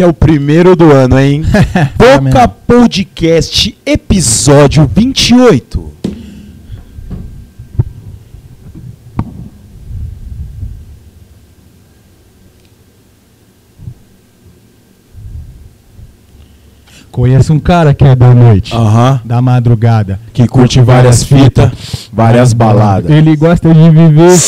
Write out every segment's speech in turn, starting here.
Esse é o primeiro do ano, hein? Boca Podcast, episódio 28. Conheço um cara que é da noite, Aham. da madrugada. Que curte várias fitas, várias baladas. Ele gosta de viver,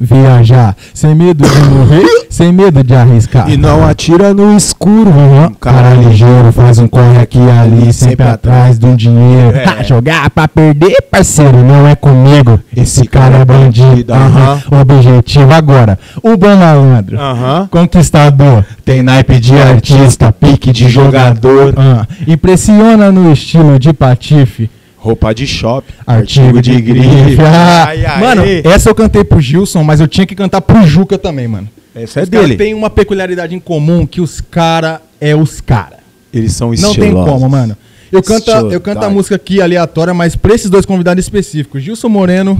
viajar, sem medo de morrer, sem medo de arriscar. E não atira no escuro. Uhum. Um Cara ligeiro, faz um corre aqui e ali, sempre atrás de um dinheiro. É. Ah, Jogar pra perder, parceiro, não é comigo. Esse cara é bandido. Aham. Aham. Objetivo agora, o bom malandro. Aham. Conquistador, tem naipe de artista, pique de jogador. Ah, impressiona no estilo de patife. Roupa de shopping. Artigo de grife. Ai, ai. Mano, essa eu cantei pro Gilson, mas eu tinha que cantar pro Juca também, mano. Essa é Os dele. têm uma peculiaridade em comum que os cara é os cara. Eles são Não estilosos. tem como, mano. Eu canto, eu canto a música aqui aleatória, mas pra esses dois convidados específicos, Gilson Moreno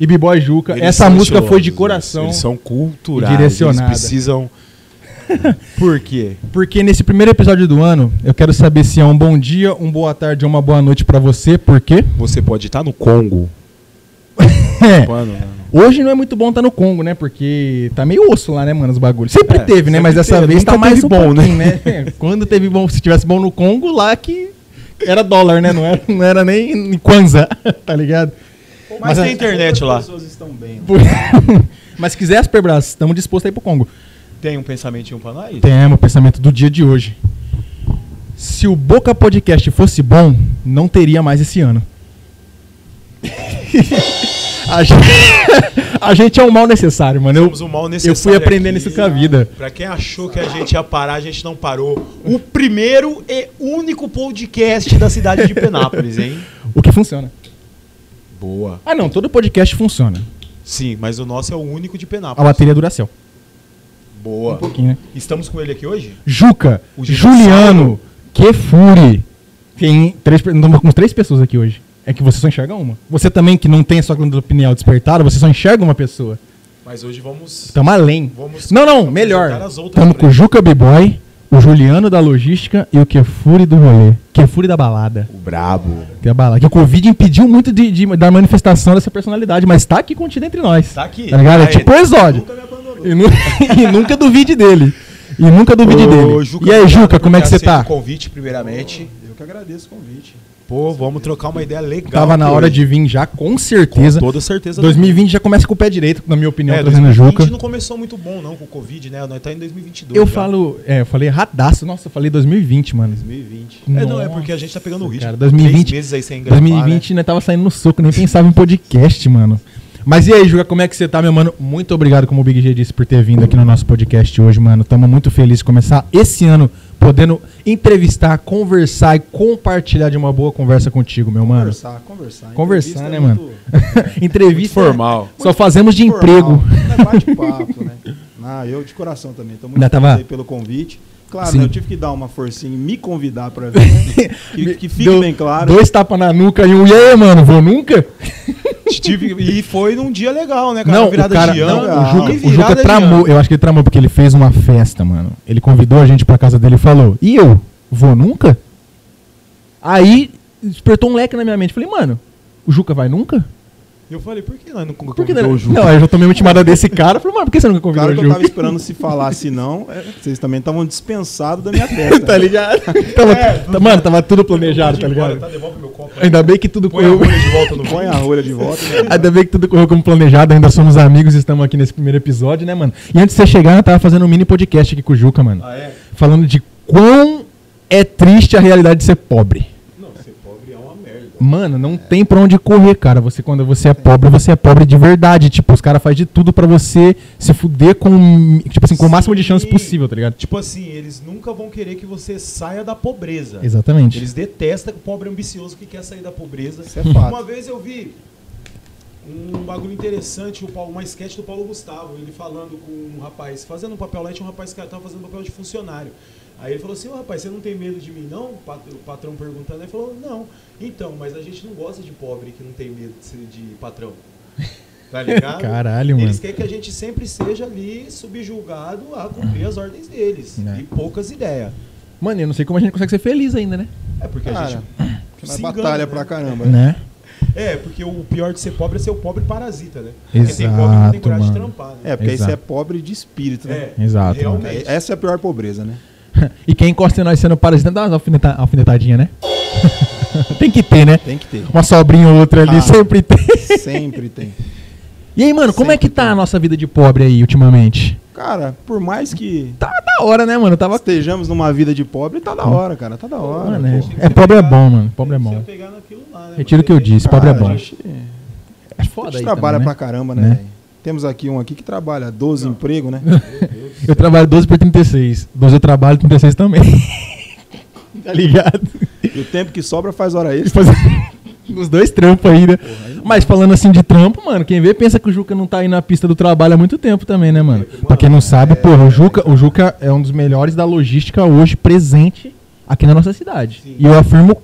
e B-Boy Juca, Eles essa música foi de coração. Eles são culturais. direcionada. Eles precisam. Por quê? Porque nesse primeiro episódio do ano, eu quero saber se é um bom dia, um boa tarde ou uma boa noite pra você, por quê? Você pode estar no Congo. É, Mano, mano. Hoje não é muito bom estar no Congo, né? Porque tá meio osso lá, né, mano, os bagulhos. Sempre É, teve, né? sempre Mas dessa teve, vez nunca tá mais um bom, né? né? Quando teve bom, se tivesse bom no Congo, lá que era dólar, né? Não era, não era nem em Kwanza, tá ligado? Mas tem internet lá. pessoas estão bem. Por- Mas se quiser, Superbraço, estamos dispostos a ir pro Congo. Tem um pensamentinho pra nós? Temos o pensamento do dia de hoje. Se o Boca Podcast fosse bom, não teria mais esse ano. a, gente, a gente é um mal necessário, mano. Eu, Somos um mal necessário eu fui aprendendo aqui. isso com a vida. Pra quem achou que a gente ia parar, a gente não parou. O primeiro e único podcast da cidade de Penápolis, hein? O que funciona. Boa. Ah, não, todo podcast funciona. Sim, mas o nosso é o único de A Penápolis. bateria Duracell. Boa. Um pouquinho, né? Estamos com ele aqui hoje? Juca. Juliano, Kefuri. Tem três, estamos com três pessoas aqui hoje. É que você só enxerga uma. Você também, que não tem a sua glândula pineal despertada, você só enxerga uma pessoa. Mas hoje vamos. Estamos além. Vamos não, não, melhor. Estamos com o. Juca B-Boy, o Juliano da logística e o Kefuri do rolê. Kefuri da balada. O brabo. Que é a balada. Que o Covid impediu muito de, de- da manifestação dessa personalidade, mas tá aqui contido entre nós. Tá aqui. Tá ligado? É Ah, tipo ele o exódio. E, nu- e nunca duvide dele. E nunca duvide Ô, dele. Juca, e aí, Juca, como é que você tá? o convite, primeiramente. Eu que agradeço o convite. Pô, vamos trocar uma ideia legal. Tava na hora hoje. de vir já, com certeza. Com toda certeza. 2020 já começa com o pé direito, na minha opinião, É, trazendo 2020 Juca. não começou muito bom, não, com o Covid, né? Nós tá em 2022. Eu já. falo, é, eu falei erradaço. Nossa, eu falei 2020, mano. 2020. É, não, é porque a gente tá pegando o ritmo. cara, 2020 Três meses aí sem gravar, 2020 né, tava saindo no soco, nem pensava em podcast, mano. Mas e aí, Juca, como é que você tá, meu mano? Muito obrigado, como o Big G disse, por ter vindo aqui no nosso podcast hoje, mano. Tamo muito felizes de começar esse ano podendo entrevistar, conversar e compartilhar de uma boa conversa contigo, meu mano. Conversar, conversar. Conversar, Entrevista né, é mano? muito Entrevista. Muito formal. Só fazemos de formal, emprego. É bate-papo, né? Ah, eu de coração também. Tô muito tava- feliz aí pelo convite. Claro, Sim. eu tive que dar uma forcinha e me convidar pra vir. né? que, que fique Deu bem claro. Dois tapas na nuca e um, e aí, mano, vou nunca? Tive- e foi num dia legal, né, cara? Não, virada o cara, de ano. não, o Juca, o Juca tramou, eu acho que ele tramou porque ele fez uma festa, mano. Ele convidou a gente pra casa dele e falou: "E eu vou nunca?" Aí despertou um leque na minha mente. Falei: "Mano, o Juca vai nunca?" Eu falei, por que nós não convidou não? o Juca? Não, eu já tomei uma intimada desse cara. Falei: "Mano, por que você nunca convidou Claro o que eu Juca?" tava esperando se falasse não, é, vocês também estavam dispensados da minha festa. tá ligado? Tava- tá- mano, tava tudo planejado, tá ligado? Tá, devolve meu copo. Ainda bem que tudo Põe a correu. rolha de volta no Põe a rolha de volta. né? Ainda bem que tudo correu como planejado, ainda somos amigos e estamos aqui nesse primeiro episódio, né, mano? E antes de você chegar, eu tava fazendo um mini podcast aqui com o Juca, mano. Ah, é? Falando de quão é triste a realidade de ser pobre. Não, ser pobre é uma merda. Mano, não tem pra onde correr, cara. Você, quando você é pobre, você é pobre de verdade. Tipo, os caras fazem de tudo pra você se fuder com, tipo assim, com o máximo de chance possível, tá ligado? Tipo assim, eles nunca vão querer que você saia da pobreza. Exatamente. Eles detestam o pobre ambicioso que quer sair da pobreza. Isso é fato. Uma vez eu vi um bagulho interessante, o Paulo, uma sketch do Paulo Gustavo, ele falando com um rapaz, fazendo um papel lá, tinha um rapaz que tava fazendo papel de funcionário. Aí ele falou assim, ô rapaz, você não tem medo de mim não? O pat- o patrão perguntando, ele falou, não. Então, mas a gente não gosta de pobre que não tem medo de, ser de patrão. Tá ligado? Caralho, mano. Eles querem que a gente sempre seja ali subjugado a cumprir as ordens deles. É. E poucas ideias. Mano, eu não sei como a gente consegue ser feliz ainda, né? É porque a Cara, gente. que nós se engana, batalha né? pra caramba. Né? É, porque o pior de ser pobre é ser o pobre parasita, né? Porque tem pobre que não tem Exato, coragem de mano. trampar, né? É, porque aí Exato. você é pobre de espírito, né? É, Exato, Realmente. Essa é a pior pobreza, né? E quem encosta em nós sendo parasita dá umas alfineta, alfinetadinha, né? tem que ter, né? Tem que ter. Uma sobrinha ou outra ali Ah. sempre tem. Sempre tem. E aí, mano, como é que Sempre tá tem. a nossa vida de pobre aí ultimamente? Cara, por mais que Tá da hora, né, mano? Tava. estejamos numa vida de pobre, tá da hora, cara. Tá da hora. Mano, é, é pobre é bom, mano. Pobre é bom. lá, né, Retiro o que eu disse, pobre é Cara, bom. A gente, É a foda gente aí trabalha também, pra né? caramba, né? Né? Temos aqui um aqui que trabalha 12 empregos, né? Eu trabalho 12 por 36. 12 eu trabalho, 36 também. tá ligado? E o tempo que sobra faz hora extra. Fazer os dois trampos aí, né? Mas falando assim de trampo, mano, quem vê pensa que o Juca não tá aí na pista do trabalho há muito tempo também, né, mano? Pra quem não sabe, porra, o Juca, o Juca é um dos melhores da logística hoje presente aqui na nossa cidade. Sim. E eu afirmo,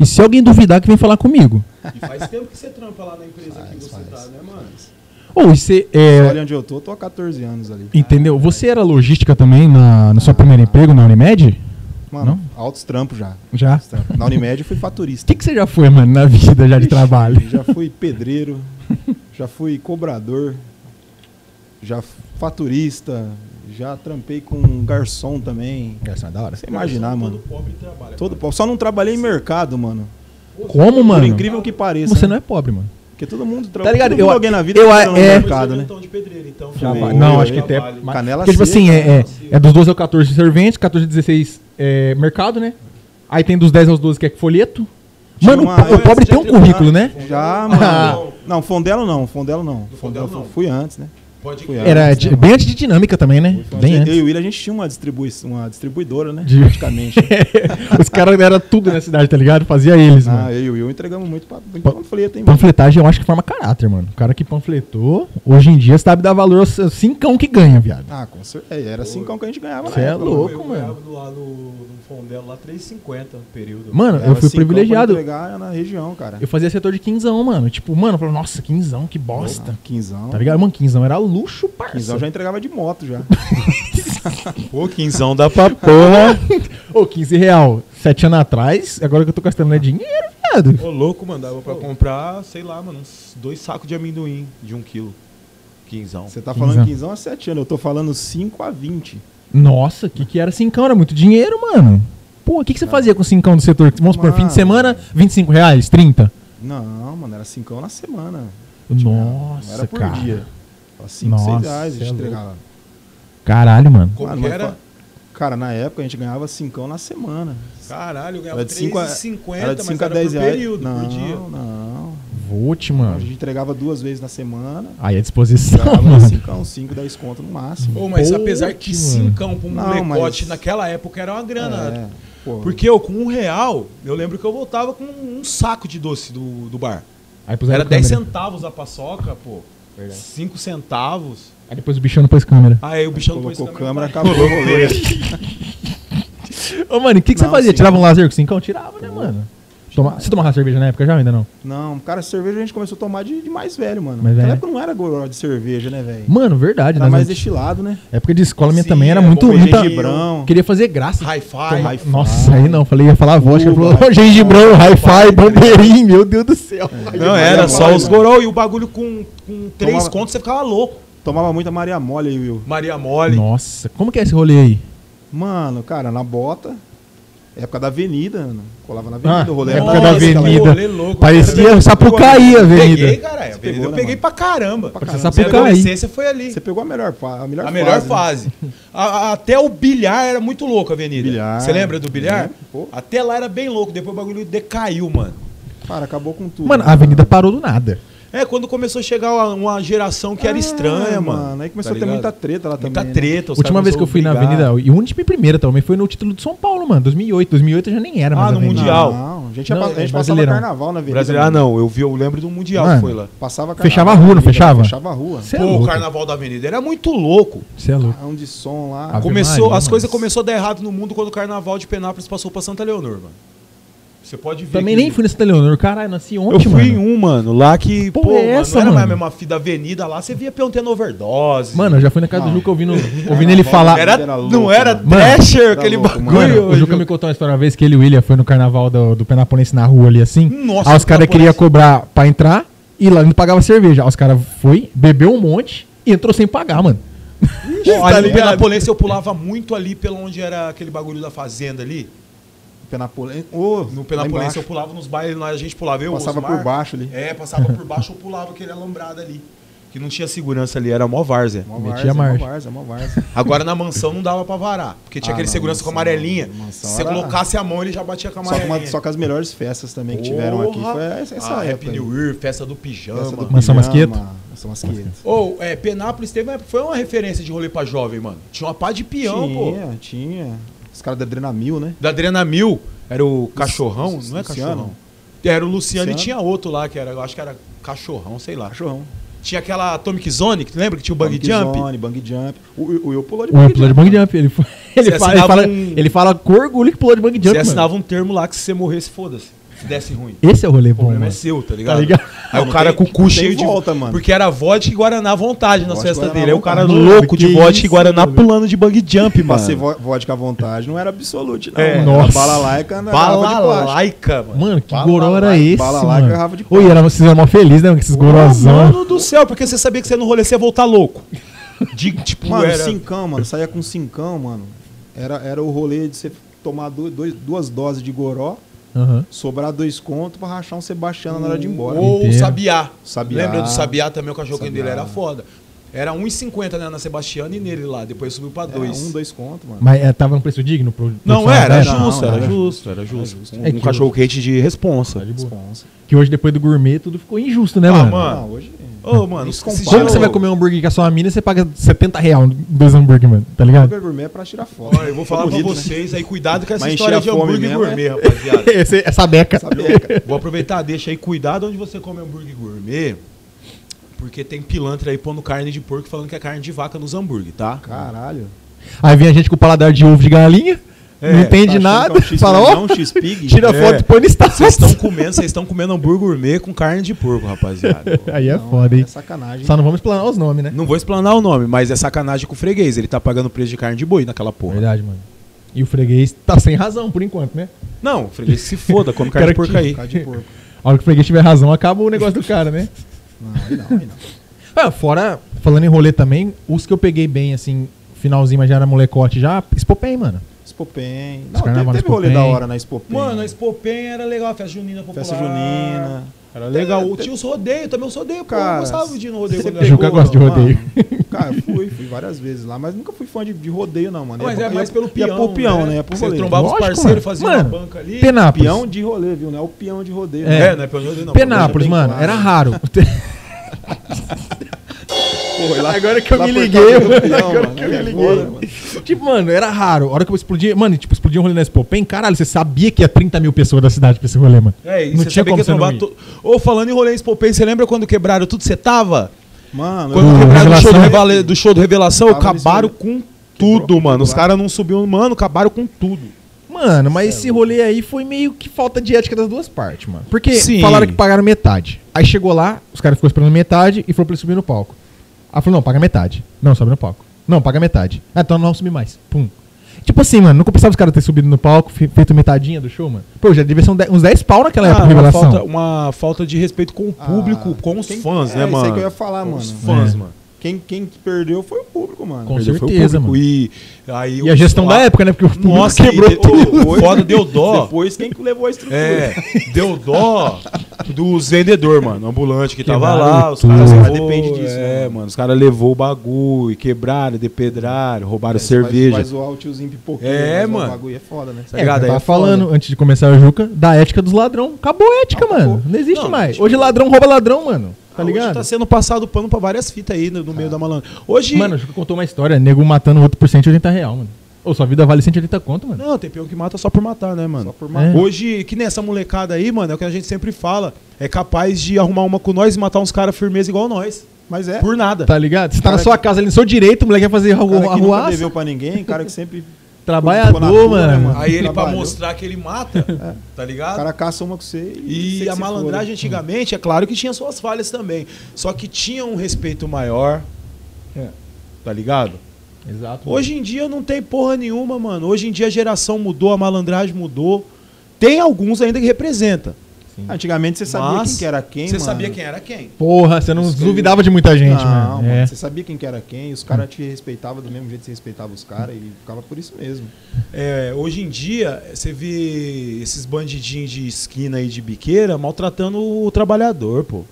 e se alguém duvidar que vem falar comigo. E faz tempo que você trampa lá na empresa que Faz, você faz. tá, né, mano? Ou você é, Olha onde eu tô, tô há 14 anos ali. entendeu? Você era logística também na, no seu primeiro emprego na Unimed? Mano, altos trampos já. Já? Trampos. Na Unimed eu fui O faturista. que, que você já foi, mano, na vida já de trabalho? Já fui pedreiro, já fui cobrador, já faturista, já trampei com garçom também. Essa é da hora. Você imaginar, Todo mano. pobre trabalha. Todo po- Só não trabalhei em mercado, mano. Como, Por mano? incrível que pareça. Você né? não é pobre, mano. Porque todo mundo Tá trabalha. ligado? Todo Eu- alguém na vida eu- trabalha no é- mercado, né? de pedreiro, então. Não, eu- acho que eu mas- Canela Porque, tipo assim, é, é, é dos 12 ao 14 serventes, 14 a 16 é mercado, né? Aí tem dos 10 aos 12 que é folheto. Tinha Mano, uma- o pobre tem um currículo, né? Já, Ah. mano. Não, Fondelo não, Fondelo não. Fondelo Fondelo não. fui antes, né? Pode antes. Era né, de- mano? bem antes de dinâmica também, né? Bem eu antes. e o William, a gente tinha uma, distribui uma distribuidora, né? De- Praticamente. Os caras eram tudo na cidade, tá ligado? Fazia eles, ah, mano. eu e o Will entregamos muito pra, muito Pa- panfleto, hein, mano? Panfletagem eu acho que forma caráter, mano. O cara que panfletou, hoje em dia sabe dar valor aos cincão que ganha, viado. Ah, com certeza. Era assim que a gente ganhava Cê na é época, louco. eu mano. ganhava lá no, no Fondelo, lá 3,50 no período. Mano, eu fui cincão pra privilegiado. entregar na região, cara. Eu fazia setor de quinzão, mano. Tipo, mano, eu falava, nossa, quinzão, que bosta. Quinzão. Tá ligado? Mano, quinzão era luxo, parça. Quinzão já entregava de moto já. Pô, quinzão dá pra Porra! Ô, 15 real. Sete anos atrás, agora que eu tô gastando é dinheiro, viado. Ô, louco, mano, dava pra comprar, sei lá, mano, uns dois sacos de amendoim de um quilo. Quinzão. Você tá falando quinzão há 7 anos, eu tô falando 5 a 20. Nossa, o que, que era cincão? Era muito dinheiro, mano. Pô, o que, que você fazia com cincão do setor? Vamos supor, fim de semana, 25 reais, 30? Não, mano, era 5 na semana. Nossa, não era por cara. dia. 5, Nossa, 6 reais a é gente louco. entregava. Caralho, mano. Como Mano, era? Cara, na época a gente ganhava 5 na semana. Caralho, eu ganhava Era de 5 a, 3,50, era de mas 5 a era 10 por reais. período, não, por dia. não. Vote, A mano. gente entregava duas vezes na semana. Aí a disposição, Ganhava mano. 5, 5, 10 conto no máximo. Ô, mas Pô, apesar que mano. cincão pra um Não, molecote mas- naquela época era uma grana. É, pô. Porque eu, com um real, eu lembro que eu voltava com um saco de doce do, do bar. Aí Era 10 câmera. centavos a paçoca, pô. 5 centavos. Aí depois o bichão não pôs câmera. Aí o bichão depois Colocou câmera, acabou o rolê. Ô, mano, e o que, que você Não, fazia? sim. Tirava um lazer com cincão? Tirava, né, mano? Toma... Você tomava cerveja na época já ou ainda não? Não, cara, cerveja a gente começou a tomar de, de mais velho, mano. Mais Naquela época não era goró de cerveja, né, velho? Mano, verdade. Era nas mais anti- destilado, né? época de escola minha Sim, também era é, muito... muita... gengibrão. Queria fazer graça. Hi-fi. Tomar- Hi-fi. Nossa, aí não. Falei, ia falar vodka. Falou, gengibrão, hi-fi, bandeirinho. Meu Deus do céu. Não, era só os goró e o bagulho com, com 3 Tomava- contos você ficava louco. Tomava muita Maria Mole aí, Will. Maria Mole. Nossa, como que é esse rolê aí? Mano, cara, na bota. Época da avenida, mano. Colava na avenida, Ah, o rolê época era da avenida. época. rolê louco, Parecia cara. Sapucaí a Peguei, avenida. cara. Você eu pegou, né, peguei mano? pra caramba. Pra caramba. Minha Sapucaí. adolescência foi ali. Você pegou a melhor, a melhor a melhor fase. né? fase. A- a- até o bilhar era muito louco a avenida. Bilhar. Você lembra do bilhar? Até lá era bem louco. Depois o bagulho decaiu, mano. Cara, acabou com tudo. Mano, a avenida parou do nada. É, quando começou a chegar uma, uma geração que era Ah, estranha, mano. Aí começou Tá a ter ligado? muita treta lá Muita também. né? treta. os Última vez que eu fui na começaram a avenida, brigar. e o última e primeira também, foi no título de São Paulo, mano. 2008. 2008 eu já nem era Ah, mais no. Mundial. Não, a gente, Não, a é gente passava Brasileirão. carnaval na avenida. Brasileiro, ah, mano. não. Eu, vi, eu lembro do Mundial Mano. que foi lá. Passava Fechava carnaval a rua, na não fechava? Fechava a rua. Cê é Pô, o louco. carnaval da avenida era muito louco. Você é louco. Um de som lá. Ave Começou, Maria, as mano. coisas começaram a dar errado no mundo quando o carnaval de Penápolis passou pra Santa Leonor, mano. Você pode ver. Também que- nem fui nesse Leonor. Caralho, nasci ontem, Eu fui mano. em um, mano, lá que, Porra, pô, é mano, essa, não era mais a mano? mesma fita da avenida lá, você via peão tendo overdose. Mano, eu já fui na casa do Não. Juca ouvindo, ouvindo ele falar. era, Era não era mano. Thrasher, Era aquele louco, bagulho. Mano, o Ju- Juca me contou uma história uma vez que ele e o William foi no carnaval do, do Penapolense na rua ali assim. Nossa, aí os caras queriam cobrar pra entrar e lá não pagava cerveja. Aí os caras foi, bebeu um monte e entrou sem pagar, mano. Pô, Tá ali no? Penapolense eu pulava muito ali pelo onde era aquele bagulho da fazenda ali. Penapolense. Ô, No Penapolense eu pulava nos bailes, lá a gente pulava. Eu, Passava Osmar. por baixo ali. É, passava por baixo, eu pulava aquele alambrado ali. Que não tinha segurança ali, era mó várzea. Mó Metia várzea, mó várzea, mó várzea. Agora na mansão não dava pra varar. Porque tinha Ah, aquele não, segurança com mansão- amarelinha. Se você era- colocasse a mão, ele já batia com a Só, com amarelinha. uma- só com as melhores festas também que tiveram aqui. Foi essa, essa ah, época. Happy. New Year, festa do pijama. Festa do Mansão pijama, Masqueto? Mansão Masqueto. Ou, é, Penápolis teve, uma- foi uma referência de rolê pra jovem, mano. Tinha uma pá de peão, pô. tinha, tinha. Os caras da Adrenamil, né? Da Adrenamil, era o cachorrão, Luci- não é Luciano. cachorrão? Era o Luciano, Luciano. e tinha outro lá, que era, eu acho que era cachorrão, sei lá. Cachorrão. Tinha aquela Atomic Zone, que lembra que tinha o Bang Jump? Zone, bang jump. O, o, o Will pulou de O Will pulou de bang jump. Ele, foi- ele, fala, ele, fala, um- ele fala com orgulho que pulou de bang jump. Você mano. assinava um termo lá que se você morresse, foda-se. Se desse ruim. Esse é o rolê O bom, problema mano. é seu, tá ligado? Tá ligado? Aí o cara tem- com o cu cheio de. volta, mano. Porque era vodka e Guaraná à vontade e festas Guaraná dele. Aí o cara louco de Que vodka e Guaraná pulando de bug jump, Pra ser mano. vo- vodka à vontade não era absolute, não. É. mano. Nossa. Era Bala laica na plástico. Balalaica, mano. Mano, que goró era esse, bala laica, mano? garrafa de Oi, era, vocês eram mó felizes, né? Com esses gorozão. Mano do céu, porque você sabia que você no rolê você ia voltar louco. De, tipo, Mano, era... cincão, mano. Saía com cincão, mano. Era, era o rolê de você tomar dois- duas doses de goró, Aham. sobrar dois contos pra rachar um Sebastião na hora de ir embora. Ou o. Sabiá. Sabiá. Lembra do Sabiá também? O cachorro Sabiá. dele era foda. Era 1,50 né, na Sebastiana e nele lá. Depois subiu pra Era 2. um, dois contos, mano. Mas é, tava um preço digno pro. Não, pro era, era Não, justo, era era justo. justo, era justo. Um, É que cachorro quente de responsa. Tá de. Responsa. Que hoje, depois do gourmet, tudo ficou injusto, né, Ah, mano? mano. Não, hoje. Ô, mano, se compara. Como que você vai comer um hambúrguer com a sua mina e você paga 70 reais dois hambúrguer, mano? Tá ligado? Hambúrguer gourmet é pra tirar foto. Ó, eu vou falar pra né? vocês aí, cuidado com essa Mas história de hambúrguer mesmo, gourmet, rapaziada. Esse- essa beca. Sabeca. Vou aproveitar, deixa aí, cuidado onde você come hambúrguer gourmet, porque tem pilantra aí pondo carne de porco falando que é carne de vaca nos hambúrguer, tá? Caralho. Aí vem a gente com o paladar de ovo de galinha, É, não entende Tá achando nada, é um X fala, ó, não, um tira É. foto e põe no Vocês status. estão comendo, vocês estão comendo hambúrguer gourmet com carne de porco, rapaziada. Aí é Não, foda, hein? É sacanagem. Só não vamos explanar os nomes, né? Não vou explanar o nome, mas é sacanagem com o freguês. Ele tá pagando preço de carne de boi naquela porra. Verdade, mano. E o freguês tá sem razão, por enquanto, né? Não, o freguês se foda, come carne de porco aí. Cara de porco. A hora que o freguês tiver razão, acaba o negócio do cara, né? Não, aí não, aí não. Ah, fora, falando em rolê também, os que eu peguei bem, assim, finalzinho, mas já era molecote já, Spopem, mano. Os Não, teve, teve rolê Spopem. da hora na Spopem. Mano, a Spopem era legal, a festa junina popular. Festa junina. Era legal. Tinha os rodeios, também os rodeios, pô. Eu Cara, gostava de ir no rodeio. você quando era Juca novo. gosta de rodeio. Mano, cara, eu fui, fui várias vezes lá, mas nunca fui fã de, de rodeio, não, mano. Mas Ia- é mais ia- pelo peão. Ia pro peão, né? Ia pro Você rolê. trombava os Lógico, parceiros, mano. fazia Mano, uma banca ali. Penápolis. Peão de rolê, viu? Não é o peão de rodeio. É. né? É, não é peão de rodeio, não. Penápolis, mano, era raro. Porra, lá- Agora que eu me liguei, mano. Agora mano. que eu me É liguei. foda, mano. tipo, mano, era raro. A hora que eu explodia, mano, tipo, explodia um rolê na Spopem, caralho, você sabia que ia 30 mil pessoas da cidade pra esse rolê, mano. É, e Não tinha como que você não to... Ô, falando em rolê em Spopem, você lembra quando quebraram tudo? Você tava? Mano, Quando Do quebraram show do, Revelação? Revela- do show do Revelação, acabaram com tudo, Quebrou, mano. Os caras não subiam, mano, acabaram com tudo. Mano, mas esse rolê aí foi meio que falta de ética das duas partes, mano. Porque Sim. falaram que pagaram metade. Aí chegou lá, os caras ficou esperando metade e falou pra ele subir no palco. Aí falou, não, paga metade. Não, sobe no palco. Não, paga metade. Ah, então não subir mais. Pum. Tipo assim, mano, não compensava os caras terem subido no palco, fe- feito metadinha do show, mano. Pô, já devia ser de- uns 10 pau naquela época Ah, de uma, revelação. falta, uma falta de respeito com o público, Ah, com os fãs, é, né, isso mano? aí que eu ia falar, Com mano. Os fãs, É. mano. Quem, quem que perdeu foi o público, mano. Com Perdeu foi o certeza, público. mano. E, aí E a os- gestão da época, né? Porque o público Nossa, quebrou e- tudo. ô, foda, deu dó. Depois quem que levou a estrutura? É, deu dó dos vendedores, mano. Ambulante que tava Quebraram lá, os tudo. caras levou, depende disso, É, né, mano, os caras levou o bagulho, quebraram, depedraram, roubaram vai- cerveja. Vai zoar o tiozinho pipoqueiro. É, mano. O bagulho é foda, né? Tá É, ligado? eu Aí tava é foda. falando, antes de começar o Juca, da ética dos ladrão. Acabou a ética, Acabou. mano. Não existe Não, mais. tipo- Hoje ladrão rouba ladrão, mano. Tá ligado? Hoje tá sendo passado pano pra várias fitas aí no, no meio da malandra. Hoje. Mano, o Juca contou uma história, nego matando outro por 180 real, mano. Ô, sua vida vale 180 conto, mano. Não, tem peão que mata só por matar, né, Só mano? por É. matar. Hoje, que nem essa molecada aí, mano, é o que a gente sempre fala. É capaz de arrumar uma com nós e matar uns caras firmeza igual nós. Mas é. Por nada. Tá ligado? Você tá Cara na sua casa ali no seu direito, o moleque vai fazer a Cara que nunca deveu pra ninguém, cara que sempre Trabalhador, Ficou na tua, né, mano. mano? Aí ele, pra Trabalhou. mostrar que ele mata, tá O ligado? cara caça uma com você e. E a malandragem foda. antigamente, é claro que tinha suas falhas também. Só que tinha um respeito maior. É. Tá ligado? Exato. Hoje em dia não tem porra nenhuma, mano. Hoje em dia a geração mudou, a malandragem mudou. Tem alguns ainda que representa. Sim. Antigamente você sabia Mas quem que era quem, Você mano. sabia quem era quem. Porra, você não Isso duvidava de muita gente, não, mano. mano, É. Você sabia quem que era quem, os caras te respeitavam do mesmo jeito que você respeitava os caras e ficava por isso mesmo. É, hoje em dia, você vê esses bandidinhos de esquina aí de biqueira maltratando o trabalhador, pô.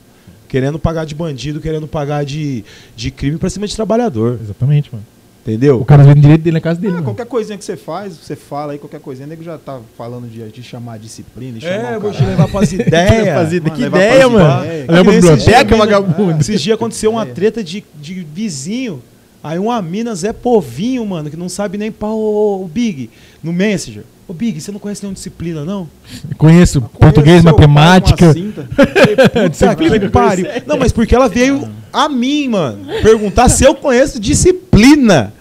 Querendo pagar de bandido, querendo pagar de, de crime pra cima de trabalhador. Exatamente, mano. Entendeu? O cara vende direito dele na casa dele, Ah, mano. qualquer coisinha que você faz, você fala aí, qualquer coisinha, nego já tá falando de, de chamar disciplina, de chamar É, o vou te levar pras ideias. Que levar ideia, mano. ideias. Leva Que biblioteca, dias, vagabundo. Esses dias aconteceu uma É. treta de, de vizinho. Aí uma mina Zé Povinho, mano, que não sabe nem pau o, o Big no Messenger. Ô Big, você não conhece nenhuma disciplina, não? Conheço português, Conheceu o cara com matemática. Disciplina que que pariu. Não, mas porque ela veio a mim, mano, perguntar se eu conheço disciplina.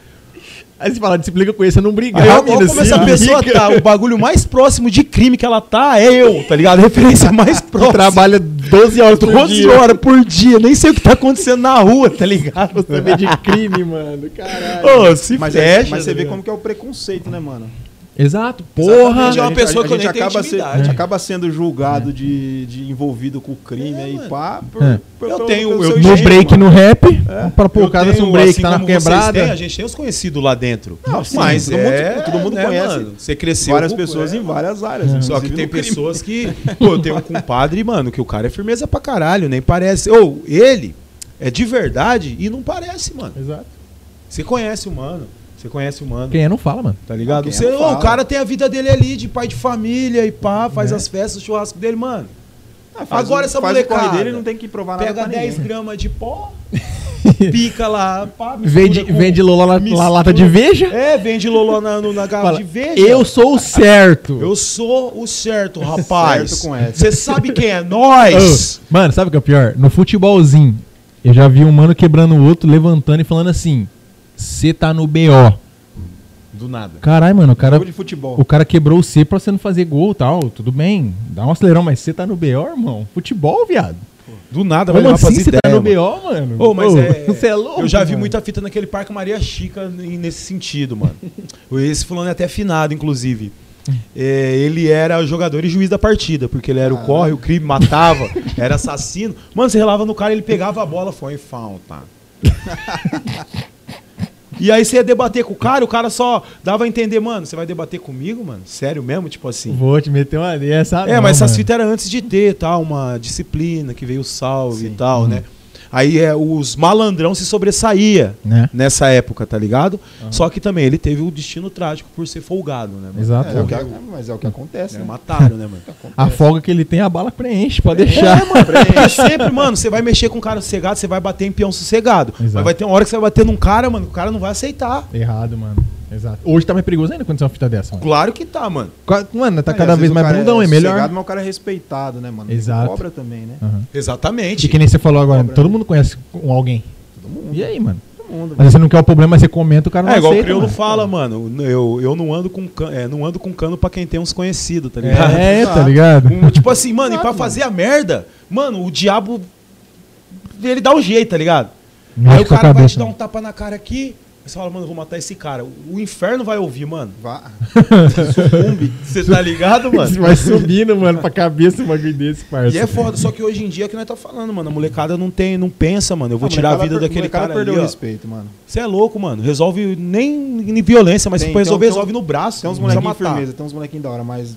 Aí você fala, disciplina eu conheço, eu não brigar. Aí, ó como essa pessoa tá, o bagulho mais próximo de crime que ela tá é eu, tá ligado? A referência mais próxima. Trabalha 12 horas por 12 dia. horas por dia, nem sei o que tá acontecendo na rua, tá ligado? Você vê de crime, mano. Caralho. Ô, se Mas, é- fecha. mas você tá vê como que é o preconceito, né, mano? Exato. Exatamente, Porra. é uma A gente- pessoa a que eu gente acaba, a gente acaba sendo julgado É. de, de envolvido com o crime É, aí, pá. Por, É. por- Eu tenho- pelo eu- No jeito, break, mano. no rap, pra pôr Eu o cara tenho, um break, assim tá na quebrada. têm, a gente tem os conhecidos lá dentro. Não, sim, mas todo mundo- é, todo mundo né, conhece mano? Você cresceu Várias com- pessoas é. em várias áreas. É. Só que tem pessoas que. Pô, eu tenho um compadre, mano, que o cara é firmeza pra caralho, nem parece. Ou ele é de verdade e não parece, mano. Exato. Você conhece o mano. Você conhece o mano. Quem é não fala, mano. Tá ligado? Quem Você, não fala. o cara tem a vida dele ali, de pai de família e pá, faz É. as festas, o churrasco dele, mano. Ah, faz Agora o- essa faz o corre molecada dele não tem que provar nada Pega pra 10 ninguém. gramas de pó, pica lá, pá, Vende, com- vende mistura- la- lata de veja. É, vende Loló na, no- na garrafa Fala, de veja. eu sou o certo. Eu sou o certo, rapaz. Certo com essa. Você sabe quem é nós? Ô, mano, sabe o que é o pior? No futebolzinho, eu já vi um mano quebrando o outro, levantando e falando assim: Você tá no BO. Do nada. Caralho, mano, o cara, Jogo de futebol. o cara quebrou o C pra você não fazer gol e tal. Tudo bem, dá um acelerão, mas você tá no BO, irmão? Futebol, viado. Do nada Como vai levar assim você tá ideias, no. BO, mano? Ô, mas Ô, é, Você é louco. Eu já vi mano. muita fita naquele Parque Maria Chica nesse sentido, mano. Esse fulano é até afinado, inclusive. É, ele era jogador e juiz da partida, porque ele era o Caralho. corre, o crime, matava, era assassino. Mano, você relava no cara, ele pegava a bola, foi falta. E aí você ia debater com o cara, o cara só dava a entender, mano, você vai debater comigo, mano? Sério mesmo? Tipo assim. Vou te meter uma dessa. É, não, mas essas fitas eram antes de ter, tal, uma disciplina que veio o salve e Sim. tal, Uhum. né? Aí é, os malandrão se sobressaía Né? nessa época, tá ligado? Só que também ele teve o destino trágico por ser folgado, né? mano? Exato. É, o que- mas é o que acontece. É, né? mataram, né, mano? A folga que ele tem, a bala preenche, pode deixar. É, mano, porque sempre, mano, você vai mexer com um cara sossegado, você vai bater em peão sossegado. Exato. Mas vai ter uma hora que você vai bater num cara, mano, que o cara não vai aceitar. Errado, mano. Exato. Hoje tá mais perigoso ainda quando você é uma fita dessa, mano. Claro que tá, mano. Mano, tá cada vez o mais bundão, é, é melhor. sossegado, mas o cara é respeitado, né, mano? Exato. Cobra também, né? Aham. Exatamente. E que nem você falou agora, Cobra, todo né? mundo conhece um alguém. Todo mundo. E aí, mano? Todo mundo. Mas você não quer o problema, você comenta, o cara não É igual o aceita, Criolo mano. fala, mano. Eu, eu não, ando com can- é, não ando com cano pra quem tem uns conhecidos, tá ligado? É, tá Exato. ligado? Um, tipo assim, mano, e pra Exato, fazer a merda, mano, o diabo. Ele dá um jeito, tá ligado? Mexe Aí o cara vai cabeça, te dar um mano. tapa na cara aqui. Aí você fala, mano, eu vou matar esse cara. O inferno vai ouvir, mano. Vá. Sucumbe. Você tá ligado, Você mano? vai subindo, mano, pra cabeça um bagulho desse, parça. E é foda, só que hoje em dia é que nós tá falando, mano. A molecada não tem, não pensa, mano. Eu vou Ah, tirar a vida per- daquele cara perdeu ali, o respeito, mano. Você é louco, mano. Resolve nem em violência, mas Tem- se for resolver, tem- resolve no braço. Tem uns molequinhos firmeza, tem uns molequinhos da hora, mas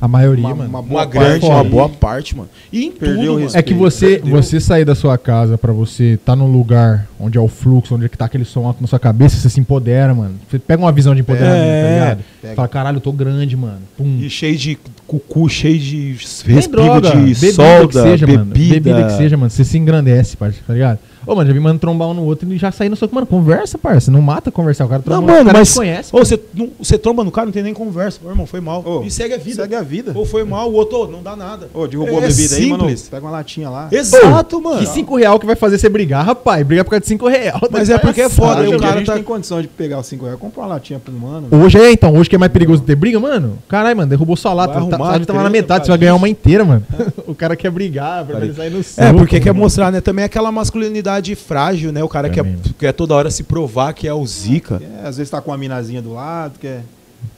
A maioria, uma, mano. uma Uma boa grande, parte uma boa parte, mano. E em Perdeu tudo. É que você, Perdeu. você sair da sua casa pra você tá num lugar onde é o fluxo, onde é que tá aquele som alto na sua cabeça, você se empodera, mano. Você pega uma visão de empoderamento, É. tá ligado? Pega. Fala, caralho, eu tô grande, mano. Pum. E cheio de com o cu cheio de respingo droga, de bebida solda, que seja, mano. bebida. Bebida que seja, mano. Você se engrandece, parça, tá ligado? Ô, mano, já vi mano trombar um no outro e já sair no soco. Mano, conversa, parça. Não mata conversar. O cara Não, tromba, mano, o cara mas. te conhece. Ô, você, não- você tromba no cara, não tem nem conversa. Ô, irmão, foi mal. Ô, e segue a vida. Segue a vida. Ou foi mal, o outro, ô, não dá nada. Ô, derrubou É a bebida aí, mano. Pega uma latinha lá. Exato, mano. Que 5 real que vai fazer você brigar, rapaz? Brigar por causa de 5 real. Mas tá é porque é foda, aí o cara a gente tá- tem condição de pegar os 5 reais, comprar uma latinha pro mano. Hoje é, então. Hoje que é mais perigoso ter briga, mano. Caralho, mano, derrubou sua lata. Vai Tá, arrumar sabe, tava na treta, metade, você vai ganhar uma inteira, mano. o cara quer brigar, pra ele sair no soco. É, porque quer mano. mostrar, né, também aquela masculinidade frágil, né? O cara quer, mano. quer toda hora se provar que é o Zica. É, às vezes tá com uma minazinha do lado, quer,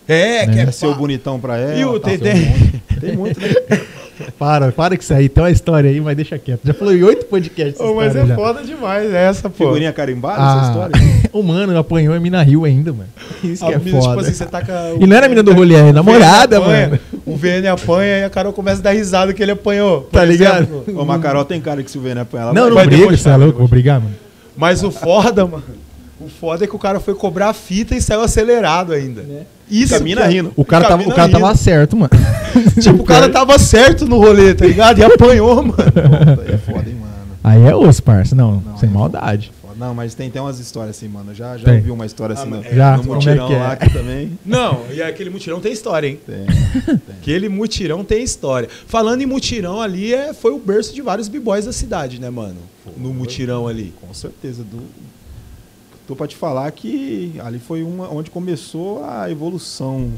É, Né? quer ser o bonitão pra ela. E o tá. Tem muito, né? Para, para que isso aí. Tem uma história aí, mas deixa quieto. Já falou em oito podcasts. Ô, mas é já. foda demais essa, pô. Figurinha carimbada, Ah, essa história. o mano apanhou a mina Rio ainda, mano. Isso que A é mina, foda. tipo assim, você taca E não era a mina do rolê, é o namorada, VN apanha, mano. O VN apanha e a Carol começa a dar risada que ele apanhou. Tá ligado? Ô, Macarol tem cara que se o Vené põe ela. Não, vai- não briga, você é louco, vou brigar, mano. Mas o foda, mano. O foda é que o cara foi cobrar a fita e saiu acelerado ainda. Isso. A mina que é- rindo. O cara, tava, o cara rindo. tava certo, mano. Tipo, o cara tava certo no rolê, tá ligado? E apanhou, mano. É foda, hein, mano. Aí é osso, parça. Não, Não, sem é maldade. Foda. Não, mas tem, tem umas histórias assim, mano. Já, já Tem. ouvi uma história assim Ah, no, mas- Já, no é mutirão que é? lá aqui também. Não, e aquele mutirão tem história, hein? Tem. Aquele mutirão tem história. Falando em mutirão ali, é, foi o berço de vários b-boys da cidade, né, mano? No mutirão ali. Com certeza. Do... Tô pra te falar que ali foi uma, onde começou a evolução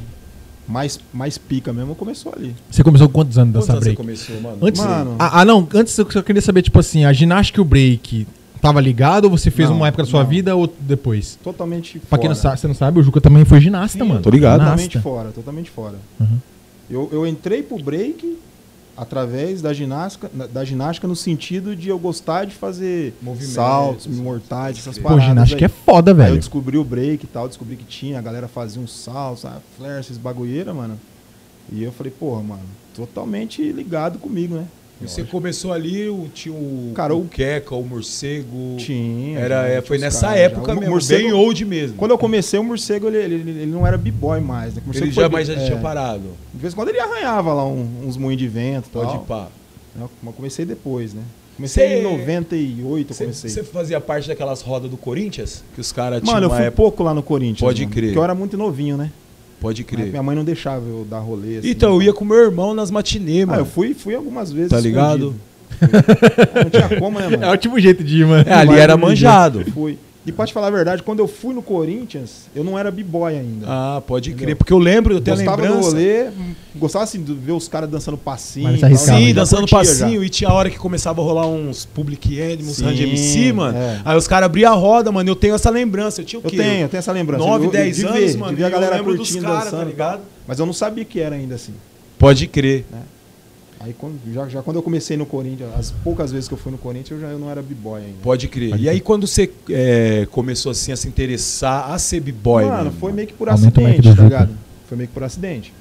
mais, mais pica mesmo, começou ali. Você começou com quantos anos Quantos dançar anos você break? começou, mano? Antes, Mano. ah, ah, não, antes eu só queria saber, tipo assim, a ginástica e o break tava ligado ou você fez Não, uma época da sua não. vida ou depois? Totalmente Pra fora. quem não sabe, você não sabe, o Juca também foi ginasta, Sim, mano. tô ligado. Totalmente Ginasta. fora, totalmente fora. Uhum. Eu, eu entrei pro break através da ginástica, da ginástica no sentido de eu gostar de fazer Movimentos, saltos, mortais, essas Pô, Pô, paradas. ginástica é aí. foda, Aí eu velho. descobri o break e tal, descobri que tinha, a galera fazia uns saltos, ah, flare, esses bagulheira, mano. E eu falei, porra, mano, totalmente ligado comigo, né? E você começou ali, o, tinha o, Cara, o o- Queca, o Morcego. Tinha. Era, é, foi nessa caras época já. Mesmo, morcego- bem old mesmo. Quando eu comecei, o morcego, ele, ele, ele não era b-boy mais, né? Ele já, mas já é, tinha parado. De vez em quando ele arranhava lá um- uns moinhos de vento Pode tal. pá. Eu mas comecei depois, né? Comecei Cê- em 98, eu Você comecei. você fazia parte daquelas rodas do Corinthians? Que os caras tinham Mano, eu fui época. pouco lá no Corinthians. Pode mano, crer. Porque eu era muito novinho, né? Pode crer. Minha mãe não deixava eu dar rolê. assim. Então, eu ia com meu irmão nas matinê, Ah, mano. eu fui, fui algumas vezes. Tá ligado? escondido. Não tinha como, né, É o mano? último jeito de ir, mano. É, ali era manjado. Fui. E pode falar a verdade, quando eu fui no Corinthians, eu não era b-boy ainda. Ah, pode crer. Entendeu? Porque eu lembro, eu tenho gostava lembrança. do rolê, gostava assim de ver os caras dançando passinho. Mas e tal, Sim, dançando passinho. já. E tinha a hora que começava a rolar uns Public Enemy, uns de MC, mano. é. Aí os caras abriam a roda, mano. Eu tenho essa lembrança. Eu tinha o Eu quê? tenho, eu tenho essa lembrança. 9, Eu- eu- 10 de anos, ver, mano. Ver a galera eu curtindo, dos caras, dançando. tá ligado? Mas eu não sabia que era ainda assim. Pode crer. Aí quando- já, já quando eu comecei no Corinthians, as poucas vezes que eu fui no Corinthians, eu já eu não era b-boy ainda. Pode crer. E aí, quando você é, começou assim a se interessar a ser b-boy, Mano, mesmo? foi meio que por Aumenta acidente, tá ligado? Foi meio que por acidente.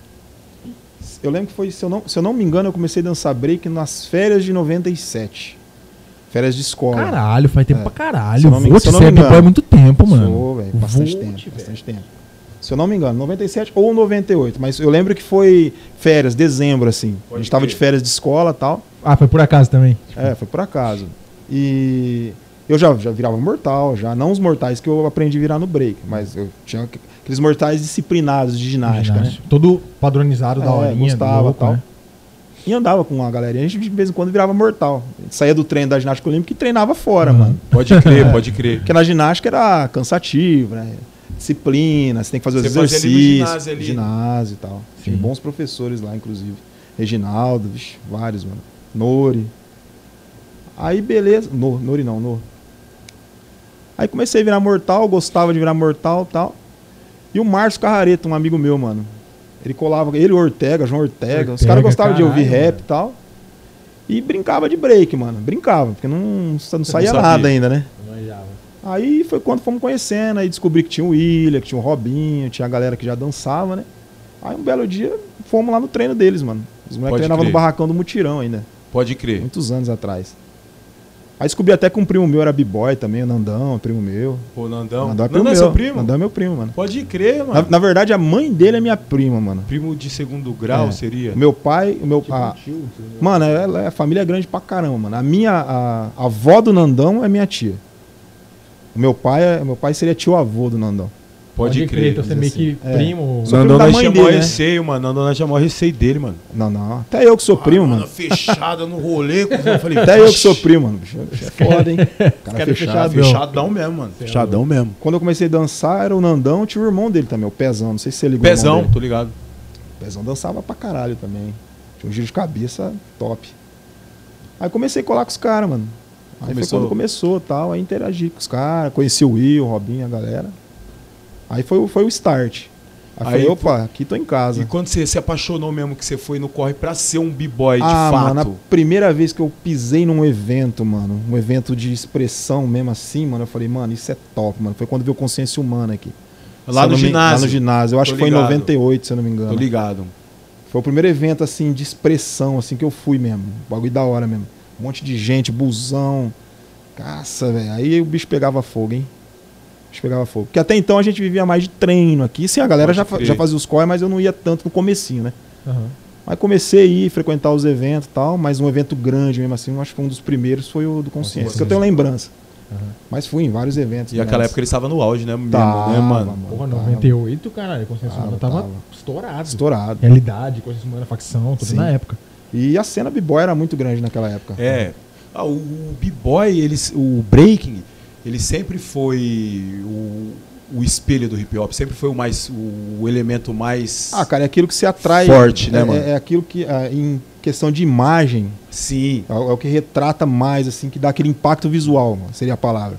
Eu lembro que foi, se eu, não, se eu não me engano, eu comecei a dançar break nas férias de 97. Férias de escola. Caralho, faz tempo É. pra Se caralho. eu não me- Vou se eu não me b-boy engano. há muito tempo, mano. Sou, velho, bastante Vou tempo, bastante tempo. Se eu não me engano, 97 ou 98, mas eu lembro que foi férias, dezembro, assim. a Pode gente tava crer. de férias de escola e tal. Ah, foi por acaso também. É, foi por acaso. E eu já, já virava mortal, já. Não os mortais que eu aprendi a virar no break, mas eu tinha aqu- aqueles mortais disciplinados de ginástica, né? Todo padronizado da É, horinha. gostava, louco, tal. né? E andava com uma galerinha, a gente de vez em quando virava mortal. A gente saía do treino da ginástica olímpica e treinava fora, Uhum. mano. Pode crer, pode crer. Porque na ginástica era cansativo, né? Disciplina, você tem que fazer os exercícios. ginásio ali. ginásio e tal. Sim. bons professores lá, inclusive. Reginaldo, vixe, vários, mano. Nori. Aí, beleza. No, Nori não, no. Aí comecei a virar mortal, gostava de virar mortal e tal. E o Márcio Carrareta, um amigo meu, mano. Ele colava, ele e o Ortega, João Ortega. os Ortega, caras gostavam de ouvir caralho, rap e tal. E brincava de break, mano. Brincava, porque não, não saía sabia. nada ainda, né? Aí foi quando fomos conhecendo, aí descobri que tinha o William, que tinha o Robinho, tinha a galera que já dançava, né? Aí um belo dia fomos lá no treino deles, mano. Os moleques treinavam no barracão do Mutirão ainda, Pode crer. muitos anos atrás. Aí descobri até que um primo meu era b-boy também, o Nandão, primo meu. Pô, Nandão. Nandão é Nandão primo é meu. seu primo? Nandão é meu primo, mano. Pode crer, Na, mano. na verdade, a mãe dele é minha prima, mano. Primo de segundo grau É. seria? O meu pai, o meu Tipo a- tio. Mano, ela é a família é grande pra caramba, mano. A minha a, a avó do Nandão é minha tia. O meu pai, é- meu pai seria tio avô do Nandão. Pode, crer. Então você é meio que É. primo. Sou Nandão primo da nós mãe chamou dele, né? receio, mano. Nandão nós chamou receio dele, mano. Não, não. Até eu que sou primo, mano. fechada no rolê. Eu falei, Até eu que "Vixe, sou primo, mano. Bicho, bicho é foda, hein? Cara, cara é fechado. fechadão. Fechadão mesmo, mano. É Fechadão mesmo. Quando eu comecei a dançar, era o Nandão, tinha o irmão dele também, o Pezão. Não sei se você ligou. Pezão, tô ligado. O Pezão dançava pra caralho também. Tinha um giro de cabeça top. Aí comecei a colar com os caras, mano. Aí Começou- foi quando começou tal, aí interagi com os caras, conheci o Will, o Robinho, a galera. Aí foi, o- foi o start. Aí, Aí falei, opa, aqui tô em casa. E quando você se apaixonou mesmo que você foi no corre pra ser um b-boy de ah, fato? mano, a primeira vez que eu pisei num evento, mano, um evento de expressão mesmo assim, mano, eu falei, mano, isso é top, mano. Foi quando veio Consciência Humana aqui. Lá Se no me- ginásio. Lá no ginásio. Eu acho Tô que foi em ligado. 98, se eu não me engano. Tô ligado. Foi o primeiro evento, assim, de expressão, assim, que eu fui mesmo. Bagulho da hora mesmo. Um monte de gente, busão. Caça, velho. Aí o bicho pegava fogo, hein? O bicho pegava fogo. Porque até então a gente vivia mais de treino aqui. Sim, a galera já, já fazia os corre, mas eu não ia tanto no comecinho, né? Aham. Aí comecei a ir, frequentar os eventos e tal, mas um evento grande mesmo assim, acho que foi um dos primeiros foi o do Consciência, Consciência. que eu tenho lembrança. Aham. Mas fui em vários eventos. E aquela mas- época ele estava no auge, né? Mesmo, Tava, né, mano? Porra, tava 98, caralho. Consciência Tava, Humana tava, tava. estourado. Estourado. Realidade, Consciência Humana, facção, tudo Sim. na época. E a cena b-boy era muito grande naquela época. É. Ah, o o b-boy, ele- o breaking, ele sempre foi o, o espelho do hip hop, sempre foi o mais o elemento mais Ah, cara, é aquilo que se atrai. Forte, né, é, mano? É aquilo que, ah, em questão de imagem, sim. é, o é o que retrata mais, assim, que dá aquele impacto visual, mano, seria a palavra.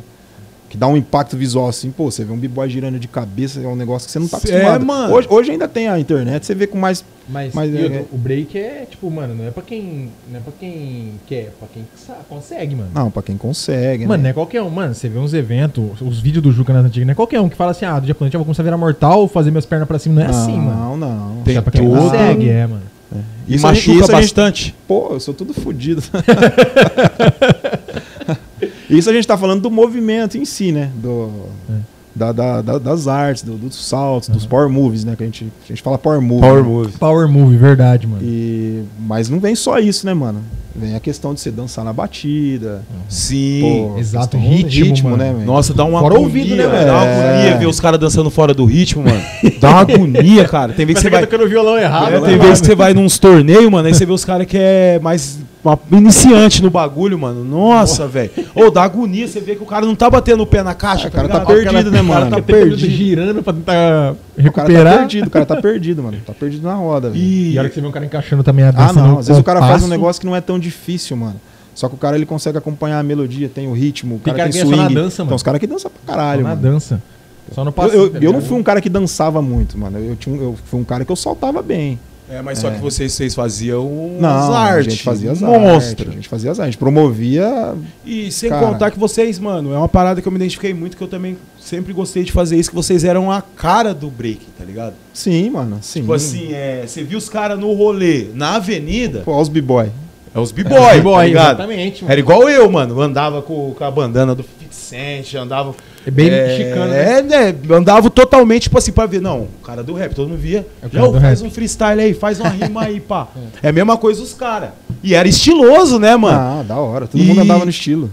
Que dá um impacto visual, assim, pô, você vê um b-boy girando de cabeça, é um negócio que você não tá É, acostumado. mano. Hoje, hoje ainda tem a internet, você vê com mais. Mas, Mas e é- o- break é, tipo, mano, não é pra quem. Não é pra quem quer, é pra quem consegue, mano. Não, pra quem consegue, Mano, não né? é qualquer um, mano. Você vê uns eventos, os vídeos do Juca nas antigas, não é qualquer um que fala assim, ah, do dia quando eu vou começar a virar mortal, fazer minhas pernas pra cima. Não é assim, mano. Não, não. Tem é pra quem todo- consegue, é, mano. E Isso a gente- machuca a gente- bastante. Pô, eu sou tudo fodido. Isso a gente tá falando do movimento em si, né? Do, É. da, da- da- das artes, do- dos saltos, dos power moves, né? Que a gente, a gente fala power move. Power né? move. Power Move, verdade, mano. E, mas não vem só isso, né, mano? Vem a questão de você dançar na batida. Sim. pô, exato, ritmo, mano. né, velho? Nossa, dá uma Fora o agonia, ouvido, né, velho? velho? Dá uma É. agonia ver os caras dançando fora do ritmo, mano. Dá uma agonia, cara. Tem vez que você vai. tocando violão errado, É, né, tem mano? vezes que você vai nos torneios, mano, aí você vê os caras que é mais iniciante no bagulho, mano. Nossa, velho. Ou dá agonia, você vê que o cara não tá batendo o pé na caixa, É, o cara tá ligado? perdido, né, O cara mano? tá Tá perdido. perdido. girando pra tentar O cara tá recuperar. perdido, o cara tá perdido, mano. Tá perdido na roda, velho. E, E a hora que você vê um cara encaixando também a Ah, dança não. no Às vezes o cara faz um negócio que não é tão difícil, mano. Só que o cara ele consegue acompanhar a melodia, tem o ritmo, o Tem cara cara tem que é só swing. na dança, Então mano. os caras que dançam pra só caralho, na mano. dança. Só no Eu, passo. eu, eu não fui um cara que dançava muito, mano. Eu, tinha eu fui um cara que eu saltava bem. É, mas só É. que vocês, vocês faziam Não, as a artes. gente fazia as monstro. artes. A gente fazia as artes. A gente promovia. E sem Cara. contar que vocês, mano, é uma parada que eu me identifiquei muito, que eu também sempre gostei de fazer isso, que vocês eram a cara do break, tá ligado? Sim, mano. Sim. Tipo assim, é, você viu os caras no rolê, na avenida, Pô, os b-boy. é os b-boy, tá boy, ligado? exatamente. mano. Era igual eu, mano. Andava com, com a bandana do 50 Cent, andava. É bem mexicano, né? É, né? Andava totalmente, tipo assim, pra ver. Não, o cara do rap, todo mundo via. É o do faz rap. um freestyle aí, faz uma rima aí, pá. É a mesma coisa os caras. E era estiloso, né, mano? Ah, da hora. Todo E- mundo andava no estilo.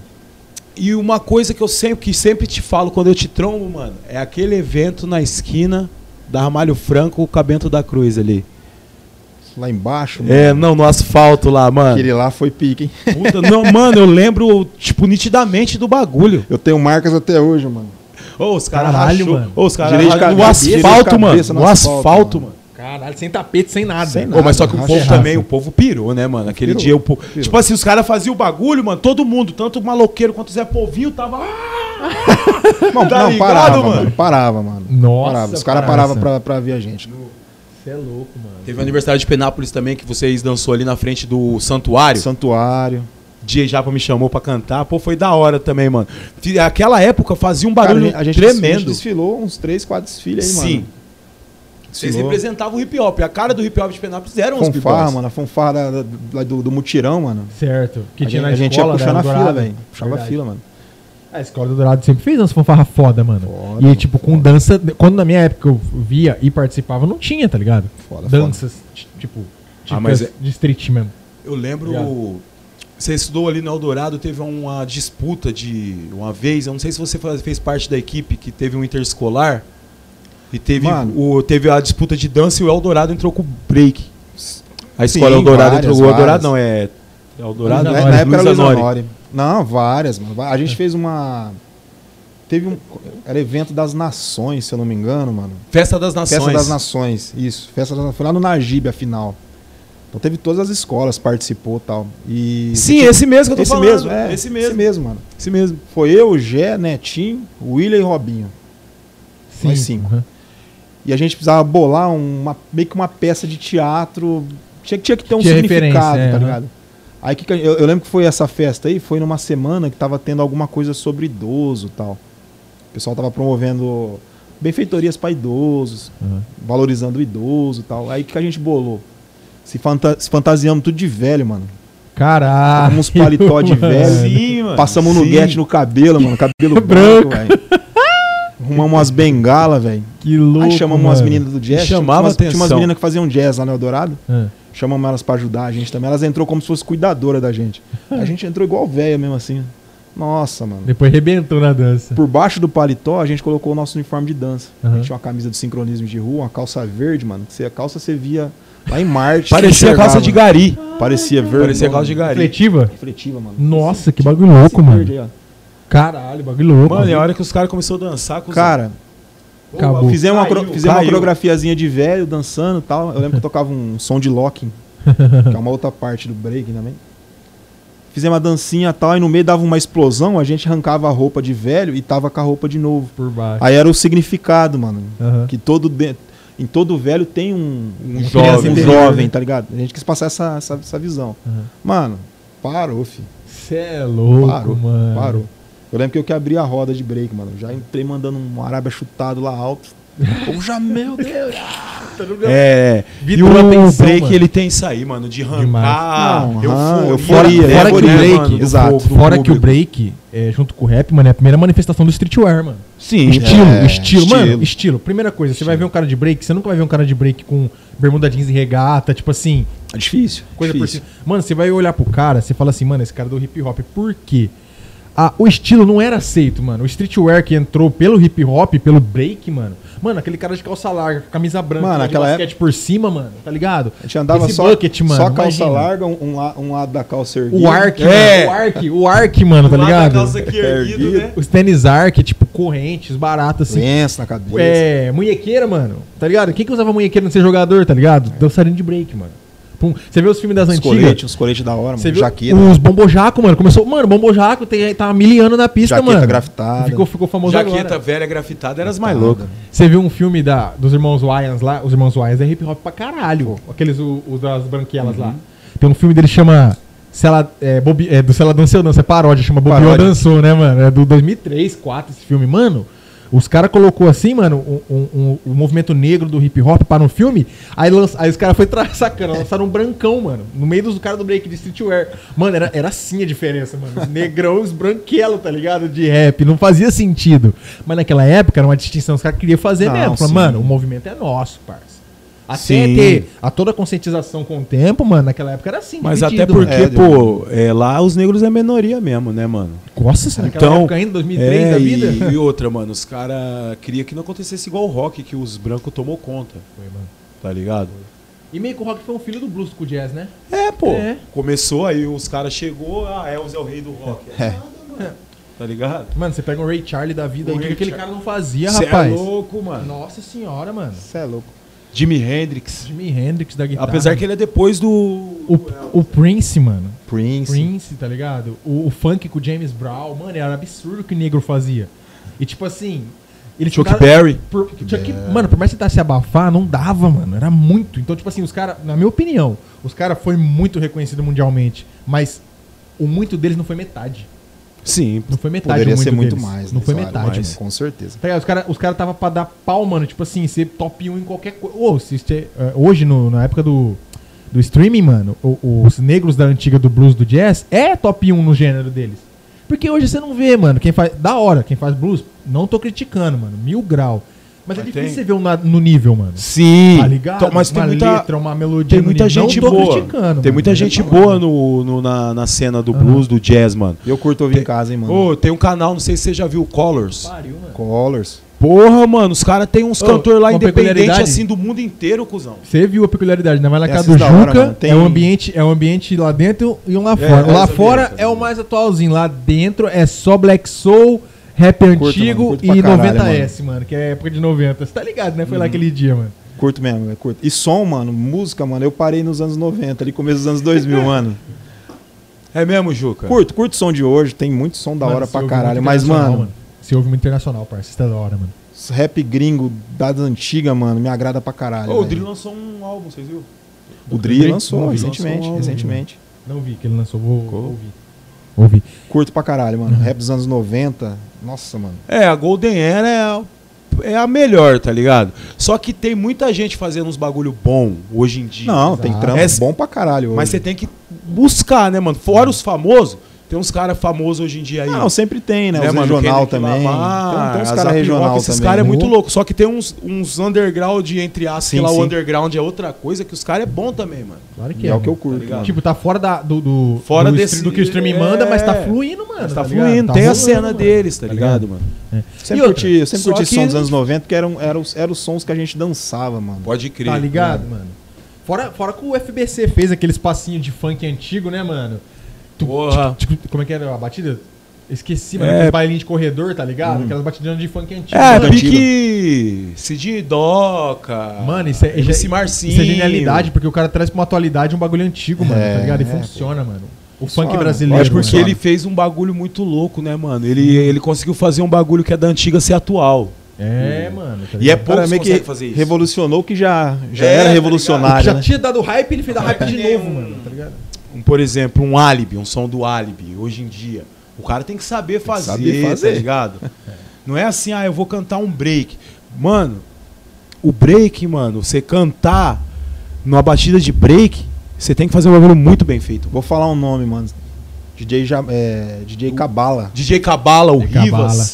E uma coisa que eu sempre, que sempre te falo quando eu te trombo, mano, é aquele evento na esquina da Ramalho Franco com a Bento da Cruz ali. Lá embaixo, É, mano. não, no asfalto lá, mano. Aquele lá foi pique, hein? Puta, não, mano, eu lembro, tipo, nitidamente do bagulho. Eu tenho marcas até hoje, mano. Ô, os caras Caralho, rachou. mano. Ô, os caras no cabeça, asfalto, mano. No no asfalto, asfalto, mano. Caralho, sem tapete, sem nada. Sem Ô, mas só que o Nada, povo também, o povo pirou, né, mano? Aquele Pirou, dia o povo. pirou. Tipo assim, os caras faziam o bagulho, mano. Todo mundo, tanto o maloqueiro quanto o Zé Povinho, tava. Não, Tá não ligado, parava, mano? mano? Parava, mano. Nossa, parava. Os caras paravam pra, pra ver a gente. Você é louco, mano. Teve o aniversário de Penápolis também, que vocês dançou ali na frente do santuário. Santuário. Dia Japa me chamou pra cantar. Pô, foi da hora também, mano. Aquela época fazia um Cara, barulho a gente, a gente tremendo. desfilou uns três, quatro desfiles aí, Sim. mano. Vocês Sim, representavam o hip hop. A cara do hip hop de Penápolis eram os Fanfarra, mano. A fanfarra lá do, do mutirão, mano. Certo. Que a tinha gente, na a gente ia escola, puxar né, na fila, velho. Puxava a fila, mano. A escola do Dourado sempre fez umas fanfarras foda, mano. Foda, e, tipo, com dança. Quando na minha época eu via e participava, não tinha, tá ligado? Foda, Danças, tipo, Ah, mas é- de street mesmo. Eu lembro. Você estudou ali no Eldorado, teve uma disputa de uma vez. Eu não sei se você faz- fez parte da equipe que teve um interescolar. E teve, Mano. o, teve a disputa de dança e o Eldorado entrou com o break. A Sim, escola Eldorado várias, entrou com o Eldorado, várias. não, é. Eldorado? Luiz Na, Honori, na época era Luiz Luiz Honori. Honori. Não, várias, mano. A gente fez uma. Teve um. Era evento das nações, se eu não me engano, mano. Festa das Nações. Festa das Nações, isso. Festa das Nações. Foi lá no Najib, a final. Então teve todas as escolas, participou e tal. E. Sim, esse mesmo que eu tô esse falando. mesmo, é. Esse mesmo. Esse mesmo, mano. Esse mesmo. Foi eu, o Gé, Netinho, o William e Robinho. Nós cinco. aham. E a gente precisava bolar uma, meio que uma peça de teatro. Tinha, tinha que ter um Tinha significado, referência, é, tá ligado? Aí que que eu, eu lembro que foi essa festa aí, foi numa semana que tava tendo alguma coisa sobre idoso e tal. O pessoal tava promovendo benfeitorias para idosos, Aham. valorizando o idoso e tal. Aí que que a gente bolou? Se, fanta se fantasiamos tudo de velho, mano. Caralho. Uns paletó de mano. velho. Sim, mano. Passamos no guete no cabelo, mano. Cabelo Branco. velho. Arrumamos umas bengalas, velho. Que louco. Aí chamamos mano. umas meninas do jazz. tinha chamava umas, tinha umas atenção. meninas que faziam jazz lá no Eldorado. Ah. Chamamos elas pra ajudar a gente também. Elas entrou como se fosse cuidadora da gente. A gente entrou igual velha mesmo assim. Nossa, mano. Depois rebentou na dança. Por baixo do paletó, a gente colocou o nosso uniforme de dança. A Aham. gente tinha uma camisa do sincronismo de rua, uma calça verde, mano. que você- A calça você via lá em Marte. Parecia calça de gari. Parecia verde. Parecia calça de gari. Refletiva? Refletiva, mano. Nossa, que bagulho louco, mano. verde aí, ó. Caralho, bagulho louco. Mano, e a hora que os caras começaram a dançar com os Cara, Acabou. fizemos, uma, Caiu, fizemos uma coreografiazinha de velho dançando e tal. Eu lembro que eu tocava um som de locking, que é uma outra parte do break também. Fizemos uma dancinha e tal, e no meio dava uma explosão, a gente arrancava a roupa de velho e tava com a roupa de novo. por baixo. Aí era o significado, mano. Aham. Que todo de- em todo velho tem um, um jovem, um jovem, né? tá ligado? A gente quis passar essa, essa, essa visão. Aham. Mano, parou, filho. Cê é louco, Parou, mano. parou. Eu lembro que eu que abri a roda de break, mano. Já entrei mandando um arábia chutado lá alto. Pô, já, meu Deus. É, e Vitor o atenção, break mano. ele tem isso aí, mano, de arrancar Não, aham, euforia, euforia, Fora que o né, break, mano, exato. do Fora que o break, é, junto com o rap, mano, é a primeira manifestação do streetwear, mano. Sim, estilo, é, estilo, mano, estilo. estilo. Primeira coisa, você vai ver um cara de break, você nunca vai ver um cara de break com bermuda jeans e regata, tipo assim, É difícil. coisa por difícil. cima. Mano, você vai olhar pro cara, você fala assim, mano, esse cara é do hip hop, por quê? Ah, o estilo não era aceito, mano. O streetwear que entrou pelo hip hop, pelo break, mano. Mano, aquele cara de calça larga, camisa branca, Mano, de aquela basquete por cima, mano, tá ligado? A gente andava Esse só, bucket, mano, só calça imagina. larga, um, um la- um lado da calça erguida. O arc, É. mano, o arc, o arc, mano, tá ligado? calça aqui erguido, né? Os tênis arc, tipo, correntes, baratos, assim. Lenço na cabeça. É, munhequeira, mano. Tá ligado? Quem que usava munhequeira no ser jogador, tá ligado? Dançarino de break, mano. Pum. Você vê os filmes das Os antigas. coletes, uns coletes da hora, mano. Jaqueta. os bombojaco, mano. Começou. Mano, bombojaco tem, tá mil anos na pista, Jaqueta mano. grafitada. Ficou, ficou famoso Jaqueta agora. velha grafitada era as mais loucas. Você viu um filme da, dos irmãos Wyans lá? Os irmãos Wyans é hip hop pra caralho. Aqueles, o- os das branquelas lá. Tem um filme dele que chama. Se ela, é, Bobi, é, do Se ela dançou, não, é paródia, chama Bobiô Paródia. Dançou, né, mano? É do 2003, 2004 esse filme. Mano, os caras colocou assim, mano, o um, um- o movimento negro do hip hop para um filme. Aí, lança, aí os caras foi sacando, lançaram um brancão, mano. No meio dos caras do break de streetwear. Mano, era, era assim a diferença, mano. Os negrão, os branquelos, tá ligado? De rap. Não fazia sentido. Mas naquela época era uma distinção que os caras queriam fazer Não, mesmo. Falaram, mano, o movimento é nosso, parça. Até Sim. ter a toda a conscientização com o tempo, mano, naquela época era assim. Mas até dividido, porque, É, pô, é, lá os negros é menoria mesmo, né, mano? Nossa, será Então, época ainda, 2003 é, da vida? E, e outra, mano, os caras queriam que não acontecesse igual o rock, que os brancos tomou conta, Foi, mano. tá ligado? E meio que o rock foi um filho do blues com o jazz, né? É, pô. É. Começou, aí os caras chegou, ah, Elvis é o rei do rock. É. Nada, mano. Tá ligado? Mano, você pega um Ray Charlie da vida O aí, o que aquele Char- cara não fazia, Cê rapaz? é louco, mano. Nossa senhora, mano. Você é louco. Jimi Hendrix. Jimi Hendrix da guitarra. Apesar que ele é depois do. O, o Prince, mano. Prince. Prince, tá ligado? O, o funk com o James Brown, mano, era absurdo o que o negro fazia. E tipo assim. Ele Chuck cara- Berry. Por, Chuck- Mano, por mais que tentasse abafar, não dava, mano. Era muito. Então, tipo assim, os caras, na minha opinião, os caras foi muito reconhecido mundialmente. Mas o muito deles não foi metade. Sim. Não foi metade Poderia muito ser muito deles. mais. Não né? foi Claro, metade. mano. Com certeza. Tá? Os caras os cara tava pra dar pau, mano. Tipo assim, ser top 1 em qualquer coisa. Você- eh, hoje, no- na época do, do streaming, mano, os negros da antiga do blues do jazz é top 1 no gênero deles. Porque hoje você não vê, mano, quem faz. Da hora, quem faz blues, não tô criticando, mano. Mil grau. Mas é Mas difícil tem. você ver um no nível, mano. Sim. Tá ligado? Então, mas tem uma muita, letra, uma melodia. tem muita gente não tô boa. criticando, Tem mano. muita É gente hora. boa no, no- na, na cena do Aham. blues, do jazz, mano. Eu curto ouvir em casa, hein, mano. Ô, tem um canal, não sei se você já viu, Colors. Pariu, mano. Colors. Porra, mano, os caras têm uns Ô, cantores lá independentes assim do mundo inteiro, cuzão. Você viu a peculiaridade, né? Vai na casa do da hora, Juca, mano. Tem- é um ambiente, é um ambiente lá dentro e um lá É, fora. mais lá fora é o mais atualzinho, lá dentro é só Black Soul, rap antigo mano, curto e caralho, 90S, mano. que é época de 90. Você tá ligado, né? Foi lá aquele dia, mano. Curto mesmo, é curto. E som, mano, música, mano, eu parei nos anos 90, ali começo dos anos 2000, mano. É mesmo, Juca? Curto, curto som de hoje, tem muito som da Mano, hora pra caralho. Mas, mano, Você ouve muito internacional, parça. Isso tá da hora, mano. rap gringo das antigas, mano, me agrada pra caralho. Ô, o velho. Drill lançou um álbum, vocês viram? O Drill Não lançou vi. recentemente, Lançou um recentemente. Não vi que ele lançou, vou Ficou? ouvir. Ouvi. Curto pra caralho, mano. Uhum. Rap dos anos 90. Nossa, mano. É, a Golden Era é a, é a melhor, tá ligado? Só que tem muita gente fazendo uns bagulho bom hoje em dia. Não, tem exato. trampo É- bom pra caralho. Mas hoje. você tem que buscar, né, mano? Fora os famosos, tem uns caras famosos hoje em dia aí. Não, sempre tem, né? né, Os mano? regional também. Tem, tem uns a caras regional Rock, Esses também. caras é muito Oh. louco. Só que tem uns, uns underground, entre aspas, Sim, que lá o sim. underground é outra coisa, que os caras é bom também, mano. Claro que é. é o que eu curto. mano. Tipo, tá fora da, do, do, Fora do, desse- stream- do que o streaming é. manda, mas tá fluindo, mano. Mas tá, ligado? fluindo, Tá tem a rolando, cena mano. deles, tá, Tá ligado, mano? Sempre E outra, curti, eu sempre curti que- som dos anos 90, porque eram, eram, os- eram os sons que a gente dançava, mano. Pode crer. Tá ligado, mano? Fora, fora que o FBC fez aqueles passinhos de funk antigo, né, mano? Porra. como é que era a batida? Esqueci, mano. É. Aqueles bailinhos de corredor, tá ligado? Hum. Aquelas batidinhas de funk antigo. É, mano. antigo. pique Cidinho Doca. Mano, isso é, MC é- Marcinho. isso é genialidade, porque o cara traz pra uma atualidade um bagulho antigo, mano, É, tá ligado? E é, funciona, mano. O funk brasileiro. lógico, Porque mano. ele fez um bagulho muito louco, né, mano? Ele, ele conseguiu fazer um bagulho que é da antiga ser atual. É, mano. tá E é meio que conseguem fazer isso. revolucionou o que já, já É, era tá revolucionário, que já né? tinha dado hype, ele fez dar hype de novo, mano, tá ligado? Um, por exemplo, um álibi, um som do álibi, hoje em dia. O cara tem que saber fazer, saber fazer. tá ligado? Não é assim, ah, eu vou cantar um break. Mano, o break, mano, você cantar numa batida de break, você tem que fazer um bagulho muito bem feito. Vou falar um nome, mano. DJ, ja, é, DJ Cabala. DJ Cabala, o DJ Rivas. Cabala,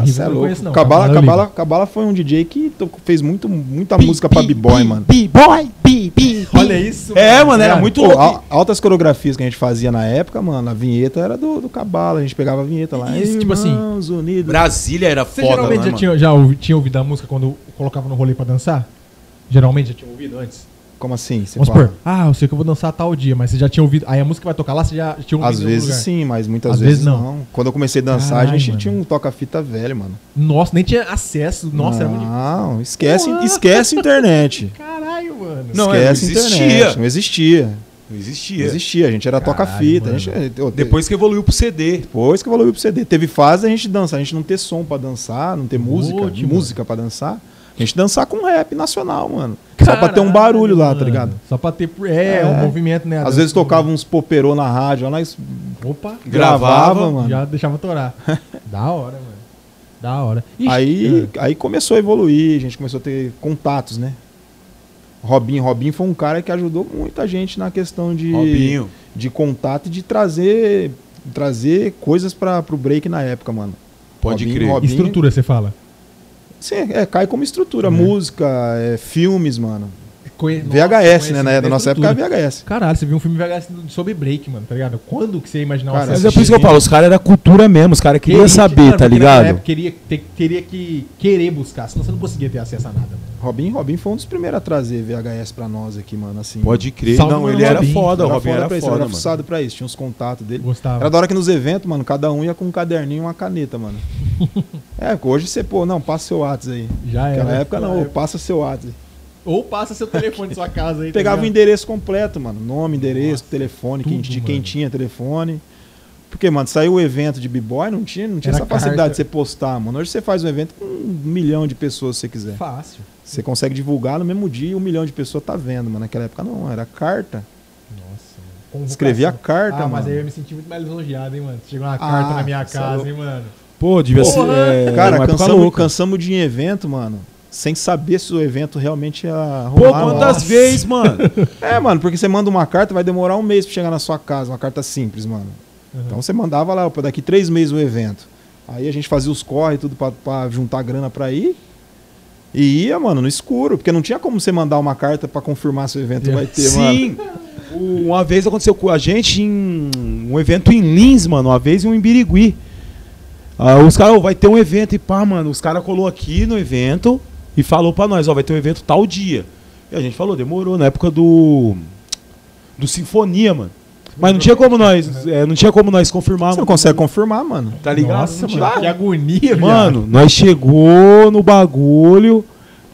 Rivas cê é louco. conheço, não. Cabala, Cabala Cabala. Cabala foi um DJ que fez muito, muita música pra b-boy, mano. B-boy, b b Olha isso, É, mano, era Cara, muito Pô, louco. al- altas coreografias que a gente fazia na época, mano, a vinheta era do, do Cabala, a gente pegava a vinheta lá. Isso, tipo assim, Irmãos Unidos. Brasília era Você foda, geralmente né, já, mano? tinha, já tinha ouvido a música quando colocava no rolê pra dançar? Geralmente já tinha ouvido antes? Como assim? Você Vamos supor, ah, eu sei que eu vou dançar tal dia, mas você já tinha ouvido. Aí a música vai tocar lá, você já tinha ouvido Às vezes lugar. sim, mas muitas Às vezes, vezes não. não. Quando eu comecei a dançar, Caralho, a gente mano. tinha um toca-fita velho, mano. Nossa, nem tinha acesso. Nossa, era muito. Não, esquece, esquece a internet. Caralho, mano. Não, é, esquece não a internet. existia. Não existia. Não Não existia. existia. A gente era toca-fita. a mano. gente- eu- Depois que evoluiu pro CD. Depois que evoluiu pro CD. Teve fase a gente dança, a gente não ter som pra dançar, não ter música, música pra dançar. A gente dançar com rap nacional, mano. Só pra ter um barulho lá, tá mano. ligado? Só pra ter. É, É. um movimento, né? Às vezes tocava uns poperô na rádio, lá nós Opa, gravava, mano. já deixava torar. da hora, mano. Da hora. Ixi, Aí, é. aí começou a evoluir, a gente começou a ter contatos, né? Robinho, Robinho foi um cara que ajudou muita gente na questão de, Robinho. de contato e de trazer, trazer coisas para pro break na época, mano. Pode Robinho, crer. Robinho- Estrutura, você fala. Sim, é, cai como estrutura, É. música, é, filmes, mano. Conhe- Nossa, VHS, né? Na, da da nossa época era VHS. Caralho, você viu um filme VHS sobre break, mano, tá ligado? Quando que você ia imaginar Cara, Mas é por isso que eu falo, os caras eram cultura mesmo, os caras queriam Queria- saber, mano, tá ligado? época Queria, ter- teria que querer buscar, senão você não conseguia ter acesso a nada. Mano. Robinho, Robinho foi um dos primeiros a trazer VHS pra nós aqui, mano, assim. Pode crer. Salve, não, mano, ele era Robinho. foda, o Era Robinho foda era pra isso, foda, era mano. fuçado pra isso, tinha uns contatos dele. Gostava. Era da hora que nos eventos, mano, cada um ia com um caderninho e uma caneta, mano. é, hoje você, pô, não, passa seu WhatsApp aí. Já era. Naquela época não, passa seu WhatsApp. Ou passa seu telefone de sua casa aí. tá Pegava o ligado? endereço completo, mano. Nome, endereço, Nossa, telefone, quem, tudo, de quem tinha telefone. Porque, mano, saiu o evento de B-Boy, não tinha, não tinha Era essa facilidade de você postar, mano. Hoje você faz um evento com um milhão de pessoas se você quiser. Fácil. Você consegue divulgar no mesmo dia um milhão de pessoas tá vendo, mano. Naquela época não, era carta. Nossa, mano. convocação. Escrevia carta, Ah, mano. mas aí eu me senti muito mais lisonjeado, hein, mano. Chegou uma Ah, carta na minha é casa, hein, mano. Pô, devia ser. Porra, é, Cara, cansamos, cansamos de ir em evento, mano, sem saber se o evento realmente ia Pô, rolar. quantas Nossa. vezes, mano? É, mano, porque você manda uma carta, vai demorar um mês pra chegar na sua casa, uma carta simples, mano. Então você mandava lá, pô, daqui três meses o evento. Aí a gente fazia os corre, tudo pra, pra juntar grana pra ir. E ia, mano, no escuro, porque não tinha como você mandar uma carta pra confirmar se o evento vai ter, mano. Sim. Uma vez aconteceu com a gente em um evento em Lins, mano, uma vez em um Imbirigui. Ah, os caras, ó, vai ter um evento e pá, mano, os caras colou aqui no evento e falou pra nós, ó, vai ter um evento tal dia. E a gente falou, demorou, na época do do Sinfonia, mano. Mas não tinha como nós, é, não tinha como nós confirmar. Você não consegue confirmar, mano. Tá ligado? Nossa, mano, que agonia, viado. Mano, nós chegou no bagulho,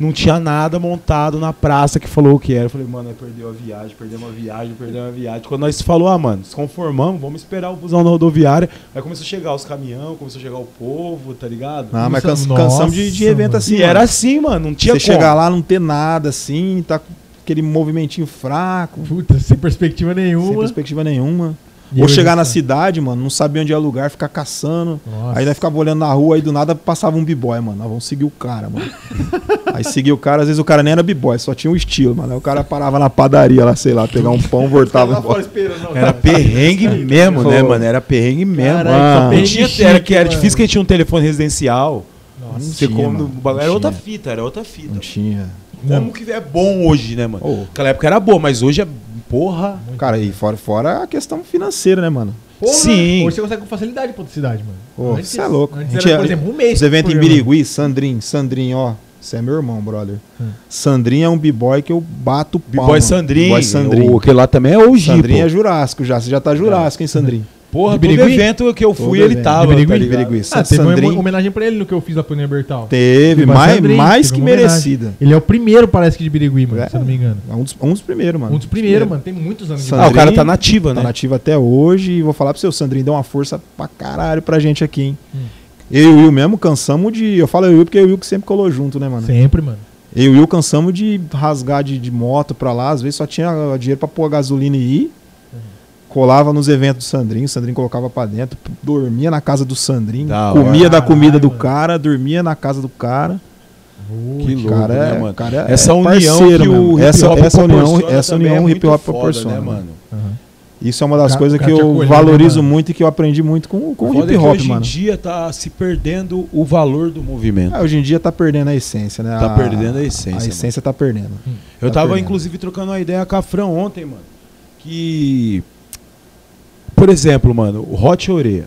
não tinha nada montado na praça que falou o que era. Eu falei, mano, perdeu a viagem, perdemos a viagem, perdemos a viagem. Quando nós falou, ah, mano, se conformamos, vamos esperar o busão na rodoviária. Aí começou a chegar os caminhão, começou a chegar o povo, tá ligado? Ah, mas cansa- cansamos de, de evento mano. assim. e era assim, mano, não tinha Você como. chegar lá, não ter nada assim, tá com aquele movimentinho fraco, Puta, sem perspectiva nenhuma. sem perspectiva nenhuma. E Ou chegar na cidade, mano, não sabia onde é o lugar, ficar caçando. Nossa. Aí nós ficava olhando na rua, aí do nada passava um b-boy, mano. Nós vamos seguir o cara, mano. aí seguia o cara, às vezes o cara nem era b-boy, só tinha um estilo, mano. Aí o cara parava na padaria lá, sei lá, pegar um pão, voltava embora. Era perrengue mesmo, né, mano? Era perrengue mesmo. Caralho, Ah, não perrengue tinha, chique, era, que era mano. difícil que a gente tinha um telefone residencial. Nossa. Não Você tinha, come- mano, não era outra tinha. fita, era outra fita. Não tinha. Como que é bom hoje, né, mano? Ô. Naquela época era boa, mas hoje é. Porra. Cara, e fora, fora a questão financeira, né, mano? Porra, Sim. Hoje você consegue com facilidade pra outra cidade, mano. Pô, você é louco. Antes A gente era, por exemplo, um mês. Os eventos em. Birigui, Sandrinho, Sandrinho, ó. Você é meu irmão, brother. Hum. Sandrinho é um b-boy que eu bato pau. B-Boy mano. Sandrinho. B-boy Sandrinho. O, aquele lá também é o Gipo. Sandrinho é Jurássico já. Você já tá Jurássico, hein, Sandrinho? Porra, De todo Birigui? evento que eu Todo fui, ele evento. tava, De Birigui? tá ligado? Birigui. Ah, teve uma Sandrinho homenagem pra ele no que eu fiz lá pro Unibertal. teve, Teve mais, Sandrinho, mais teve que uma homenagem. merecida. Ele é o primeiro, parece que, de Birigui, mano, É. se eu não me engano. É um dos, um dos primeiros, mano. Um dos primeiros, mano. Tem muitos anos de Ah, o cara tá nativa, Tá né? nativo até hoje e vou falar pra você, o Sandrinho deu uma força pra caralho pra gente aqui, hein? Hum. Eu e o Will mesmo cansamos de. Eu falo eu e o Will porque eu e o Will que sempre colou junto, né, mano? Sempre, mano. Eu e o Will cansamos de rasgar de, de moto pra lá, às vezes só tinha dinheiro pra pôr a gasolina e ir. Colava nos eventos do Sandrinho, o Sandrinho colocava pra dentro, dormia na casa do Sandrinho, Da comia hora. da comida do cara, dormia na casa do cara. Que louco, cara né, é, mano? cara é Essa união parceiro que o hip essa, hop essa união, proporciona essa união é o hip hop foda, proporciona. né, mano? Aham. Isso é uma das coisas que eu acolheu, valorizo né, mano? muito e que eu aprendi muito com, com o hip que hop, hoje mano. em dia tá se perdendo o valor do movimento. É, hoje em dia tá perdendo a essência, né? Tá perdendo a essência, A mano. essência tá perdendo. Eu Tá tava, perdendo. inclusive, trocando uma ideia com a Fran ontem, mano. Que. Por exemplo, mano, o Hot Oreia.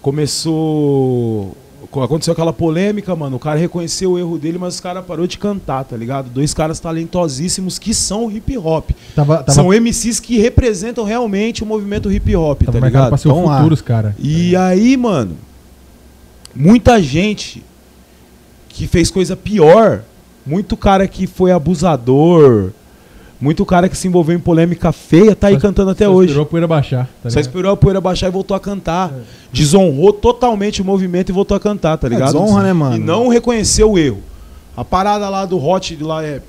Começou. co- Aconteceu aquela polêmica, mano. O cara reconheceu o erro dele, mas os caras parou de cantar, tá ligado? Dois caras talentosíssimos que são hip hop. Tava, tava, São MCs que representam realmente o movimento hip hop, tava tá ligado? pra ser o Tão lá. futuro, os cara. E aí, mano, muita gente que fez coisa pior, muito cara que foi abusador, muito cara que se envolveu em polêmica feia, tá aí Só- cantando até Só hoje. Esperou a poeira baixar. Tá Só esperou a poeira baixar e voltou a cantar. É. Desonrou totalmente o movimento e voltou a cantar, tá É, ligado? desonra, né, mano? E não reconheceu o erro. A parada lá do Hot, lá é.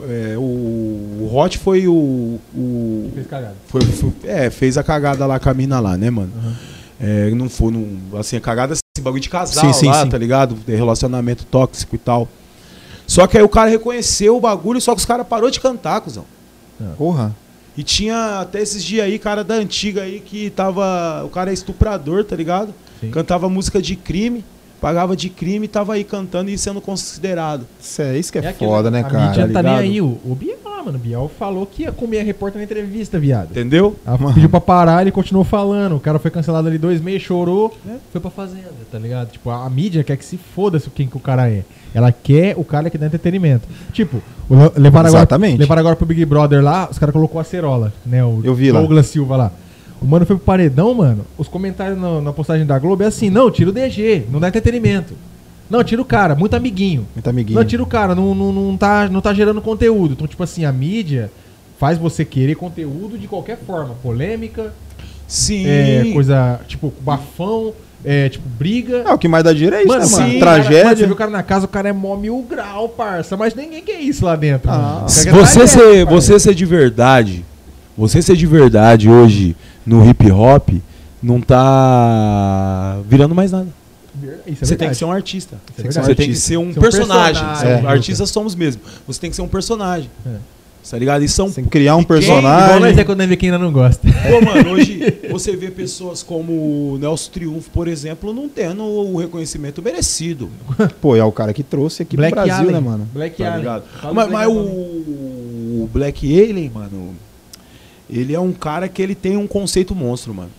é, o, o Hot foi o. o Fez cagada. foi, foi- é, fez a cagada lá com a mina lá, né, mano? Uhum. É, não foi, não, assim, a cagada assim, bagulho de casal Sim, sim, lá, sim. tá ligado? De relacionamento tóxico e tal. Só que aí o cara reconheceu o bagulho, só que os caras parou de cantar, cuzão. Porra. E tinha até esses dias aí, cara da antiga aí, que tava. O cara é estuprador, tá ligado? Sim. Cantava música de crime, pagava de crime e tava aí cantando e sendo considerado. Isso é isso que é, aquilo, foda, né, a cara? mídia tá nem ligado? aí. O, o lá, mano. O Biel falou que ia comer a repórter na entrevista, viado. Entendeu? Ela Mano. pediu pra parar, ele continuou falando. O cara foi cancelado ali dois meses, chorou, foi pra fazenda, tá ligado? Tipo, a, a mídia quer que se foda se quem que o cara é. Ela quer o cara que dá entretenimento. Tipo, levaram, agora, Exatamente. levaram agora pro Big Brother lá, os caras colocou a cerola, né? O Eu vi lá. Douglas Silva lá. O mano foi pro paredão, mano. Os comentários na, na postagem da Globo é assim: não, tira o DG, não dá entretenimento. Não, tira o cara, muito amiguinho. Muito amiguinho. Não, tira o cara, não, não, não, tá, não tá gerando conteúdo. Então, tipo assim, a mídia faz você querer conteúdo de qualquer forma. Polêmica, Sim. é, coisa tipo bafão, é, tipo briga. Ah, o que mais dá dinheiro é isso, Mano, né, mano? sim, Tragédia. Cara, mano, você viu o cara na casa, o cara é mó mil grau, parça. Mas ninguém quer isso lá dentro. Ah. você tragédia, ser, parça. você ser de verdade, Você ser de verdade hoje no hip hop não tá virando mais nada. Isso é você tem verdade. que ser um artista. Isso é você tem que ser um Ser um personagem. personagem. É. Artistas somos mesmo. Você tem que ser um personagem. É. Tá ligado? E são Você tem que criar um Igual nós personagem. é quando quem ainda não gosta. Pô, mano, hoje você vê pessoas como o Nelson Triunfo, por exemplo, não tendo o reconhecimento merecido. Pô, é o cara que trouxe aqui Black pro Brasil, Allen. né, mano? Black Tá Allen. Mas, mas Allen. o Black Alien, mano, ele é um cara que ele tem um conceito monstro, mano.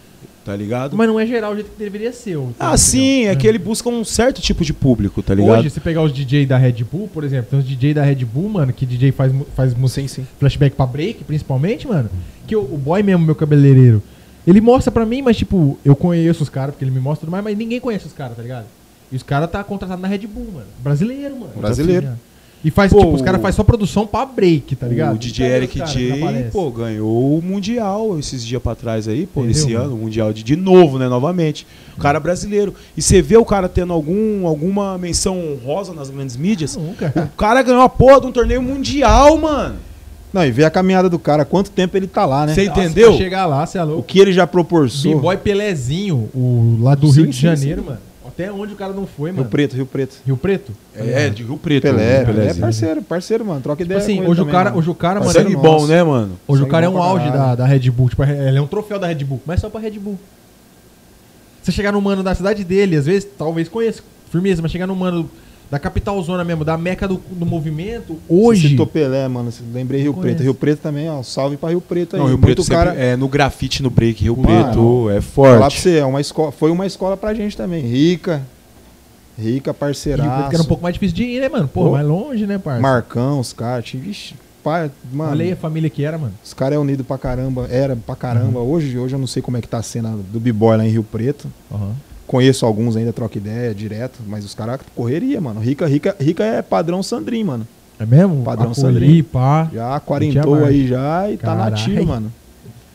Tá ligado? Mas não é geral o jeito que deveria ser. ah, sim, é né? que ele busca um certo tipo de público, tá ligado? Hoje, se pegar os DJ da Red Bull, por exemplo, tem uns DJ da Red Bull, mano, que DJ faz, faz música, Sim, sim. flashback pra break, principalmente, mano. Que o, o boy mesmo, meu cabeleireiro, ele mostra pra mim, mas tipo, eu conheço os caras, porque ele me mostra tudo mais, mas ninguém conhece os caras, tá ligado? E os caras tá contratado na Red Bull, mano. Brasileiro, mano. Brasileiro. E faz, Pô, tipo, os caras o- fazem só produção pra break, tá ligado? O DJ Eric J, pô, ganhou o Mundial esses dias pra trás aí, pô, Entendeu, esse mano? ano, o Mundial de, de novo, né, novamente. O cara brasileiro. E você vê o cara tendo algum, alguma menção honrosa nas grandes mídias. Nunca. O cara ganhou a porra de um torneio mundial, mano. Não, e ver a caminhada do cara, quanto tempo ele tá lá, né? Você Nossa, entendeu? pra chegar lá, você é O louco. que ele já proporcionou. B-Boy Pelezinho, o, lá do Sim, Rio de sim, Janeiro, sim. mano. Até onde o cara não foi, Rio mano. Preto, Rio Preto. Rio Preto? É, de Rio Preto. Pelé, o Pelé é parceiro, parceiro, mano. Troca Tipo ideia assim, com ele hoje o, também, cara, mano. hoje o cara, mano, Parceiro ele- Sangue bom, né, mano? hoje o cara é um auge da, da Red Bull. Tipo, ele é um troféu da Red Bull, mas só pra Red Bull. Você chegar no mano da cidade dele, às vezes, talvez conheça, firmeza, mas chegar no mano da capital zona mesmo, da meca do, do movimento, Você hoje. citou Pelé, mano. você- Lembrei Rio Conheço. Preto. Rio Preto também, ó. Salve pra Rio Preto aí. Não, Rio Muito Preto cara. é no grafite no break, Rio Mano, Preto é Falar pra forte. você, é uma escola, foi uma escola pra gente também. Rica. Rica, Rio Preto, parceiraço. que era um pouco mais difícil de ir, né, mano? Pô, Pô. mais longe, né, parça? Marcão, os caras. tinha- Vixe, pai, mano. Olha aí a família que era, mano. Os caras é unido pra caramba. Era pra caramba. Uhum. Hoje, hoje eu não sei como é que tá a cena do B-Boy lá em Rio Preto. Aham. Conheço alguns ainda, troca ideia direto. Mas os caras correria, mano. Rica, rica, rica é padrão Sandrin, mano. É mesmo? Padrão Acolhi, pá. Já quarentou aí já e tá Caralho. nativo, mano.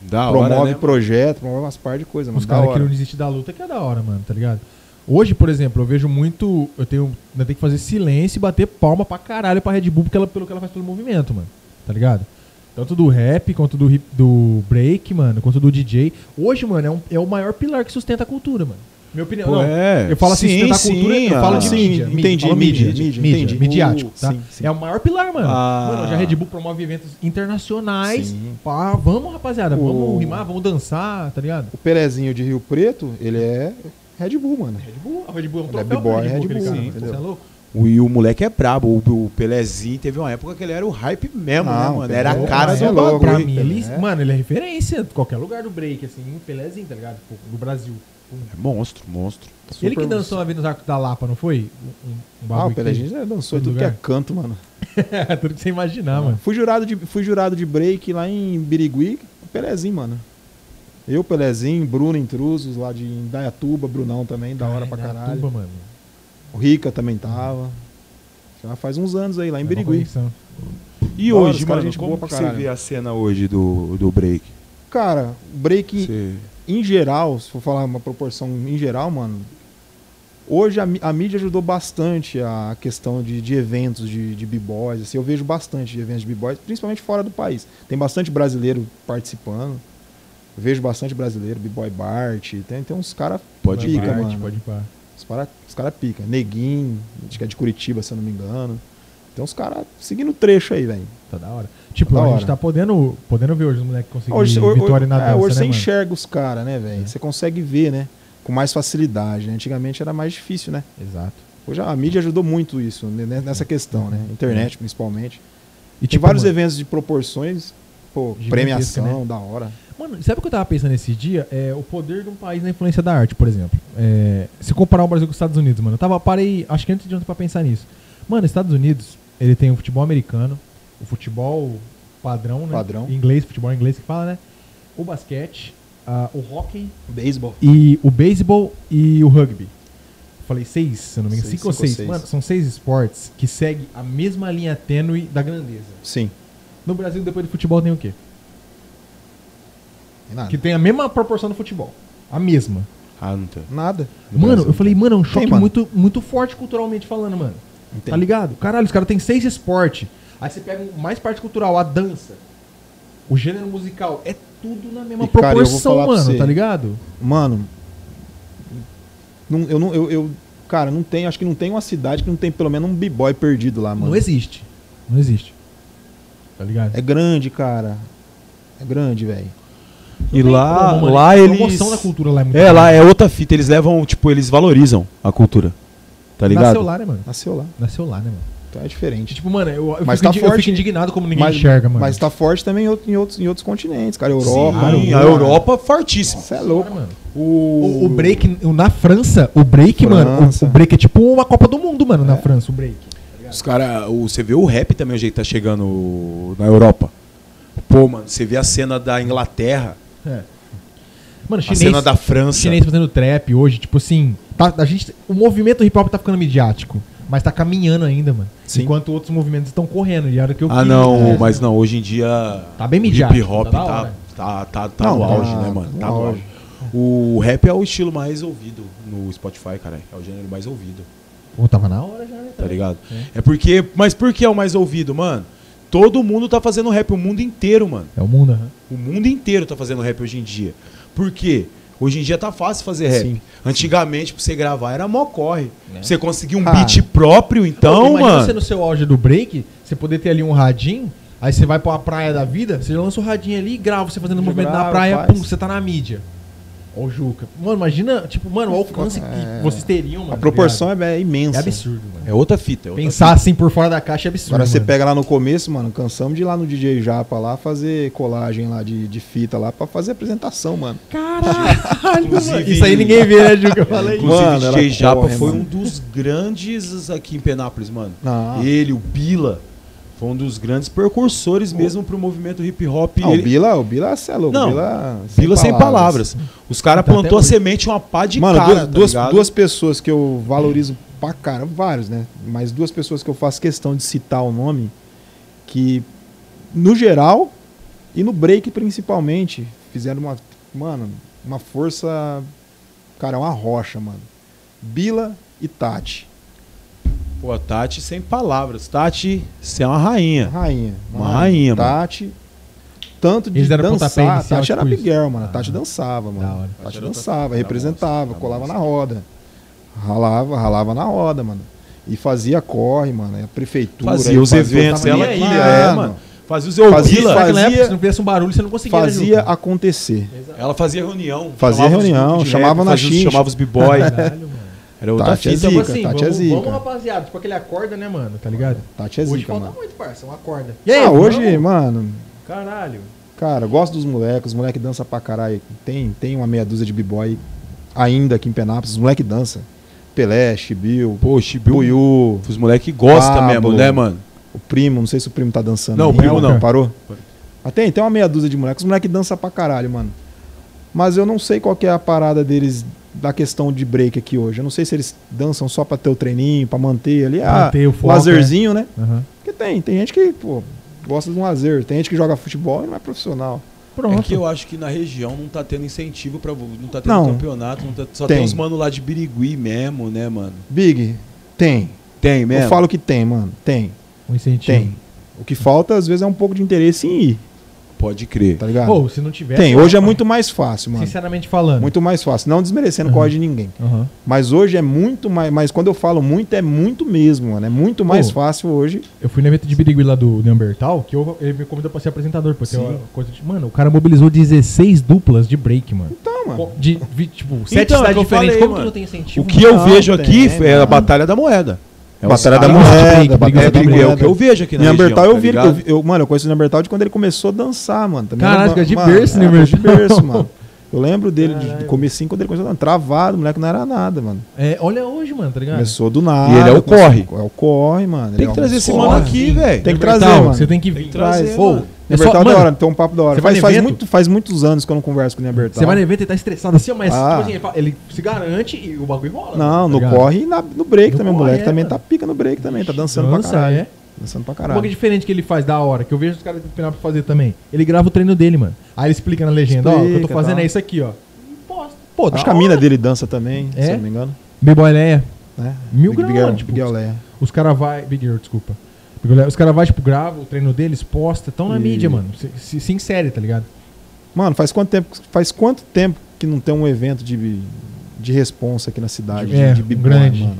Da promove hora, né? projeto, promove umas par de coisas, mano. Os caras hora. que não desistem da luta, que é da hora, mano, tá ligado? Hoje, por exemplo, eu vejo muito. Eu tenho. Ainda tenho que fazer silêncio e bater palma pra caralho pra Red Bull porque ela, pelo que ela faz pelo movimento, mano. Tá ligado? Tanto do rap, quanto do, hip- do break, mano, quanto do DJ. Hoje, mano, é, um- é o maior pilar que sustenta a cultura, mano. Minha opinião. Pô, não, é. Eu falo assim, Sim, cultura, sim, eu falo ah, de sim, mídia. entendi, mídia, mídia, mídia, mídia, entendi. midiático, Uh, tá? sim, sim. É o maior pilar, mano. Ah. Mano, a Red Bull promove eventos internacionais. Pá, vamos, rapaziada, O- vamos rimar, vamos dançar, tá ligado? O Pelezinho de Rio Preto, ele é Red Bull, mano. Red Bull, a Red Bull é um Ele é troféu B-boy, pra Red Bull, cara, sim, Você entendeu? é louco? O, e o moleque é brabo. O, o Pelezinho teve uma época que ele era o hype mesmo, Não, né, mano? Era a Pelé- cara do é louco, bagulho. Pra Pelé. mim, ele, É. mano, ele é referência qualquer lugar do break, assim, Pelézinho, tá ligado? No Brasil. É monstro, monstro. ele que Super- dançou uma vez nos arcos da Lapa, não foi? Um, um Ah, o teve. já dançou tudo que é lugar. canto, mano. Tudo que você imaginar, mano. Fui jurado, de, fui jurado de break lá em Birigui o Pelezinho, mano. Eu, Pelezinho, Bruno Intrusos, lá de Indaiatuba, Brunão também, da hora pra Ai, caralho. Mano. O Rica também tava. Já faz uns anos aí, lá em É Birigui. E Da hora, hoje, caras mano, gente como boa pra que você vê a cena hoje do, do break? Cara, break Você- em geral, se for falar uma proporção em geral, mano, hoje a, a mídia ajudou bastante a questão de, de eventos de, de b-boys. Assim, eu vejo bastante de eventos de b-boys, principalmente fora do país. Tem bastante brasileiro participando. Eu vejo bastante brasileiro, b-boy Bart. Tem, tem uns caras Pode pica, crer. mano. Pode ir pra... Os caras os cara pica. Neguinho, acho que é de Curitiba, se eu não me engano. Tem uns caras seguindo o trecho aí, velho. Tá da hora. Tipo, Da a hora. gente tá podendo, podendo ver hoje os moleques conseguirem Hoje, vitória na é, dança, hoje né, você mano? enxerga os caras, né, velho? É. Você consegue ver, né? Com mais facilidade. né? Antigamente era mais difícil, né? Exato. Hoje a mídia ajudou muito isso, né, nessa questão, né? Internet, principalmente. E Tem vários mano, eventos de proporções, pô, premiação, né? da hora. Mano, sabe o que eu tava pensando esse dia? É o poder de um país na influência da arte, por exemplo. É, se comparar o Brasil com os Estados Unidos, mano, eu tava, parei, acho que antes de ontem pra pensar nisso. Mano, Estados Unidos, ele tem o futebol americano, o futebol padrão, né? Padrão. Inglês, futebol inglês que fala, né? O basquete, ah, o hockey Beisebol. e o beisebol e o rugby. Falei seis, se eu não me engano, Seis, cinco ou cinco ou seis. seis. Mano, são seis esportes que seguem a mesma linha tênue da grandeza. Sim. No Brasil, depois do futebol, tem o quê? Tem nada. Que tem a mesma proporção do futebol. A mesma. Ah, não tem. Nada. no Mano, Brasil. eu falei, mano, é um choque mano. muito, muito forte culturalmente falando, mano. Tem. Tá ligado? Caralho, os caras têm seis esportes. Aí você pega mais parte cultural, a dança. o gênero musical é tudo na mesma E, proporção, mano, tá ligado? Mano, não, eu não, eu, eu- cara, não tem, acho que não tem uma cidade que não tem pelo menos um b-boy perdido lá, mano. Não existe. Não existe. Tá ligado? É grande, cara. É grande, velho. E lá, como, lá A eles. promoção da cultura lá é muito É, grande. lá é outra fita. Eles levam, tipo, eles valorizam a cultura. Tá ligado? Nasceu lá, né, mano? Nasceu lá. Nasceu lá, né, mano? Então é diferente. Tipo, mano, eu, eu, Mas fico, tá indi- eu forte. fico indignado como ninguém mas, enxerga, mano. mas tá forte também em outros, em outros, em outros continentes, cara. Sim, Europa. a Europa fortíssima. Você é Cara, louco. mano. O, O, o break, o- na França, o break, mano, França. o, o break é tipo uma Copa do Mundo, mano, na França, o break. Os cara, o, você vê o rap também, o jeito que tá chegando na Europa. Pô, mano, você vê a cena da Inglaterra, É. Mano, a chinês, cena da França. chinês fazendo trap hoje, tipo assim, tá, a gente, o movimento hip hop tá ficando midiático, mas tá caminhando ainda, mano. Sim. Enquanto outros movimentos estão correndo. E a hora que eu Ah, quis, não, né, mas não, hoje em dia. Tá bem o midiático, Hip hop tá tá, tá, tá, tá Não, no tá auge, né, mano? no Tá no auge. O rap é o estilo mais ouvido no Spotify, cara. É o gênero mais ouvido, Pô, tava na hora já, né? tá ligado? É. É porque. Mas por que é o mais ouvido, mano? Todo mundo tá fazendo rap, o mundo inteiro, mano. É o mundo, aham. O mundo inteiro tá fazendo rap hoje em dia. Por quê? Hoje em dia tá fácil fazer rap. Sim. Antigamente, pra você gravar, era mó corre. Né? Você conseguir um Ah. beat próprio, Pô, então, imagina mano. você no seu auge do break, você poder ter ali um radinho, aí você vai pra uma praia da vida, você lança o radinho ali e grava você fazendo um movimento na grava, praia, faz. pum, você tá na mídia. Ó o Juca. Mano, imagina, tipo, mano, o alcance É. que vocês teriam, mano. A proporção é, é imensa. é absurdo, mano. É outra fita. É outra Pensar assim por fora da caixa é absurdo. Agora você mano. pega lá no começo, mano, cansamos de ir lá no DJ Japa lá fazer colagem lá de, de fita lá pra fazer apresentação, mano. Caralho, mano. Inclusive- Isso aí ninguém vê, né, Juca? Eu falei. Inclusive, Mano, DJ Japa corre, foi mano. um dos grandes aqui em Penápolis, mano. Não. Ele, o Bila, foi um dos grandes precursores mesmo pro movimento hip hop. Ah, o Ele- Bila, o Bila, você é louco. Não, o Bila, Bila sem palavras. Os caras Tá plantou a hoje. semente uma pá de Mano, cara, duas, tá duas, duas pessoas que eu valorizo pra cara, vários, né? Mas duas pessoas que eu faço questão de citar o nome, que no geral e no break principalmente, fizeram uma, mano, uma força, cara, uma rocha, mano. Bila e Tati. Pô, Tati sem palavras. Tati, você é uma rainha. Rainha. Uma rainha, mano. Tati. Tanto de dançar. inicial, Tati era. Miguel, mano. A Ah, Tati dançava, da mano. hora. A Tati dançava, outra- representava, da colava moça. na roda. Ralava, ralava na roda, mano. E fazia corre, mano. A prefeitura. Fazia os eventos, tava ela que aí, é, mano. mano. Fazia os eu Fazia- fazia- se não fizesse um barulho, você não conseguia. Fazia acontecer. Ela fazia reunião. Fazia reunião, chamava na fazia os- xincha. Chamava os b-boy. Era outra Tati é fita. Zica, assim, Tati é vamos, zica. vamos, rapaziada. Tipo aquele acorda, né, mano? Tá ligado? Tati é Hoje zica, falta mano. muito, parça. Uma corda. ah, hoje, vamos? mano, Caralho. cara, gosto dos moleques. Os moleques dançam pra caralho. Tem, tem uma meia dúzia de b-boy ainda aqui em Penápolis. Os moleques dançam. Pelé, Chibiu, Pô, Chibiu. Buiú, Os moleques gostam Pablo. mesmo, né, mano? o primo. Não sei se o primo tá dançando. Não, o primo não. Parou? Ah, tem, tem uma meia dúzia de moleques. Os moleques dançam pra caralho, mano. Mas eu não sei qual que é a parada deles da questão de break aqui hoje. Eu não sei se eles dançam só pra ter o treininho, pra manter ali. Ah, Manter o foco, lazerzinho, né? Aham. Porque tem, tem gente que, pô, gosta de um lazer. Tem gente que joga futebol e não é profissional. Pronto. É que eu acho que na região não tá tendo incentivo pra. Não tá tendo Não. campeonato, não tá- só Tem. tem uns mano lá de Birigui mesmo, né, mano? Big, tem. Tem mesmo. Eu falo que tem, mano. Tem, Um incentivo. tem. O que falta, às vezes, é um pouco de interesse em ir, Pode crer. tá ligado? Pô, se não tivesse. tem. eu Hoje é muito mais fácil, mano. Sinceramente falando. Muito mais fácil. Não desmerecendo o Uhum. corre de ninguém. Aham. Mas hoje é muito mais. Mas quando eu falo muito, é muito mesmo, mano. É muito mais Pô. fácil hoje. Eu fui no evento de Birigui lá do Neandertal, que eu, ele me convidou pra ser apresentador. Porque uma coisa de, mano, o cara mobilizou 16 duplas de break, mano. Então, mano. De, vi- tipo, sete Então, é cidades que eu diferentes. falei, Como que mano. não tem incentivo? O que eu Não, vejo aqui é a mano. Batalha da Moeda. É Batalha da Moeda, batalha da É, o que eu vejo aqui na Neandertal região, eu tá vi, eu, ligado? vi- eu- mano, eu conheço o Neandertal de quando ele começou a dançar, mano. Também era, fica de mano, berço, é, Neandertal. de berço, mano. Eu lembro dele de, Caralho. de comecinho quando ele começou a dançar. Travado, o moleque não era nada, mano. É, olha hoje, mano, tá ligado? Começou do nada. E ele é o corre. É o corre, mano. Tem é que trazer esse mano aqui, velho. Tem que trazer, mano. Você tem que vir. Pô, mano. é só- é da mano, hora, tem um papo da hora. Faz, faz, muito, faz muitos anos que eu não converso com o Neandertal. Você vai no evento e tá estressado assim, mas Ah. tipo assim, ele, fala- ele se garante e o bagulho rola. Não, tá no ligado? corre e na- no break No também. O corre, moleque é, também mano. tá pica no break também. Tá dançando Dança, pra caralho. é. Dançando pra Um bagulho caralho. diferente que ele faz da hora, que eu vejo os caras do Pinap fazer também. Ele grava o treino dele, mano. Aí ele explica na legenda, ó, o que eu tô Explica, fazendo tal. é isso aqui, ó. Pô, Acho que a mina dele dança também, É? se eu não me engano. B-Boy Leia. Né? Mil Big graus, Big Girl, é. Os caras vai... Big Girl, desculpa. Os caras vão, tipo, gravam o treino deles, posta, estão na E- mídia, mano. Se, se, se insere, tá ligado? Mano, faz quanto tempo, faz quanto tempo que não tem um evento de, de responsa aqui na cidade, É, de, de b-boy, grande. mano?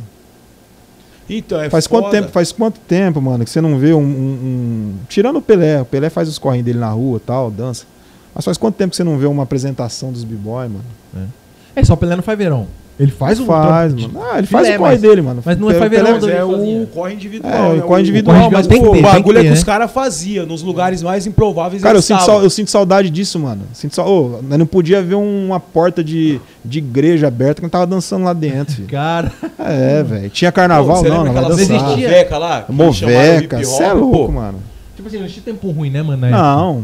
Então, é Faz foda. quanto tempo, faz quanto tempo, mano, que você não vê um, um- um- Tirando o Pelé, o Pelé faz os corrinhos dele na rua tal, dança. Mas faz quanto tempo que você não vê uma apresentação dos b-boy, mano? É, só o Pelé não faz verão. Ele faz o faz, mano. Ah, ele filé, faz o corre mas- dele, mano. mas não é O faz Pelé- do- é o corre individual. É, o né? corre individual, corre mas individual tem pô, que o ter, bagulho é tem que que os ter, caras faziam nos lugares mais improváveis. Cara, eu eles sinto, estavam. eu sinto saudade disso, mano. Sinto Ô, nós não podia ver uma porta de, de igreja aberta que não tava dançando lá dentro, filho. Cara, É, velho. Tinha carnaval, Pô, você não, lembra não vai aquela dançar. Existia. Moveca lá? que chamaram Moveca, hop? você é louco, Pô, mano. tipo assim, não tinha tempo ruim, né, mano? na época? Não.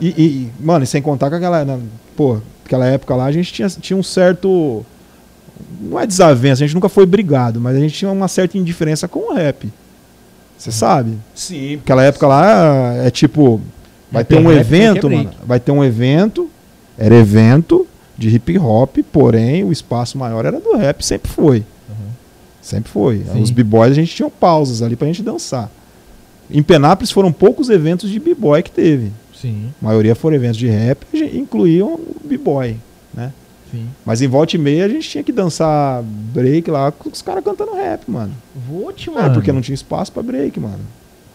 E, mano, e sem contar que aquela, na- pô, aquela época lá a gente tinha, tinha um certo. Não é desavença, a gente nunca foi brigado, mas a gente tinha uma certa indiferença com o rap. Você sabe? Sim. Aquela época lá é tipo. Vai ter um é evento, mano. Vai ter um evento. Era evento de hip hop, porém o espaço maior era do rap, sempre foi. Uhum. Sempre foi. Sim. Os b-boys a gente tinha pausas ali pra gente dançar. Em Penápolis foram poucos eventos de b-boy que teve. Sim, A maioria foram eventos de rap e incluíam o b-boy, né? Sim. Mas em volta e meia a gente tinha que dançar break lá com os caras cantando rap, mano. Vote, É, mano. porque não tinha espaço pra break, mano.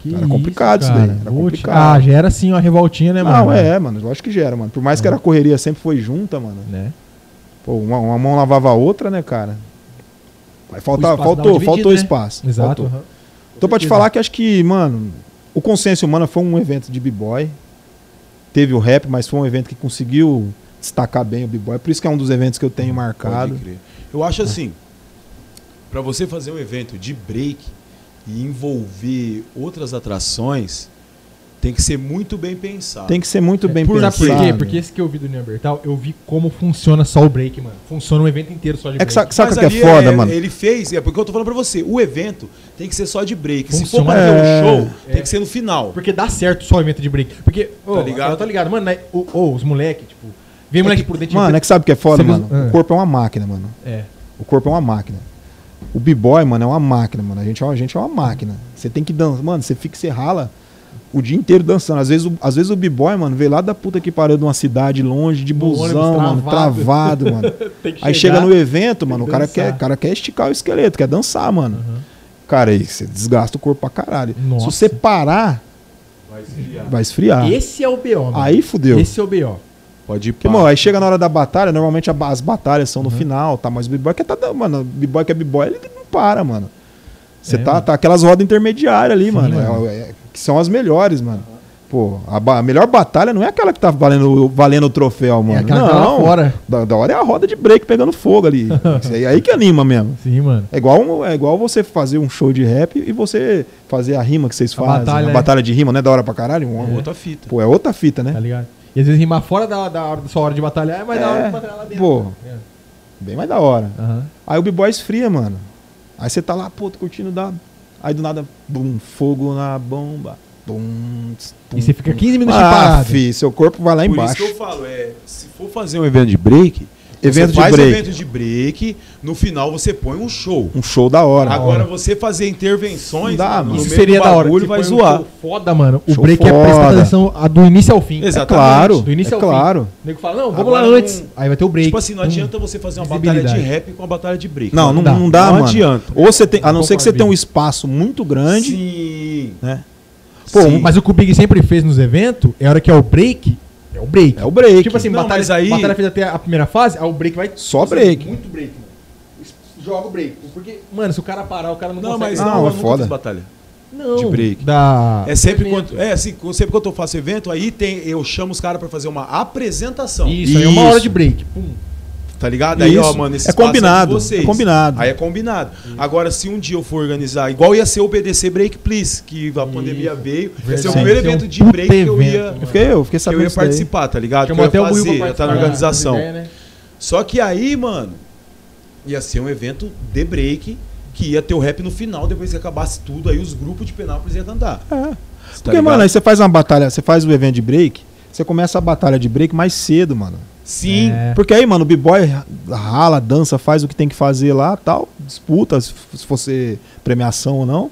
Que Era complicado isso daí, era complicado. Ah, já era assim uma revoltinha, né, mano? Não, é, mano. Lógico que gera, mano. Por mais que era correria, sempre foi junta, mano. Né? Pô, uma, uma mão lavava a outra, né, cara? Mas falta, faltou, faltou né? espaço. Exato. faltou. aham. Então, pra te falar que acho que, mano, o Consciência Humana foi um evento de b-boy. Teve o rap, mas foi um evento que conseguiu destacar bem o b-boy. Por isso que é um dos eventos que eu tenho marcado. Pode crer. Eu acho assim, pra você fazer um evento de break e envolver outras atrações, tem que ser muito bem pensado. Tem que ser muito bem Por- pensado. Sabe por quê? Porque esse que eu vi do Neandertal, eu vi como funciona só o break, mano. Funciona um evento inteiro só de É break. que sabe, o que é foda, mano? Ele fez, é porque eu tô falando pra você, o evento tem que ser só de break. Se for Funciona. pra ter É. um show, É. tem que ser no final. Porque dá certo só o evento de break. Porque, ô, Tá ligado? Eu tô ligado, mano, né, o- ô, os moleque, tipo, vem moleque por dentro Mano, é que sabe o que é foda, Você mano? viu-. O corpo é uma máquina, mano. É. O corpo é uma máquina. O b-boy, mano, é uma máquina, mano. A gente é uma, a gente é uma máquina. Você tem que dançar. Mano, você fica, você rala o dia inteiro dançando. Às vezes, o, às vezes o b-boy, mano, veio lá da puta que pariu de uma cidade longe, de busão, mano, travado. mano. Tem que Aí chegar. chega no evento, mano, o cara dançar. quer, o cara quer esticar o esqueleto, quer dançar, mano. Aham. Cara, aí você desgasta o corpo pra caralho. Nossa. Se você parar, Vai esfriar. vai esfriar. Esse é o BO, mano. Aí fudeu. Esse é o BO. Pode ir Porque, mano, aí chega na hora da batalha, normalmente as batalhas são no Uhum. final, tá? Mas o b-boy quer tá dando, mano, b-boy que é b-boy, ele não para, mano. Você É, tá, mano. tá aquelas rodas intermediárias ali, Sim, mano, é- é- que são as melhores, mano. Pô, a, a melhor batalha não é aquela que tá valendo, valendo o troféu, mano. É aquela que tá lá não, fora. Da, da hora é a roda de break pegando fogo ali. Isso aí, que anima mesmo. Sim, mano. É igual, um- é igual você fazer um show de rap e você fazer a rima que vocês A fazem. batalha, a é. batalha de rima, não é da hora pra caralho? Um- Outra fita. Pô, é outra fita, né? Tá ligado? E às vezes rimar fora da, da, hora- da sua hora de batalhar é mais da hora É, de batalhar lá dentro. pô. É. Bem mais da hora. Aham. Aí o b-boy esfria, mano. Aí você tá lá, pô, tô curtindo da. Aí do nada, bum, fogo na bomba. Bum, tss, tum, E você fica tum. 15 minutos ah, parado. fi, seu corpo vai lá Por embaixo. isso que eu falo, é, se for fazer um evento de break, Evento você de faz break. evento de break, no final você põe um show. Um show da hora. Agora você fazer intervenções dá, mano, no mano. Isso meio seria do da hora. vai um zoar. foda, mano. O Show break é prestar foda. atenção a- do início ao fim. É exatamente. claro. Do início é ao fim. claro. O nego fala, não, vamos Agora lá não- antes. Aí vai ter o break. Tipo assim, não Hum. adianta você fazer uma batalha de rap com uma batalha de break. Não, não, dá. não dá, Não mano. adianta. Ou você tem. A não ser que você tenha um espaço muito grande, Sim. né? Pô, Sim. Mas o que o Big sempre fez nos eventos, é a hora que é o break, é o break. É o break. Tipo assim, Não, batalha, aí- batalha fez até a primeira fase, aí o break vai... Só break. Muito break, mano. Joga o break. Porque, mano, se o cara parar, o cara não, Não, consegue... mas Não, não, é foda. batalha. Não, de break. Da... É sempre quando, é assim, sempre quando eu faço evento, aí tem, eu chamo os caras pra fazer uma apresentação. Isso, aí é uma hora de break. Pum. Tá ligado? Aí, ó, Isso. mano, esse É espaço combinado, vocês. é combinado. Aí é combinado. Agora, se um dia eu for organizar, igual ia ser o BDC Break Please, que a pandemia veio, ia ser o primeiro Sim. evento Um de puta break que eu evento, ia, mano. Eu fiquei, eu fiquei que eu sabendo ia disso daí. participar, tá ligado? Que eu até ia fazer, ia estar participar na organização. das ideias, né? Só que aí, mano, ia ser um evento de break, que ia ter o rap no final, depois que acabasse tudo, aí os grupos de Penápolis iam cantar. É. Tá Porque, ligado? mano, aí você faz uma batalha, você faz o evento de break, você começa a batalha de break mais cedo, mano. Sim. É. Porque aí, mano, o b-boy rala, dança, faz o que tem que fazer lá, tal, disputa, se se fosse premiação ou não.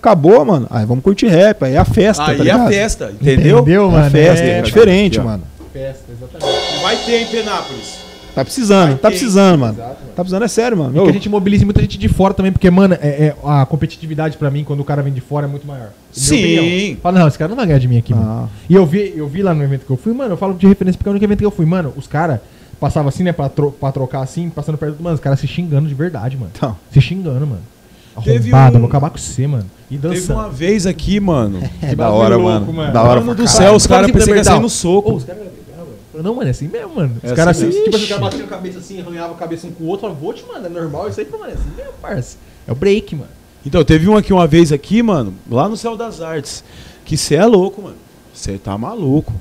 Acabou, mano. Aí vamos curtir rap, aí é a festa, Aí tá é a ligado? festa, entendeu? Entendeu, É a mano? festa, É, é, diferente, mano. Festa, exatamente. Vai ter em Penápolis. Tá precisando, tá precisando, mano. Exato, mano. Tá precisando, é sério, mano. E que a gente mobiliza muita gente de fora também, porque, mano, é, é- a competitividade pra mim, quando o cara vem de fora, é muito maior. Sim. Fala, não, esse cara não vai ganhar de mim aqui, mano. Ah, E eu vi, eu vi lá no evento que eu fui, mano, eu falo de referência porque é o único evento que eu fui, mano, os caras passavam assim, né, pra, tro pra trocar assim, passando perto do mano, os caras se xingando de verdade, mano. então. Se xingando, mano. Teve Arrombada, um- vou acabar com você, mano. E Teve dançando. uma vez aqui, mano. É da hora, louco, mano. mano. Da hora Mano do céu, os caras que ia sair no soco. Ô, os caras Falei, Não, mano, é assim mesmo, mano. Os É caras assim assim, tipo os caras batiam a cabeça assim, arranhavam a cabeça um com o outro, falava, vou te mano, é normal isso aí, mano, é assim mesmo, parça. É o break, mano. Então, teve um aqui uma vez aqui, mano, lá no Céu das Artes. Que você é louco, mano. Você tá maluco.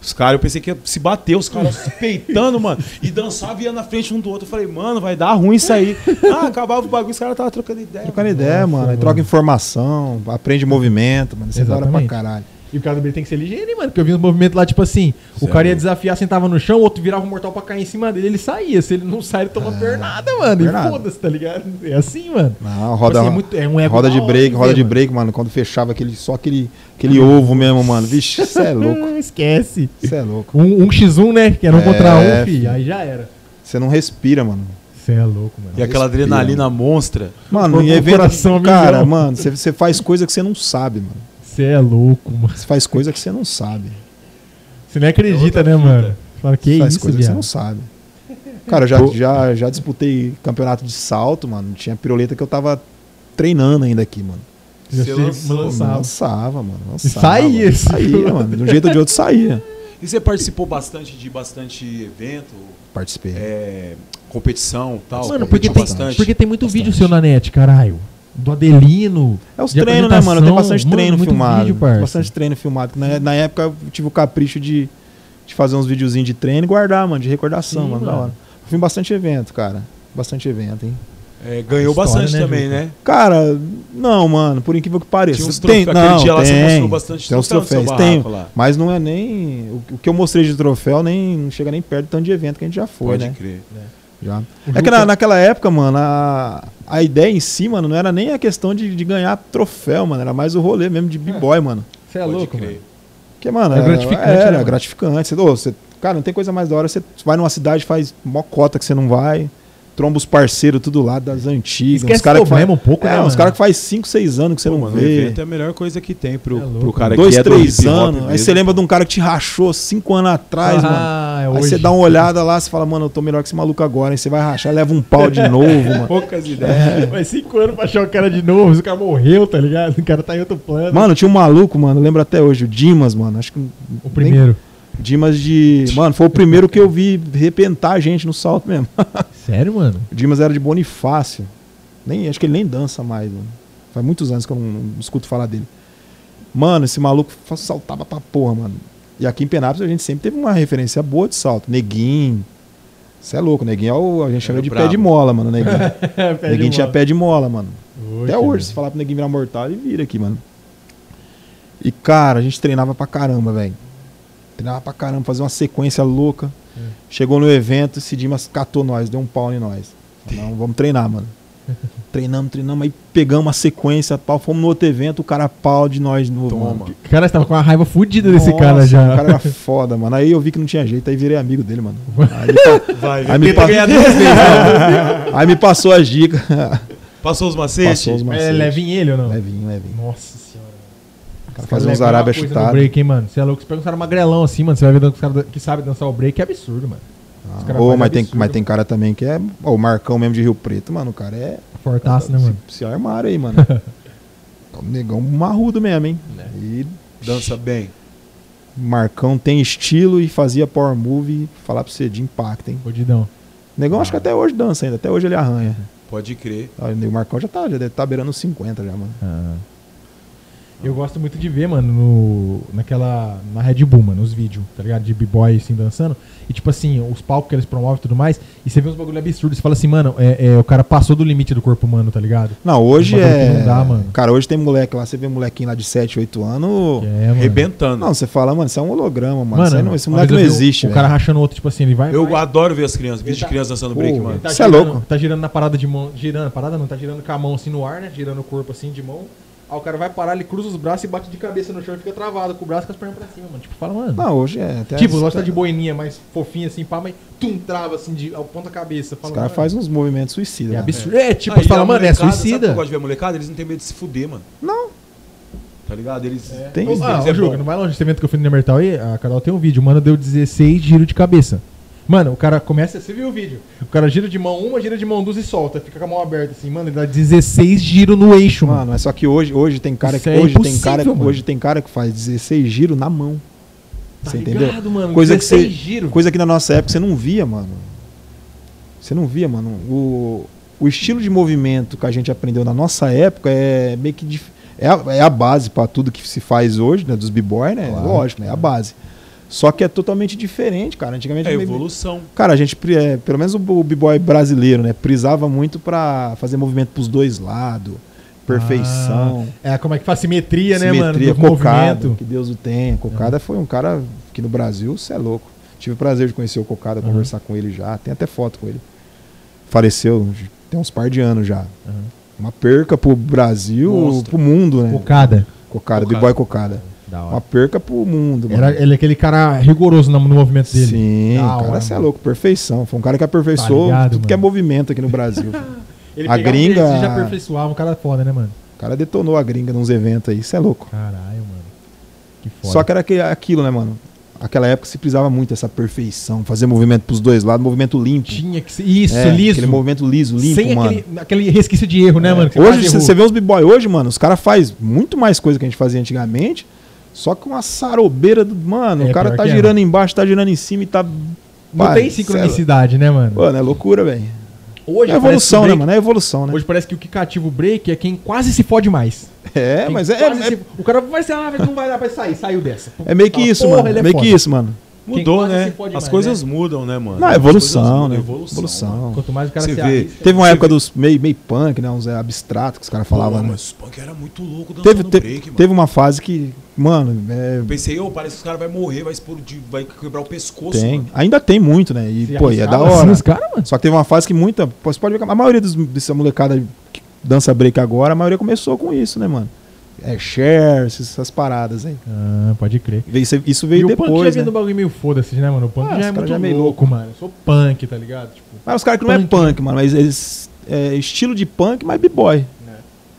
Os caras, eu pensei que ia se bater, os caras se peitando, mano. E dançava e ia na frente um do outro. Eu falei, mano, vai dar ruim isso aí. Ah, acabava o bagulho, os caras estavam trocando ideia. Trocando mano. ideia, Nossa, mano. Aí troca informação, aprende movimento, mano. Da hora pra caralho. E o cara do break tem que ser ligeiro, hein, mano. Porque eu vi uns movimentos lá, tipo assim, o Cê é cara ia desafiar, sentava no chão, o outro virava um mortal pra cair em cima dele, ele saía. Se ele não sai, ele toma pernada, mano. pernada. E foda-se, tá ligado? É assim, mano. Não, roda, assim, é muito- é um roda da de break, roda de mano. break, mano. Quando fechava aquele, só aquele, aquele ovo mesmo, mano. Vixe, você é louco. Ah, Esquece. Você é louco. Um, um x1, né? Que era um É, contra um, fi. filho. Aí já era. Você não respira, mano. Você é louco, mano. E aquela Respira, adrenalina monstra. Mano, em evento, coração cara, milhão. mano, você- você faz coisa que você não sabe, mano. Você é louco, mano. Você faz coisa que você não sabe. Você nem acredita, outra né, mano? Fala, que Você faz isso, coisa que você viado. não sabe. Cara, eu já, já, já disputei campeonato de salto, mano. Tinha piroleta que eu tava treinando ainda aqui, mano. Já Você lançou, lançava. Lançava, mano. Lançava, saía mano. Saía, mano. De um jeito ou de outro saía. E você participou bastante de bastante evento, Participei. é, competição e tal? Mano, porque tem, porque tem muito Bastante. vídeo seu na net, caralho. Do Adelino. É os treinos, né, mano? Tem bastante Mano, treino muito filmado. vídeo, parça. bastante treino filmado. Na, na época eu tive o capricho de, de fazer uns videozinhos de treino e guardar, mano, de recordação, Sim, mano, Da mano. hora. Eu fiz bastante evento, cara. Bastante evento, hein? É, ganhou História, bastante né, também, né? Cara, não, mano, por incrível que pareça. Tinha uns tem, não, dia lá você tem, mostrou bastante tem seu troféus. Tem, lá. mas não é nem. O, o que eu mostrei de troféu nem não chega nem perto do tanto de evento que a gente já foi, Pode né? crer. Já. É que na- naquela época, mano, a, a ideia em si, mano, não era nem a questão de, de ganhar troféu, mano. Era mais o rolê mesmo de b-boy, mano. Você é Pode louco, crer. mano. Porque, mano, É era, gratificante, Era né, mano? gratificante. Você, ô, você- cara, não tem coisa mais da hora. Você vai numa cidade, faz mó cota que você não vai, tromba os parceiros tudo lá das antigas. Esquece os cara o que faz, um pouco, é, né, uns mano? caras que faz 5, 6 anos que você Pô, não mano, o vê. evento é a melhor coisa que tem pro, É louco, pro cara Dois, que é do três hop anos. Aí mesmo. você lembra de um cara que te rachou 5 anos atrás, mano. ah, é Aí hoje. você dá uma olhada lá, você fala, mano, eu tô melhor que esse maluco agora. Aí você vai rachar, leva um pau de novo, mano. Poucas ideias. Vai cinco anos pra achar o cara de novo, o cara morreu, tá ligado? O cara tá em outro plano. Mano, tinha um maluco, mano, lembro até hoje, o Dimas, mano. Acho que. o primeiro. Dimas de. Mano, foi o primeiro que eu vi repentar a gente no salto mesmo. Sério, mano? O Dimas era de Bonifácio. Nem, acho que ele nem dança mais, mano. Faz muitos anos que eu não, não escuto falar dele. Mano, esse maluco saltava pra porra, mano. E aqui em Penápolis a gente sempre teve uma referência boa de salto. Neguinho. Você é louco, Neguinho é o, a gente chama de pé brabo. de mola, mano. Neguinho, neguinho tinha pé. pé de mola, mano. Oxe, Até hoje, mano. se falar pro Neguinho virar mortal, ele vira aqui, mano. E, cara, a gente treinava pra caramba, velho. Treinava pra caramba, fazia uma sequência louca. É. Chegou no evento, esse Dimas catou nós, deu um pau em nós. Não, vamos treinar, mano. Treinamos, treinamos, aí pegamos a sequência, pau, fomos no outro evento, o cara pau de nós de novo, Toma. mano. Cara, você tava com uma raiva fodida desse cara já. O cara era foda, mano. Aí eu vi que não tinha jeito, aí virei amigo dele, mano. Aí, Vai, me, pa- aí passou as dicas. Passou os macetes? Passou os Mas macetes. é levinho ele ou não? Levinho, levinho. Nossa cara faz uns no chutados. break, hein, mano? Você é louco. Você pega uns caras magrelão assim, mano. Você vai ver os caras que sabem dançar o break, é absurdo, mano. Ô, fazem mas, tem, mas tem cara também que é. Ó, o Marcão mesmo de Rio Preto, mano. O cara é. Fortaço, né, mano? Se, se armaram aí, mano. o negão marrudo mesmo, hein? Né? E Dança bem. Marcão tem estilo e fazia power move. Falar pra você de impacto, hein? Fodidão. O negão acho que até hoje dança ainda. Até hoje ele arranha. Pode crer. O Marcão já tá, já deve tá beirando os 50 já, mano. Ah. Eu gosto muito de ver, mano, no, naquela. Na Red Bull, mano, os vídeos, tá ligado? De b-boy assim dançando. E tipo assim, os palcos que eles promovem e tudo mais. E você vê uns bagulho absurdo. Você fala assim, mano, é, é, o cara passou do limite do corpo humano, tá ligado? Não, hoje Um bagulho que é. não dá, mano. Cara, hoje tem moleque lá, você vê molequinho lá de 7, 8 anos. É, mano. Rebentando. Não, você fala, mano, isso é um holograma, mano. Isso aí não- esse moleque não o- existe, O cara rachando o outro, tipo assim, ele vai. Eu vai, adoro ver as crianças, vídeo de tá- crianças dançando Pô, break, mano. Tá Cê é girando- louco. Tá girando na parada de mão. Girando, parada não, tá girando com a mão assim no ar, né? Girando o corpo assim de mão. Aí o cara vai parar, ele cruza os braços e bate de cabeça no chão e fica travado, com o braço e com as pernas pra cima, mano. Tipo, fala, mano. Não, hoje é. Até tipo, os lógico tá de boininha, mais fofinha assim, pá, mas tum, trava assim, de, ao ponta cabeça. Os Fala, caras mano, fazem uns movimentos suicidas. É né? absurdo. É, tipo, Aí você fala, mano, é molecada, Sabe suicida. gosto de ver a molecada? Eles não têm medo de se fuder, mano. Não. Tá ligado? Eles. Tem Ô, isso. ah, Eles ô, é Juca, não vai longe. Esse evento que eu fui no Nemertal aí, a Carol tem um vídeo. O mano deu 16 giros de cabeça. Mano, o cara começa, você viu o vídeo? O cara gira de mão uma, gira de mão duas e solta. Fica com a mão aberta assim, mano. Ele dá 16 giros no eixo, mano. Mano, é só que hoje, hoje tem cara Isso que é hoje tem cara, mano. hoje tem cara que faz 16 giros na mão. Tá você entendeu? ligado, mano? Coisa que 16 você- giros. Coisa que na nossa época você não via, mano. Você não via, mano. O, o estilo de movimento que a gente aprendeu na nossa época é meio que é a, é a base pra tudo que se faz hoje, né, dos b-boy, né? Claro. Lógico, né? É a base. Só que é totalmente diferente, cara. Antigamente É meio- evolução. Cara, a gente, é, pelo menos o, o b-boy brasileiro, né, prisava muito pra fazer movimento pros dois lados, perfeição. É, como é que faz simetria, né, mano? Simetria, Do Cocada, movimento. que Deus o tenha. Cocada foi um cara que no Brasil, você é louco. Tive o prazer de conhecer o Cocada, Uhum. conversar com ele já. Tem até foto com ele. Faleceu tem uns par de anos já. Uhum. Uma perca pro Brasil, Monstro. pro mundo, né? Cocada. Cocada, Cocada. B-Boy Cocada. Da Uma perca pro mundo, Era, mano. ele é aquele cara rigoroso no, no movimento dele. Sim, Da o cara, você é mano. louco, perfeição. Foi um cara que aperfeiçoou Tá ligado, tudo que é mano. movimento aqui no Brasil. Ele A gringa- um exercício e aperfeiçoava, um cara foda, né, mano? o cara detonou a gringa nos eventos aí, você é louco. Caralho, mano. Que foda. Só que era aquilo, né, mano? Aquela época se precisava muito dessa perfeição, fazer movimento pros dois lados, movimento limpo. tinha que ser. Isso, É, liso. Aquele movimento liso, limpo, Sem mano. aquele, aquele resquício de erro, né, mano? que Hoje, você vê uns b-boy hoje, mano, os caras fazem muito mais coisa que a gente fazia antigamente, só com uma sarobeira do. Mano, É, o cara tá que é, girando embaixo, tá girando em cima e tá. Não Pai, tem sincronicidade, né, mano? Mano, é loucura, velho. Hoje É evolução, que né, break- mano? É evolução, né? Hoje parece que o que cativa o break é quem quase se fode mais. É, Quem mas é, é, se- O cara vai ser, ah, não vai dar pra sair, saiu dessa. é meio que isso, porra, mano. é meio que foda. isso, mano. Mudou, né? As mais, coisas né? mudam, né, mano? Não, é evolução, coisas né? mudam, mano. Evolução. Quanto mais o cara Você se vê. arrisca, Teve uma época vê- dos meio, meio punk, né? Uns é, abstratos que os caras falavam, né? mas o punk era muito louco dançando Teve, te- break, mano. teve uma fase que, mano, é, Eu pensei, ô, parece que os caras vão morrer, vai explodir, vai quebrar o pescoço, tem. mano. Ainda tem muito, né? E, se pô, e é da assim hora. os caras, mano. Só que teve uma fase que muita. Você pode ver que a maioria dos, dessa molecada que dança break agora, a maioria começou com isso, né, mano? É share, essas, paradas aí. Ah, pode crer. Veio- Isso, isso E veio o punk já depois, vem né? do bagulho meio foda-se, né, mano? O punk Ah, já é muito já é meio louco, mano. Eu sou punk, tá ligado? Tipo, Mas os caras que não é Punk. punk, mano, mas eles. É estilo de punk, mas b-boy.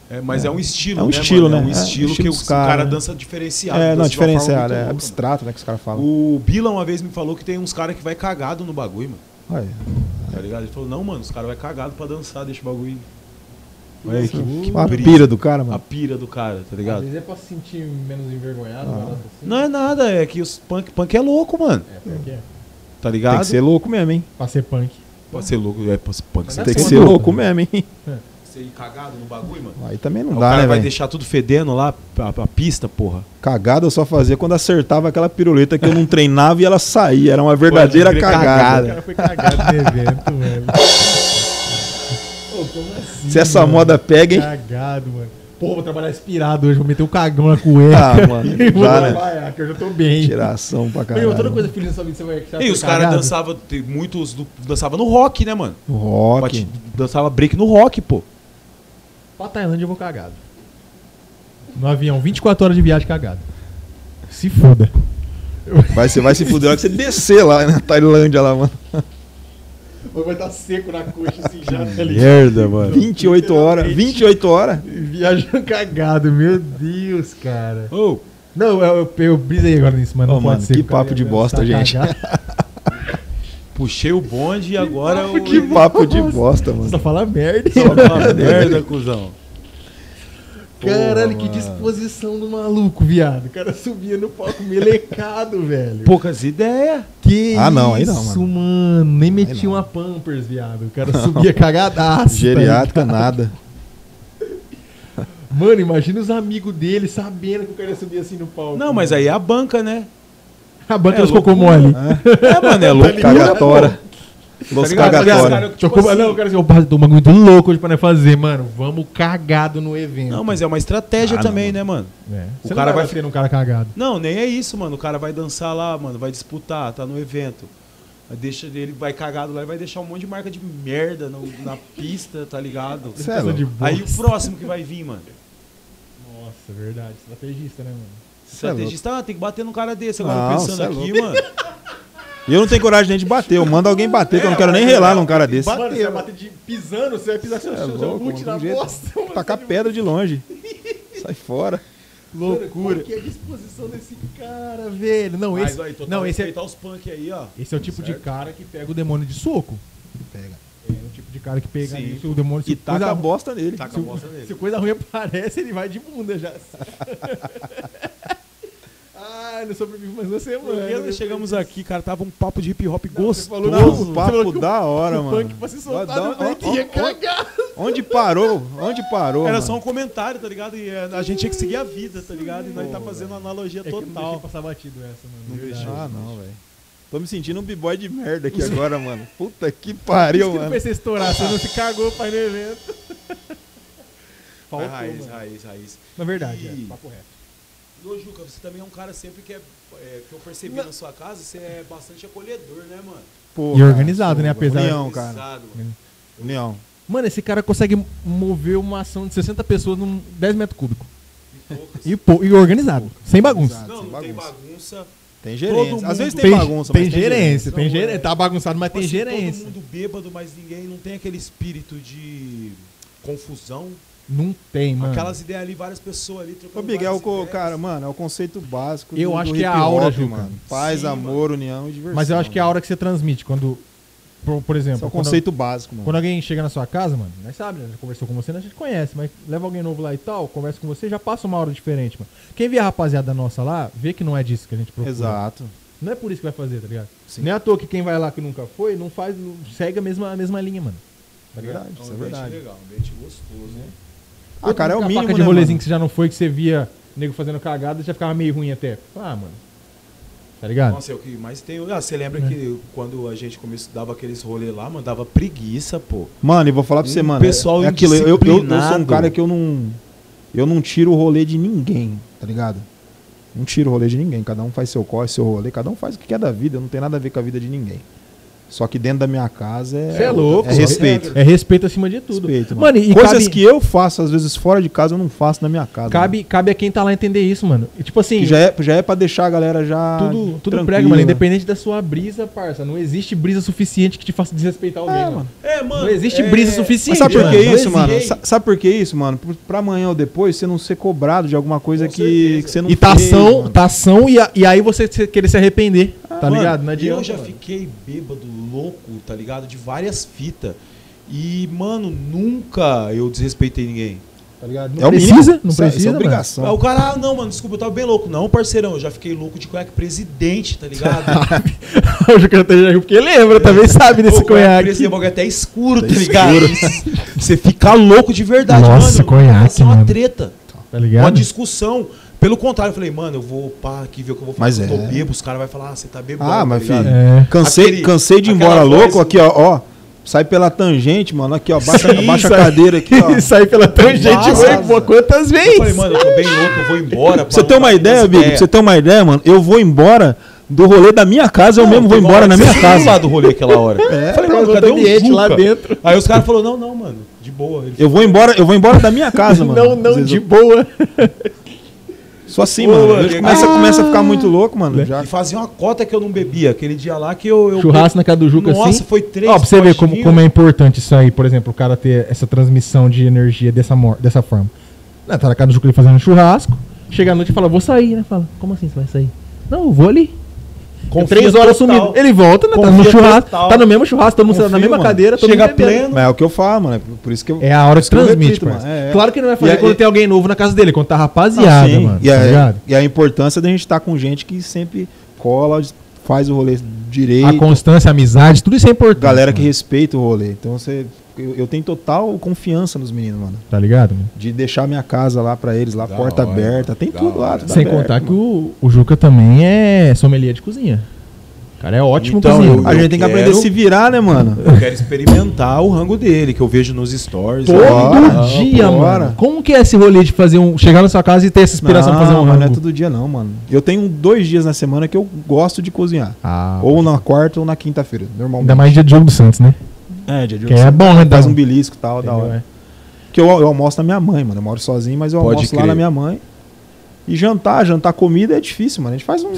É, mas é. um estilo, É um né, estilo, mano? É um né? É, estilo estilo que o cara, cara né? dança diferenciado. É, não, dança forma diferenciado, é louca, abstrato, né, que os caras falam. O Bila uma vez me falou que tem uns caras que vai cagado no bagulho, mano. Olha, Tá ligado? Ele falou, não, mano, os caras vai cagado pra dançar, deixa o bagulho. Olha aí, que, que a brisa. pira do cara, A mano. pira do cara, tá às ligado? vezes é pra se sentir menos envergonhado, Ah. assim. Não é nada, é que os punk, punk é louco, mano. É, que é. Tá Tem ligado? que ser louco mesmo, hein? Pra ser punk. Pode ser louco, é punk Mas ser é Tem que foda, ser louco mesmo, hein? Você ir cagado no bagulho, mano. Aí também não Aí o dá, cara né, vai velho? deixar tudo fedendo lá, a, a pista, porra. Cagada eu só fazia quando acertava aquela piruleta que eu não treinava e ela saía. Era uma verdadeira crer, O cagada. cara foi cagado no evento, velho. Pô, assim? Se essa mano? moda pega, hein? Cagado, mano. Pô, vou trabalhar inspirado hoje, vou meter o cagão na cueca. Ah, mano, vou já, né? trabalhar, que eu já tô bem. Tiração pra Meu, toda caralho. coisa feliz na sua vida você vai vai E os caras cagado? dançavam, muitos do- dançavam no rock, né, mano? O rock. Dançava break no rock, pô. Pra Tailândia eu vou cagado. No avião, 24 horas de viagem cagado. Se foda. Vai, você vai se fuder na hora que você descer lá na Tailândia lá, mano. Vai estar seco na coxa assim já, tá ligado? Merda, mano. 28 horas. 28 horas. Viajando cagado, meu Deus, cara. Ô, Não, eu, eu, eu brisei agora nisso, mas não Ô, pode mano, ser. que o cara papo de bosta, gente. puxei o bonde e agora eu. Que papo de bosta, Só mano. fala merda. Só uma merda, cuzão. Caralho, Porra, que mano. disposição do maluco, viado. O cara subia no palco melecado, velho. Poucas ideias. Que Ah, não, aí isso, não, mano. Nem metia não. uma Pampers, viado. O cara subia cagadaço. tá Geriátrica, ligado? nada. Mano, imagina os amigos dele sabendo que o cara ia subir assim no palco. Não, mas aí é a banca, né? A banca é dos cocô loucura. mole. É, mano, é louco. Cagatória. Los ligado? Tá. Cara, tipo assim- Não, assim, opa, tô um bagulho muito louco hoje pra nós fazer, mano. Vamos cagado no evento. Não, mas é uma estratégia Ah, também, não, né, mano? É. O Você cara não vai vai- bater num cara cagado. Não, nem é isso, mano. O cara vai dançar lá, mano, vai disputar, tá no evento. Deixa ele vai cagado lá e vai deixar um monte de marca de merda no- na pista, tá ligado? Louco. de boa. Aí o próximo que vai vir, mano. é verdade. Estrategista, né, mano? Estrategista, ah, tem que bater num cara desse. Agora Não, pensando é aqui, mano. E eu não tenho coragem nem de bater. Eu mando alguém bater, que eu não quero nem relar num cara desse. Mano, você vai bater de pisando, você vai pisar seu, É seu, louco, boot mano, na de jeito- bosta. mano. Tacar pedra de longe. Sai fora. Loucura. Qual que é a disposição desse cara, velho? Não, Mas esse, aí, não, esse é, os punk aí, ó. esse é o tipo de Certo. cara que pega o demônio de soco. Pega. É o tipo de cara que pega Sim. isso, o demônio E taca coisa, a bosta nele. Taca se, a bosta nele. se coisa ruim aparece, ele vai de bunda já. Ai, não sobrevive mais uma semana. Porque nós chegamos aqui, cara, tava um papo de hip hop gostoso. falou Não, um papo que da hora, o mano. punk pra se soltar Dá- no que ia cagar. Onde parou? Onde parou? Era mano? só um comentário, tá ligado? E é, a gente tinha que seguir a vida, tá ligado? E nós tá fazendo uma analogia É que eu não deixei total. passar batido essa, mano. Não deixou. Ah, não, velho. Tô me sentindo um b-boy de merda aqui agora, mano. Puta que pariu, Por isso que não mano. fez você estourar, você não se cagou pra ir no evento. Faltou, É raiz, mano. raiz, raiz. Na verdade, E- é, papo reto. E, Ô, Juca, você também é um cara sempre que é, é, que eu percebi na sua casa, você é bastante acolhedor, né, mano? Pô, E organizado, né, sou, apesar- União, cara. Organizado, mano. União. Mano, esse cara consegue mover uma ação de 60 pessoas num 10 metros cúbicos. E poucas. E, pô, e organizado, sem bagunça. Não, sem não tem bagunça. bagunça. Tem gerência. Todo Às vezes mundo- tem, bagunça, tem mas gerência, tem Não, gerência. é. Tá bagunçado, mas tem Tipo assim, gerência. Todo mundo bêbado, mas ninguém não tem aquele espírito de confusão. Não tem, mano. Aquelas ideias ali, várias pessoas ali Ô, trocando Miguel, várias co- ideias. cara, mano, é o conceito básico Eu do, acho do que é a aura, hop, Juca. mano. Paz, Sim, amor, união e diversão. Mas eu acho que é a mano. hora que você transmite. Quando, por, por Esse é exemplo, o quando, conceito básico, mano. quando alguém chega na sua casa, mano, nós sabe, né? Já conversou com você, né? a gente conhece, mas leva alguém novo lá e tal, conversa com você, já passa uma hora diferente, mano. Quem vê a rapaziada nossa lá, vê que não é disso que a gente procura. Exato. Não é por isso que vai fazer, tá ligado? Sim. Nem é à toa que quem vai lá que nunca foi, não faz, não segue a mesma, a mesma linha, mano. É verdade, É um isso é ambiente verdade. legal, um ambiente gostoso, né? Ah, cara, é o A mínimo, faca de né, rolezinho mano? que você já não foi, que você via nego fazendo cagada, já ficava meio ruim até. Ah, mano. Tá ligado? Nossa, é o que mais tem. Ah, você lembra É. que quando a gente começou, dava aqueles rolê lá, mano, dava preguiça, pô. Mano, e vou falar pra você, Um mano. pessoal é aquilo, eu, eu, eu sou um cara que eu não. Eu não tiro o rolê de ninguém, tá ligado? Não tiro o rolê de ninguém. Cada um faz seu corre, seu rolê, cada um faz o que quer da vida. Não tem nada a ver com a vida de ninguém. Só que dentro da minha casa é. Você é louco, É respeito. É respeito acima de tudo. Respeito, mano, e Coisas cabe, que eu faço, às vezes, fora de casa, eu não faço na minha casa. cabe, cabe a quem tá lá entender isso, mano. E, tipo assim, mano. Que já, é, já é pra deixar a galera já. tudo, tudo prega, mano. Independente da sua brisa, parça. Não existe brisa suficiente que te faça desrespeitar alguém, É, mano. mano. É, mano. Não existe é- brisa Mas suficiente. sabe por mano. que isso, mano? Sabe por que isso, mano? Pra amanhã ou depois você não ser cobrado de alguma coisa que, que você não E tá fez, ação, mano. tá ação e, a- e aí você querer se arrepender. tá Mano, ligado? Não adianta. Eu já mano. fiquei bêbado, louco, tá ligado? De várias fitas. E, mano, nunca eu desrespeitei ninguém. Tá ligado? Não É o precisa, mínimo. não é- precisa. Isso é mano. obrigação. Aí o cara, ah, não, mano, desculpa, eu tava bem louco. Não, parceirão, eu já fiquei louco de cueca presidente, tá ligado? o Jucatão já porque lembra, também sabe desse Pô, conhaque. presidente, o bagulho é até escuro, tá Tá ligado? Você fica louco de verdade, Nossa, mano. conhaque, Isso é uma mano. treta. Tá Uma ligado? discussão. Pelo contrário, eu falei, mano, eu vou pá aqui ver o que eu vou fazer. Mas eu tô é. bêbado, os caras vão falar, ah, você tá bêbado. Ah, tá mas ligado? filho. É. Cansei, Aquele- cansei de ir embora voz- louco aqui, ó, ó. Sai pela tangente, mano. Aqui, ó. Baixa, Sim, abaixa sai- a cadeira aqui, ó. Sair pela tangente, pô, quantas Eu vezes? falei, mano, eu tô bem louco, eu vou embora. Pra você ter uma ideia, Bigo, pra você ter uma ideia, mano, eu vou embora do rolê da minha casa, eu mesmo vou embora na minha casa. lá do rolê aquela hora. É, falei, tá mano, no cadê o lá dentro. Aí os caras falaram, não, não, mano, de boa. Ele Eu vou embora, eu vou embora da minha casa, mano. não, não, de eu boa. Sou assim, Pô, mano. começa, ah. começa a ficar muito louco, mano. Já. E fazia uma cota que eu não bebia. Aquele dia lá que eu. eu Churrasco na casa do Juca, Nossa, assim. foi três. Ó, pra você ver como, como é importante isso aí, por exemplo, o cara ter essa transmissão de energia dessa, dessa forma. Né, tá na casa do Juca ele fazendo churrasco, chega à noite e fala, vou sair, né? Fala, como assim você vai sair? Não, eu vou ali. Confia três horas total. sumido. Ele volta, né? Tá no churrasco, total. tá no mesmo churrasco, todo mundo sentado na mesma mano. cadeira, todo Chega mundo pleno. Mas é o que eu falo, mano. é Por isso que eu. É a hora que que transmite, repito, mano, é, é. Claro que ele não vai fazer E quando e- tem alguém novo na casa dele, quando tá rapaziada, sim. mano. e, tá a, e a importância da gente estar com gente que sempre cola, faz o rolê direito. A constância, a amizade, tudo isso é importante. Galera que mano. respeita o rolê. Então você. Eu, eu tenho total confiança nos meninos, mano. Tá ligado? mano? De deixar minha casa lá pra eles, lá, Da porta hora, aberta. Tem da tudo lá. hora. tudo Sem aberto, contar que mano. o, o Juca também é sommelier de cozinha. O cara é ótimo Então, cozinheiro. eu- A gente tem que quero- aprender a se virar, né, mano? Eu quero experimentar o rango dele, que eu vejo nos stories. Todo Bora, dia, bora. mano. Como que é esse rolê de fazer um. Chegar na sua casa e ter essa inspiração não, de fazer um rango? não é todo dia não, mano. Eu tenho dois dias na semana que eu gosto de cozinhar. Ah, Ou na quarta ou na quinta-feira, normalmente. ainda mais dia de jogo do Santos, né? É, dia de Que é bom, né? Faz um belisco e tal, da Entendeu, hora. é. Porque eu, eu almoço na minha mãe, mano. Eu moro sozinho, mas eu Pode almoço lá crer. na minha mãe. E jantar, jantar comida é difícil, mano. A gente faz um-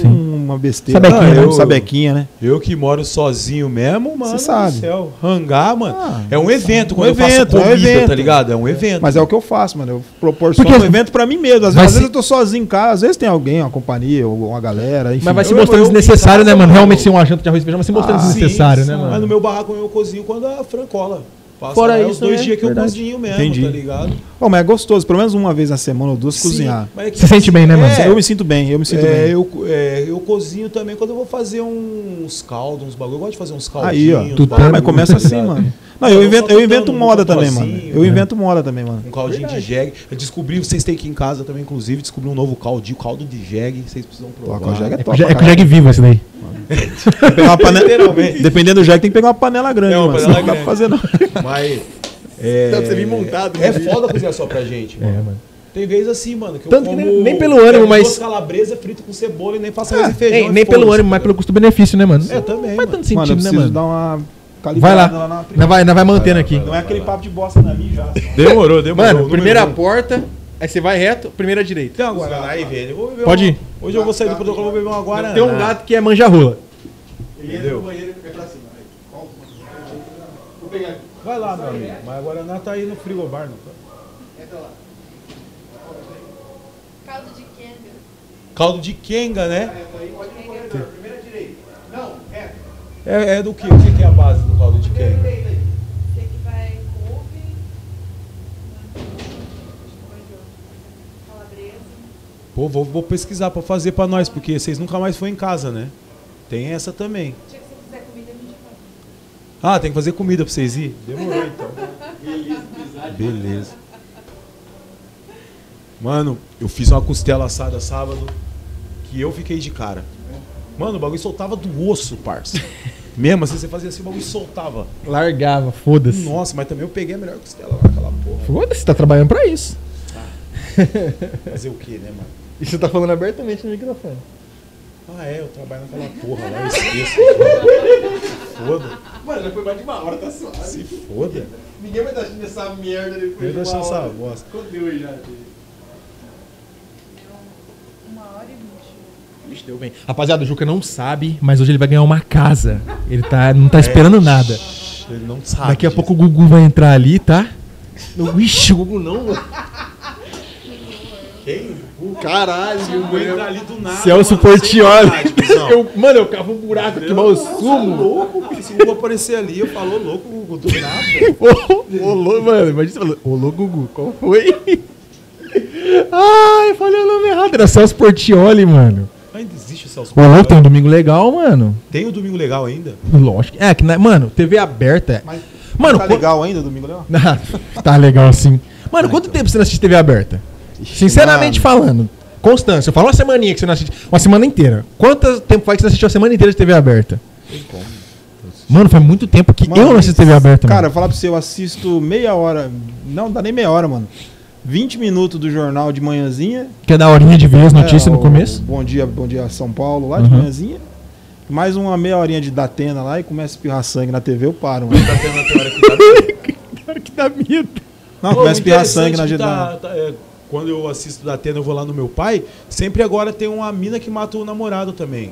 uma besteira. Sabequinha, Ah, né? eu- Sabequinha, né? Eu que moro sozinho mesmo, mano. Cê sabe. do Céu. Hangar, mano. Ah, é um evento. Um Quando eu faço evento, é um comida, evento. tá ligado? É um evento. Mas é o que eu faço, mano. Eu proporciono Porque- um evento pra mim mesmo. Às, vezes, às se- vezes eu tô sozinho em casa, às vezes tem alguém, uma companhia, ou uma galera, enfim. Mas vai se mostrando desnecessário, né, mano? Realmente ser uma janta de arroz e feijão, mas se mostrando Ah, desnecessário, sim. né, mano? Mas no meu barraco eu cozinho quando a Francola. Passa Fora lá, é isso, os dois né? dias que eu Verdade. cozinho mesmo, Entendi. tá ligado? Bom, mas é gostoso, pelo menos uma vez na semana ou duas cozinhar. Sim, mas é que Você sente bem, né, mano? É, Eu me sinto bem, eu me sinto é, bem. eu, é, eu cozinho também quando eu vou fazer uns caldos, uns bagulho. Eu gosto de fazer uns caldinhos. Aí, ó. uns Tu tá- mas começa tá assim, mano. Não, eu Eu invento, eu invento moda também, mano. Eu né? invento moda também, mano. Um caldinho de jegue. Eu descobri, vocês têm aqui em casa também, inclusive, descobri um novo caldinho, caldo de jegue. Vocês precisam provar. O jegue é É com top. pra é com jegue vivo esse daí. caralho. Pegar uma panela- Literalmente. Dependendo do jegue, tem que pegar uma panela grande, É, uma mano. panela não dá pra grande. fazer, não. Mas. É, Dá pra você vir montado, É né? foda cozinhar só pra gente, É, mano. mano. Tem vezes assim, mano, que Tanto eu que como... nem- nem pelo ânimo, mas- duas calabresa frito com cebola e nem faço arroz e feijão. Nem, nem pelo ânimo, mas pelo custo-benefício, né, mano? É, também, Não faz mano. tanto sentido, Mano, né, preciso mano? dar uma Vai calibrada lá. na Nós vai, nós vai mantendo aqui. Não é aquele papo de bosta na minha já. Demorou, demorou. Mano, primeira um. porta, aí você vai reto, primeira direita. Tem uma Guaraná aí, velho. Vou Pode uma- ir. Hoje eu vou sair do protocolo vou beber uma Guaraná. Tem um gato que é manja-rola. Entendeu? Vai lá, meu amigo. Mas a Guaraná tá aí no frigobar, não tá? Caldo de quenga. Caldo de Kenga, né? É, é do que? O que é a base do caldo de Kenga? Você que vai couve, calabresa. Pô, vou, vou pesquisar pra fazer pra nós, porque vocês nunca mais foram em casa, né? Tem essa também. Ah, tem que fazer comida pra vocês ir? Demorou então. Beleza. Mano, eu fiz uma costela assada sábado que eu fiquei de cara. Mano, o bagulho soltava do osso, parça. Mesmo assim, você fazia assim, o bagulho soltava. Largava, foda-se. Nossa, mas também eu peguei a melhor costela lá, aquela porra. Foda-se, tá trabalhando pra isso. Fazer o quê, né, mano? E você tá falando abertamente no microfone. Ah, é, eu trabalho naquela porra lá, eu esqueço. Foda. Mano, já foi mais de uma hora, tá suave. Se foda. Ninguém vai estar assistindo essa merda depois Eu de uma essa hora. bosta. Quanto deu aí já? Uma hora e. Vixe, deu bem. Rapaziada, o Juca não sabe, mas hoje ele vai ganhar uma casa. Ele tá, não tá esperando nada. Ele não sabe. Daqui a pouco o Gugu vai entrar ali, tá? Ixi, o Gugu não, mano. Quem? O Caralho, Vou entrar ali do nada. Celso mano, Portioli. Eu, mano, eu cavo um buraco aqui, mal sumo. louco, se o Gugu aparecer ali, eu falo louco, Gugu, do nada. Ô, ô, mano, imagina você falando, ô, lou, Gugu, qual foi? Ai, falei o nome errado. Era Celso Portioli, mano. O Celso Ô, louco, tem um domingo legal, mano. Tem o Domingo Legal ainda? Lógico. É, que, na- mano, TV aberta. mano, Tá legal ainda, domingo legal? Ah, tá legal sim. Mano, quanto tempo você não assiste TV aberta? Sinceramente falando. Constância, eu falo uma semaninha que você não assiste. Uma semana inteira. Quanto tempo faz que você assistiu a semana inteira de TV aberta? Mano, faz muito tempo que Mano, eu não assisto TV aberta, Cara, mano. falar pra você, eu assisto meia hora. Não dá nem meia hora, mano. 20 minutos do jornal de manhãzinha. Que é da horinha de ver as notícias É, no começo. Bom dia, bom dia São Paulo, lá de Uhum. manhãzinha. Mais uma meia horinha de Datena lá e começa a espirrar sangue na TV, eu paro, mano. Tendo até hora que dá medo. Não, começa a espirrar sangue na gente. tá- tá, é, Quando eu assisto da Atena, eu vou lá no meu pai. Sempre agora tem uma mina que mata o namorado também.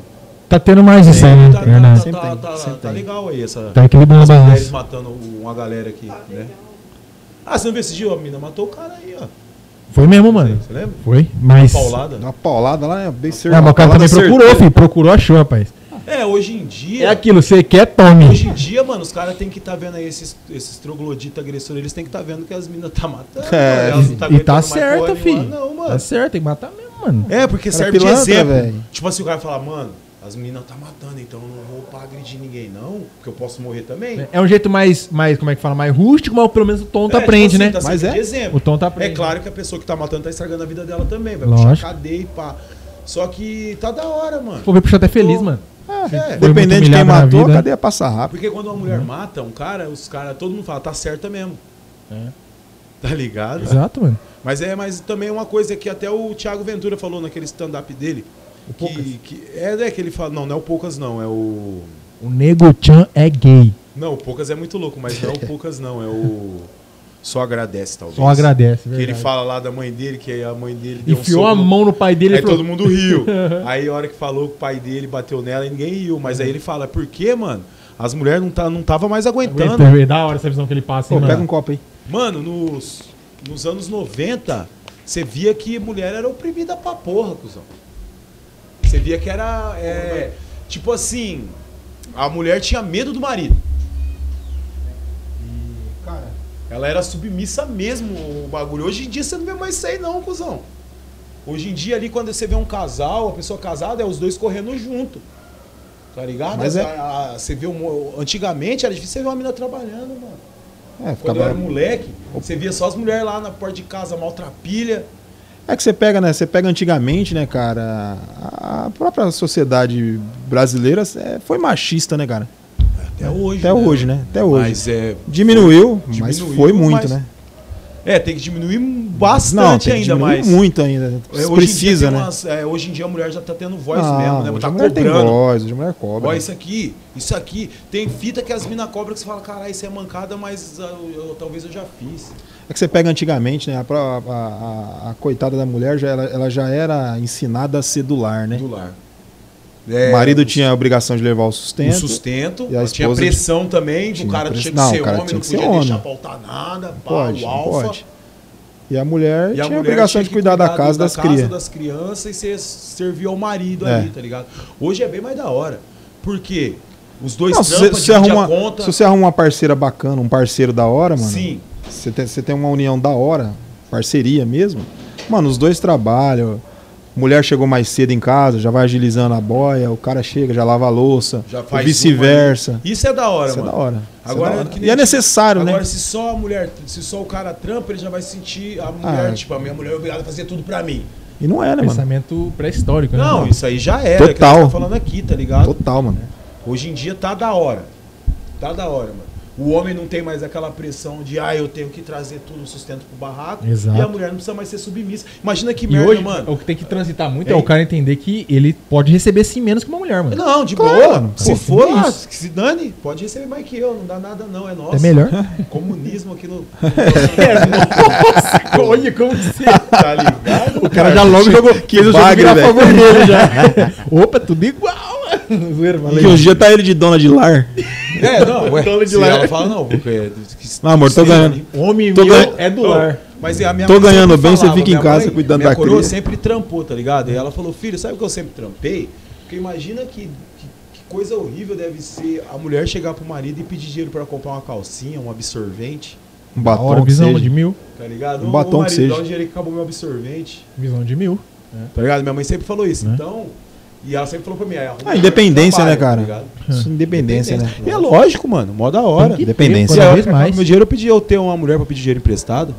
Tá tendo mais isso aí, né? tá, tá, tá, tá, tem, tá- tem. legal aí essa. Tá equilibrando a as mulheres balança. matando uma galera aqui, né? Ah, você não viu esse dia? A mina matou o cara aí, ó. Foi mesmo, mano. Você lembra? Foi, mas... Paulada. Uma paulada lá, né? Bem É, certo. mas o cara também procurou, filho. Procurou, achou, rapaz. É, hoje em dia. É aquilo, você quer, tome. Hoje em dia, mano, os caras têm que estar vendo aí esses, esses trogloditas agressores, eles têm que estar vendo que as minas tá matando. É, elas não tá E tá certa, porra filho. Não, mano. Tá certo, tem que matar mesmo, mano. É, porque serve de exemplo. velho. Tipo assim, o cara fala, mano, as minas tá matando, então eu não vou pra agredir ninguém, não, porque eu posso morrer também. É um jeito mais, mais, como é que fala, mais rústico, mas pelo menos o tonto É, aprende, tipo assim, né? tá Mas é. de exemplo. O tonto É aprende. claro que a pessoa que tá matando tá estragando a vida dela também, vai Lógico. puxar cadeia e pá. Só que tá da hora, mano. Pô, vai puxar até feliz, mano. É, Dependendo de quem matou, vida. a cadeia passa rápido. porque quando uma mulher mata um cara, os caras, todo mundo fala, tá certa mesmo. É. Tá ligado? Exato, mano. Mas é, mas também é uma coisa que até o Thiago Ventura falou naquele stand-up dele. Que, que é, é que ele fala, não, não é o Poucas não, é o. O Nego Chan é gay. Não, o Poucas é muito louco, mas não é o Poucas não, é o. só agradece, talvez. Só agradece, Que ele verdade. fala lá da mãe dele, que a mãe dele deu um Enfiou soco a mão no pai dele e Aí falou, todo mundo riu. aí a hora que falou que o pai dele bateu nela, ninguém riu. Mas aí ele fala, por quê, mano? As mulheres não, tá, não tava mais aguentando. Aguenta, é da hora essa visão que ele passa. Pô, hein, pega mano? um copo aí. Mano, nos, nos anos 90, você via que mulher era oprimida pra porra, cuzão. Você via que era. é, tipo assim, a mulher tinha medo do marido. Cara, Ela era submissa mesmo, o bagulho. Hoje em dia você não vê mais isso aí, não, cuzão. Hoje em dia, ali, quando você vê um casal, a pessoa casada, é os dois correndo junto. Tá ligado? Mas é- A- a- você vê um, antigamente era difícil você ver uma menina trabalhando, mano. é, Quando eu era moleque, você via só as mulheres lá na porta de casa, maltrapilha. É que você pega, né? Você pega antigamente, né, cara? A própria sociedade brasileira foi machista, né, cara? Até hoje. Até hoje, né? Até hoje. Mas é. Diminuiu, mas Diminuiu, foi muito, mas- né? É, tem que diminuir Não, bastante tem que ainda, diminuir mas. muito ainda. É, Precisa, tem né? umas- é, hoje em dia a mulher já tá tendo voz Não, mesmo, né? hoje Tá a mulher tem cobrando. voz, hoje a mulher cobra. Ó, né? isso aqui, isso aqui. Tem fita que as minas cobram que você fala, caralho, isso é mancada, mas ah, eu- talvez eu já fiz. É que você pega antigamente, né? A, a- a- a coitada da mulher, já, ela, ela já era ensinada a ser do lar, né? Do lar. o marido tinha a obrigação de levar o sustento. o sustento, e a tinha pressão também, do tinha cara press- tinha que não, ser o cara homem, tinha não podia deixar homem. faltar nada, pá, Pode, o alfa. pode. E a mulher E a tinha a mulher obrigação tinha de que cuidar da casa das crias. das crianças e ser, servir ao marido É. ali, tá ligado? Hoje é bem mais da hora. Por quê? Os dois Não, se trampas, se dividem arruma, a se você arruma uma parceira bacana, um parceiro da hora, mano. Sim. Você tem, você tem uma união da hora, parceria mesmo. Mano, os dois trabalham. Mulher chegou mais cedo em casa, já vai agilizando a boia. O cara chega, já lava a louça. Já faz vice-versa. Isso é da hora, Isso é mano. da hora. Isso é Agora, da hora. que E é necessário, Agora, né? se só a mulher, se só o cara trampa, ele já vai sentir a mulher, Ah. tipo, a minha mulher é obrigada a fazer tudo pra mim. E não é, né, mano? Pensamento pré-histórico, né? Não, mano? isso aí já era, é que Total. nós tá falando aqui, tá ligado? Total, mano. Hoje em dia tá da hora. Tá da hora, mano. O homem não tem mais aquela pressão de, ah, eu tenho que trazer tudo o sustento pro barraco. Exato. E a mulher não precisa mais ser submissa. Imagina que E merda, hoje, mano. o que tem que transitar muito é, É. o cara entender que ele pode receber sim menos que uma mulher, mano. Não, de Claro, boa. mano. Se Pô, for, ah, que se dane, pode receber mais que eu. Não dá nada, não. É nosso. É melhor. Comunismo aqui no. Olha como você... tá ligado? O cara já logo jogou. que fez o jogo bagre, virar a favor dele já. Opa, tudo igual. Zoeira, valeu. que hoje dia tá ele de dona de lar. É, não, ué. Dono de se lar. ela fala, não, porque. Não, amor, tô ganhando. Homem Tô meu ganha- é do lar. Mas a minha Tô ganhando bem, você fica em casa mãe- cuidando minha da coroa cria. sempre trampou, tá ligado? E ela falou, filho, sabe o que eu sempre trampei? Porque imagina que, que, que coisa horrível deve ser a mulher chegar pro marido e pedir dinheiro pra comprar uma calcinha, um absorvente, Um batom hora, que visão seja. de mil. tá ligado? Um batom marido, que seja. dá um dinheiro que acabou meu absorvente, Visão de mil. tá ligado? Minha mãe sempre falou isso. Né? Então, e ela sempre falou pra mim, arruma Ah, independência, trabalho, né, cara? tá? Isso, Independência, né? E é lógico, mano, mó da hora. Independência. Cada Se vez mais. Meu dinheiro eu pedi eu ter uma mulher pra pedir dinheiro emprestado.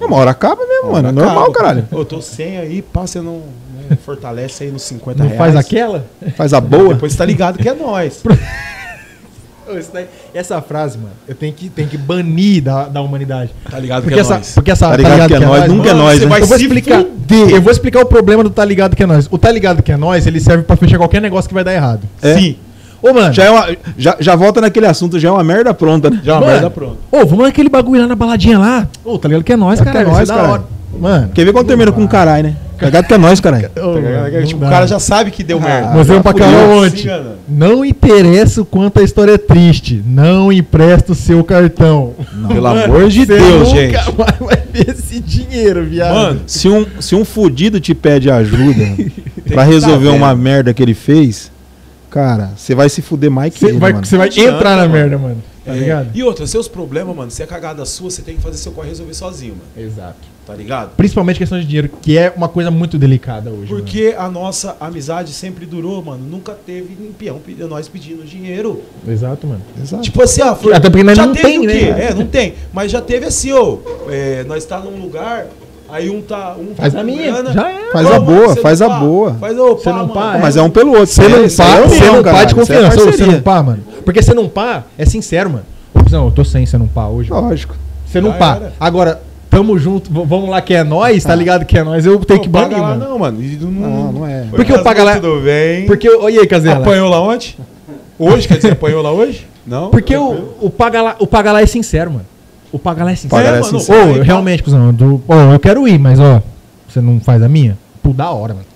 Uma hora acaba mesmo, mano. É Acaba. normal, caralho. Eu tô sem aí, pá, você não né, fortalece aí nos 50 Não reais. faz aquela? Faz a boa. Depois você tá ligado que é nós. Daí- essa frase, mano, eu tenho que, tenho que banir da, da humanidade. Tá ligado Porque que é essa, nós. porque essa Tá ligado que é nós, nunca é nós, você né? vai eu vou explicar. fuder. Eu vou explicar o problema do tá ligado que é nós. O tá ligado que é nós, ele serve pra fechar qualquer negócio que vai dar errado. É. Sim. Ô, mano. Já, é uma, já, já volta naquele assunto, já é uma merda pronta, né? Já uma Mano. merda pronta. Ô, vamos naquele bagulho lá na baladinha lá. Ô, tá ligado que é nós, É cara. que é nós, hora. Mano. Quer ver quando termina com um caralho, né? Tá ligado que é nós, caralho. Mano, tipo, não o cara já sabe que deu Ah, merda. Mostrei pra fudeu, Carol se ontem. engana. Não interessa o quanto a história é triste. Não empresta o seu cartão. Pelo amor de Deus, nunca gente. mais vai ver esse dinheiro, viado. Mano, Se um, se um fudido te pede ajuda pra resolver tá uma merda que ele fez, cara, você vai se fuder mais que ele, vai, mano. você vai Não adianta, entrar na mano. merda, mano. Tá é, ligado? E outra, seus problemas, mano, se é cagada sua, você tem que fazer seu corre resolver sozinho, mano. Exato. Tá ligado? Principalmente questão de dinheiro, que é uma coisa muito delicada hoje. mano. Porque a nossa amizade sempre durou, mano. Nunca teve limpião pedi- nós pedindo dinheiro. Exato, mano. Exato. Tipo assim, ah, foi, Até porque nós já não teve tem, o né? quê? É, não tem. Mas já teve assim, ó. é, nós tá num lugar, aí um tá. Um Faz tá a minha. grana. Já é. Faz Ô, a mano, boa, faz não a pá. boa. Faz o Você pá, não mano. pá, Mas é um pelo outro. Você não pá, é você não pá de é confiança. Você não pá, mano. Porque você não pá, é sincero, mano. Ô, Cusão, eu tô sem você não pá hoje. mano. Lógico. Você não pá. Agora, tamo junto, vamos lá que é nós, tá ligado que é nós, eu tenho Não que paga banir, lá, mano. Não, mano. Não, Não, não é. Porque o paga lá- Tudo bem. Porque, e aí, Casela? Apanhou lá ontem? Hoje, quer dizer, apanhou lá hoje? Não? Porque o, o, paga lá, o paga lá é sincero, mano. O pagar lá é sincero. É, é mano, sincero. Ô, Aí, realmente, cuzão, do, ô, eu quero ir, mas ó, você não faz a minha? Pô, da hora, mano.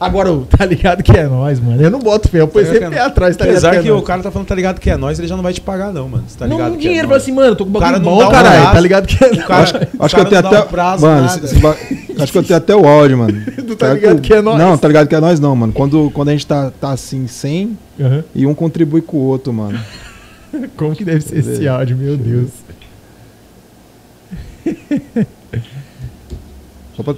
Agora, tá ligado que é nós, mano. Eu não boto fé, eu Tá sempre é atrás, tá ligado? Apesar que é o cara tá falando, tá ligado que é nós, ele já não vai te pagar, não, mano. Tá ligado? Não, que dinheiro, é assim, mano, eu tô com O cara bagulho não bom, um caralho, tá ligado que é O cara, Acho, acho que eu cara tenho não dá até. um prazo, mano, nada. esse ba- acho que eu tenho até o áudio, mano. Tu tá ligado que é nós? Não, tá ligado que é nós não, mano. Quando, quando a gente tá, tá assim, sem Aham. e um contribui com o outro, mano. Como que deve ser esse áudio, meu Deus. Só pra.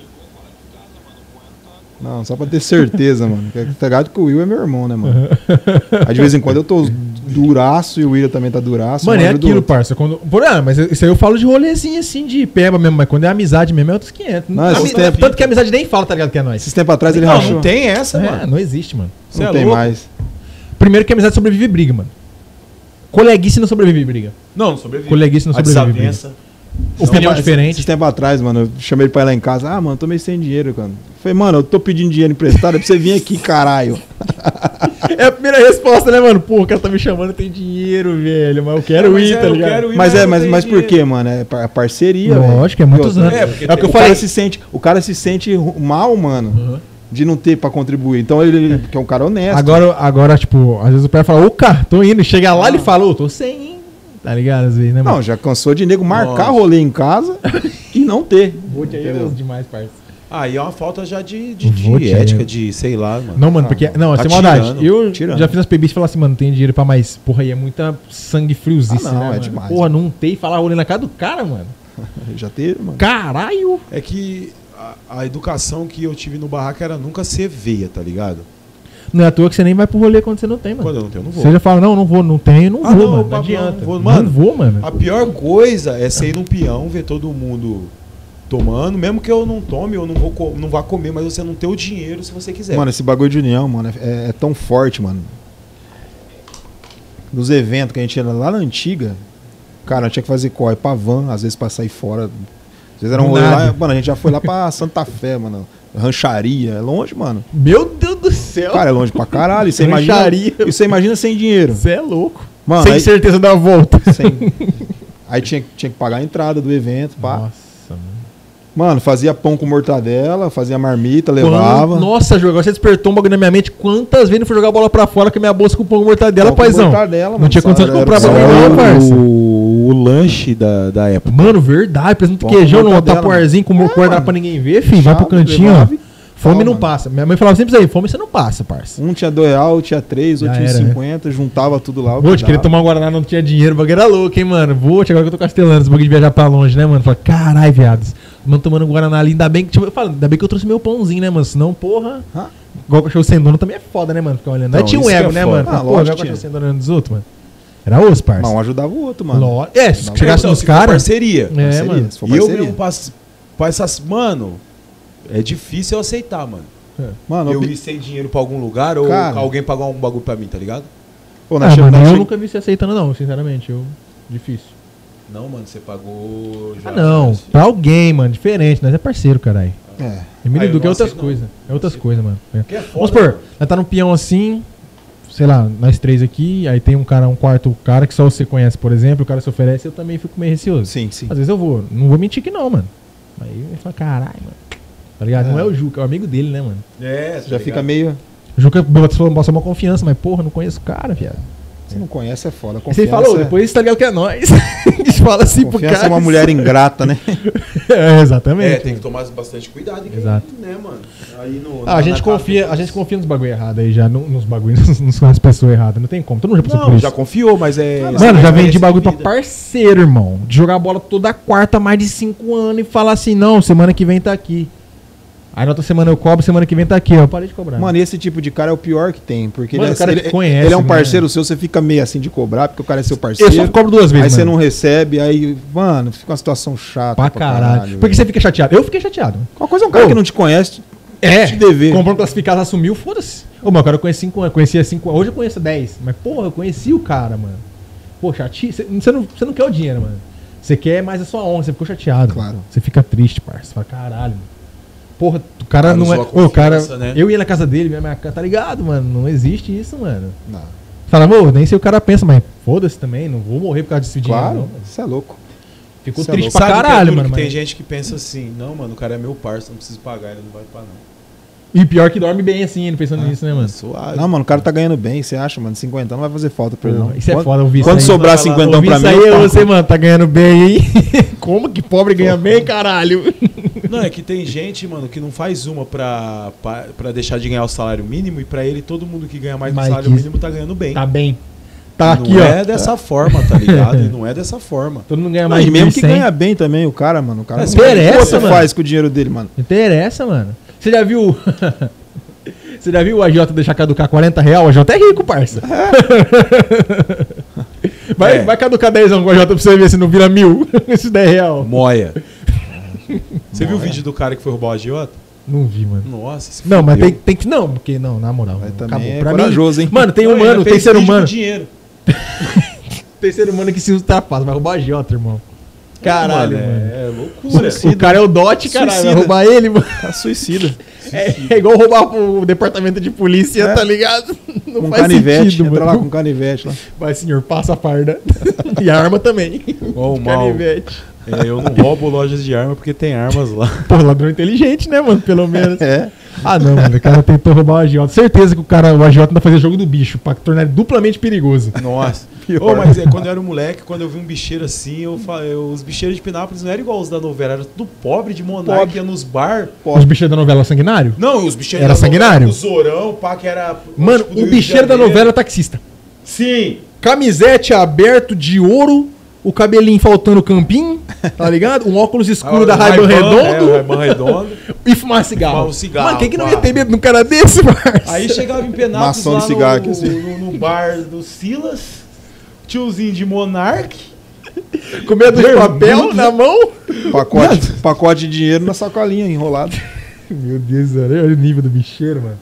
Não, só pra ter certeza, mano. Que- Tá ligado que o Will é meu irmão, né, mano? Aí de vez em quando eu tô duraço e o Will também tá duraço. Mano, é aquilo, parça. Quando, por, ah, mas isso aí eu falo de rolezinho assim, de peba mesmo, mas quando é amizade mesmo é outros 500. Não, Ami- tempos- Tanto que a amizade nem fala, tá ligado que é nós. Esses tempos atrás ele Não, rachou. não tem essa, É, mano. não existe, mano. Cê Não é tem louco? mais. Primeiro que a amizade sobrevive briga, mano. Coleguice não sobrevive briga. Não, não sobrevive. Coleguice não A sobrevive. desavença. Opinião Esses- diferente. Esses tempos atrás, mano, eu chamei ele pra ir lá em casa. Ah, mano, tô meio sem dinheiro, cara. Falei, mano, eu tô pedindo dinheiro emprestado é pra você vir aqui, caralho. É a primeira resposta, né, mano? Pô, o cara tá me chamando, tem dinheiro, velho. Mas eu quero Mas ir, é, tá eu ligado? ir, Mas é, mas, mas por quê, mano? É par- parceria, velho. Lógico, é muitos anos. É, porque É o que eu o falei. cara se sente, o cara se sente mal, mano, Uhum. de não ter pra contribuir. Então ele, que é um cara honesto. Agora, agora, tipo, às vezes o pai fala, ô, cara, tô indo. Chega lá, ele fala, ô, tô sem, hein? Tá ligado? Às vezes, né, mano? não, já cansou de nego marcar Nossa. rolê em casa e não ter. Vote aí é demais, parça. Aí é uma falta já de, de, de Vote ética, de sei lá, mano. Não, mano, Ah, porque. Não, tá sem maldade. tirando, eu tirando. já fiz as PBs e falar assim, mano, não tem dinheiro pra mais. Porra, aí é muita sangue friozice, Ah, não, né? é mano? demais, Porra, não tem falar rolê na cara do cara, mano. Já teve, mano. Caralho! É que a, a educação que eu tive no barraco era nunca ser veia, tá ligado? Não é à toa que você nem vai pro rolê quando você não tem, mano. Quando eu não tenho, eu não vou. Você já fala, não, não vou, não tenho, não Ah, vou, não, mano. Não adianta. não vou. Não Mano, vou, mano. A pior coisa é ser ir num peão, ver todo mundo tomando, mesmo que eu não tome, eu não, vou, co- não vá comer, mas você não ter o dinheiro se você quiser. Mano, esse bagulho de união, mano, é, é tão forte, mano. Nos eventos que a gente ia lá na antiga, cara, tinha que fazer corre pra van, às vezes pra sair fora. Às vezes era um rolê lá, mano, a gente já foi lá pra Santa Fé, mano. Rancharia, é longe, mano. Meu Deus do céu! Cara, é longe pra caralho. E você imagina, Rancharia. e você imagina sem dinheiro. Você é louco. Mano, Sem aí, certeza da volta. sem- aí tinha, tinha que pagar a entrada do evento, pá. Nossa, mano. Fazia pão com mortadela, fazia marmita, levava. Quando- Nossa, Ju, agora você despertou um bagulho na minha mente. Quantas vezes eu fui jogar a bola pra fora com a minha bolsa com pão com mortadela, Pão com paizão? mortadela, Não mano, tinha condição de comprar bagulho era não, o- parça. o, o lanche da, da época. Mano, verdade. Presunto Pão com queijão no mortadela, tapuarzinho com morcor É, dá pra ninguém ver, filho. Vai pro cantinho, ó. Fome não mano. passa. Minha mãe falava sempre isso aí, fome você não passa, parça. Um tinha dois real, tinha três, outro tinha era, né? 50, juntava tudo lá. Vou, te dava. tomar um Guaraná, não tinha dinheiro, o bagulho era louco, hein, mano. Vou, agora que eu tô castelando, esse bagulho de viajar pra longe, né, mano? Fala, carai, viados. Mano, tomando um Guaraná ali, ainda bem que, tipo, eu falo, ainda bem que eu trouxe meu pãozinho, né, mano? Senão, porra. Hã? Igual o cachorro sem dono também é foda, né, mano? Ficar olhando. Aí Então, tinha um ego, é né, foda. mano? Ah, Porra, lógico igual o que cachorro sem dono olhando dos outros, mano. Era osso, parça. Mas um ajudava o outro, mano. Lógico. É, se Não, chegasse Não, nos se for caras. parceria. É, Parceria, mano. se for E eu parceria. mesmo passo pra essas. Mano, é difícil eu aceitar, mano. Mano, eu eu ir sem dinheiro pra algum lugar ou Cara. alguém pagar um bagulho pra mim, tá ligado? Pô, Ah, mano, nós eu che- nunca vi você aceitando, não, sinceramente. Eu... Difícil. Não, mano, você pagou já. Ah, não. mas- Pra alguém, mano, diferente. Nós é parceiro, caralho. É. Emílio Ah, eu Duque é outras coisas. É outras coisas, mano. É. Que é foda, Vamos supor, nós tá num peão assim, sei lá, nós três aqui, aí tem um cara, um quarto cara que só você conhece, por exemplo, o cara se oferece, eu também fico meio receoso. Sim, sim. Às vezes eu vou, não vou mentir que não, mano. Aí eu falo, caralho, mano. Tá ligado? É. Não é o Juca, é o amigo dele, né, mano? É, Você já fica meio. O Juca bota uma confiança, mas porra, não conheço o cara, viado. Você não conhece, é foda. Aí você Confiança, falou, é- depois tá ligado que é nós. A gente fala assim pro Confiança cara. é uma mulher ingrata, né? é, exatamente. É, tem que tomar bastante cuidado. em quem, Exato. Né, mano? Aí no, Ah, a gente confia, a gente confia nos bagulho errado aí já, no- nos bagulhos, nos- nas pessoas erradas. Não tem como. Todo mundo já passou por Não, isso. já confiou, mas é. Mano, já é vendi bagulho pra recebida. parceiro, irmão. De jogar bola toda quarta, mais de cinco anos e falar assim, não, semana que vem tá aqui. Aí na outra semana eu cobro, semana que vem tá aqui, ó. Eu parei de cobrar. Mano, e esse tipo de cara é o pior que tem. Porque Mano, ele, o cara é, que ele, conhece, ele é um né? parceiro seu, você fica meio assim de cobrar, porque o cara é seu eu parceiro. só cobro duas Aí vezes, você mano. não recebe, aí, mano, fica uma situação chata. Pra caralho. Porque você fica chateado. Eu fiquei chateado. Qual coisa é um cara Ô. que não te conhece? É, Te dever. comprou um classificado, assumiu, foda-se. Ô, mano, o cara eu conheci 5 anos, conhecia 5 anos. Hoje eu conheço 10. Mas, porra, eu conheci o cara, mano. Pô, chateado. Você não, você não quer o dinheiro, mano. Você quer mais a sua honra, você ficou chateado. Claro. Você fica triste, parça. Você fala, caralho, mano. Cara, o cara não é. Ô, o cara. né? Eu ia na casa dele, minha, minha, tá ligado, mano? Não existe isso, mano. Não. Fala, pô, nem sei o cara pensa, mas foda-se também, não vou morrer por causa desse dinheiro. Claro, isso é louco. Ficou Cê é triste louco. pra Sabe que é caralho, duro mano. que Tem gente que pensa assim, não, mano, o cara é meu parceiro, não preciso pagar, ele não vai pagar, não. E pior que dorme bem assim, ele pensando nisso, né, mano? Suave. Não, mano, o cara tá ganhando bem, você acha, mano? 50 não vai fazer falta pra ele, não. Isso é Quando- foda ouvir Quando aí. sobrar Vai lá, 50 Ouvir pra isso mim, aí, eu você, mano, tá ganhando bem aí. Como que pobre ganha bem, caralho? Não, é que tem gente, mano, que não faz uma pra, pra, pra deixar de ganhar o salário mínimo e pra ele todo mundo que ganha mais do salário que- mínimo tá ganhando bem. Tá bem. Tá não aqui, ó. é dessa forma, tá ligado? E não é dessa forma. Todo mundo ganha Não, mais de mesmo que 1.100. ganha bem também, o cara, mano. O cara Mas não- interessa, O que você mano. faz com o dinheiro dele, mano? Interessa, mano. Você já viu. Você já viu o AJ deixar caducar 40 real? O AJ é rico, parça. Vai, É. vai caducar 10 com o AJ pra você ver se não vira mil. Esses 10 real. Moia. Você viu o vídeo do cara que foi roubar o agiota? Não vi, mano. Nossa, se Não, mas tem, tem que. Não, porque não, na moral. Mas também é Pra corajoso, mim, hein? Mano, tem humano, tem ser humano. dinheiro. Tem ser humano que se ultrapassa, vai roubar agiota, irmão. Caralho, mano. É, é loucura. O, o cara é o Dot, caralho. Suicida. roubar ele, mano. Tá suicida. É, é igual roubar o departamento de polícia, É. tá ligado? Não Com faz canivete. sentido, entra mano. lá com canivete lá. Vai, senhor, passa a farda. e a arma também. Ó, o mal. Canivete. É, eu não roubo lojas de arma porque tem armas lá. Pô, ladrão inteligente, né, mano? Pelo menos. É. Ah, não, mano. O cara tentou roubar o agiota. Certeza que o cara, o agiota ainda fazia jogo do bicho, pra tornar ele duplamente perigoso. Nossa. Pior. Ô, mas é, quando eu era moleque, quando eu vi um bicheiro assim, eu, os bicheiros de Pinápolis não eram igual os da novela, era tudo pobre de monarca, Pobre. ia nos bar. Os bichos da novela Sanguinário? Não, os bicheiros Era da novela, sanguinário? O Zorão, pá, que era. Mano, tipo, o bicheiro da novela é taxista. Sim. Camisete aberto de ouro, o cabelinho faltando campinho, tá ligado? Um óculos escuro da Ray-Ban É, Redondo Ray-Ban redondo. e fumar cigarro. Fumar um cigarro, Mano, quem que não ia ter medo de um cara desse, parça? Aí chegava em Penápolis Maçã lá de cigarro no, assim. no, no bar do Silas, tiozinho de Monark. Com medo de papel na mão. Pacote, pacote de dinheiro na sacolinha enrolado. Meu Deus, olha o nível do bicheiro, mano.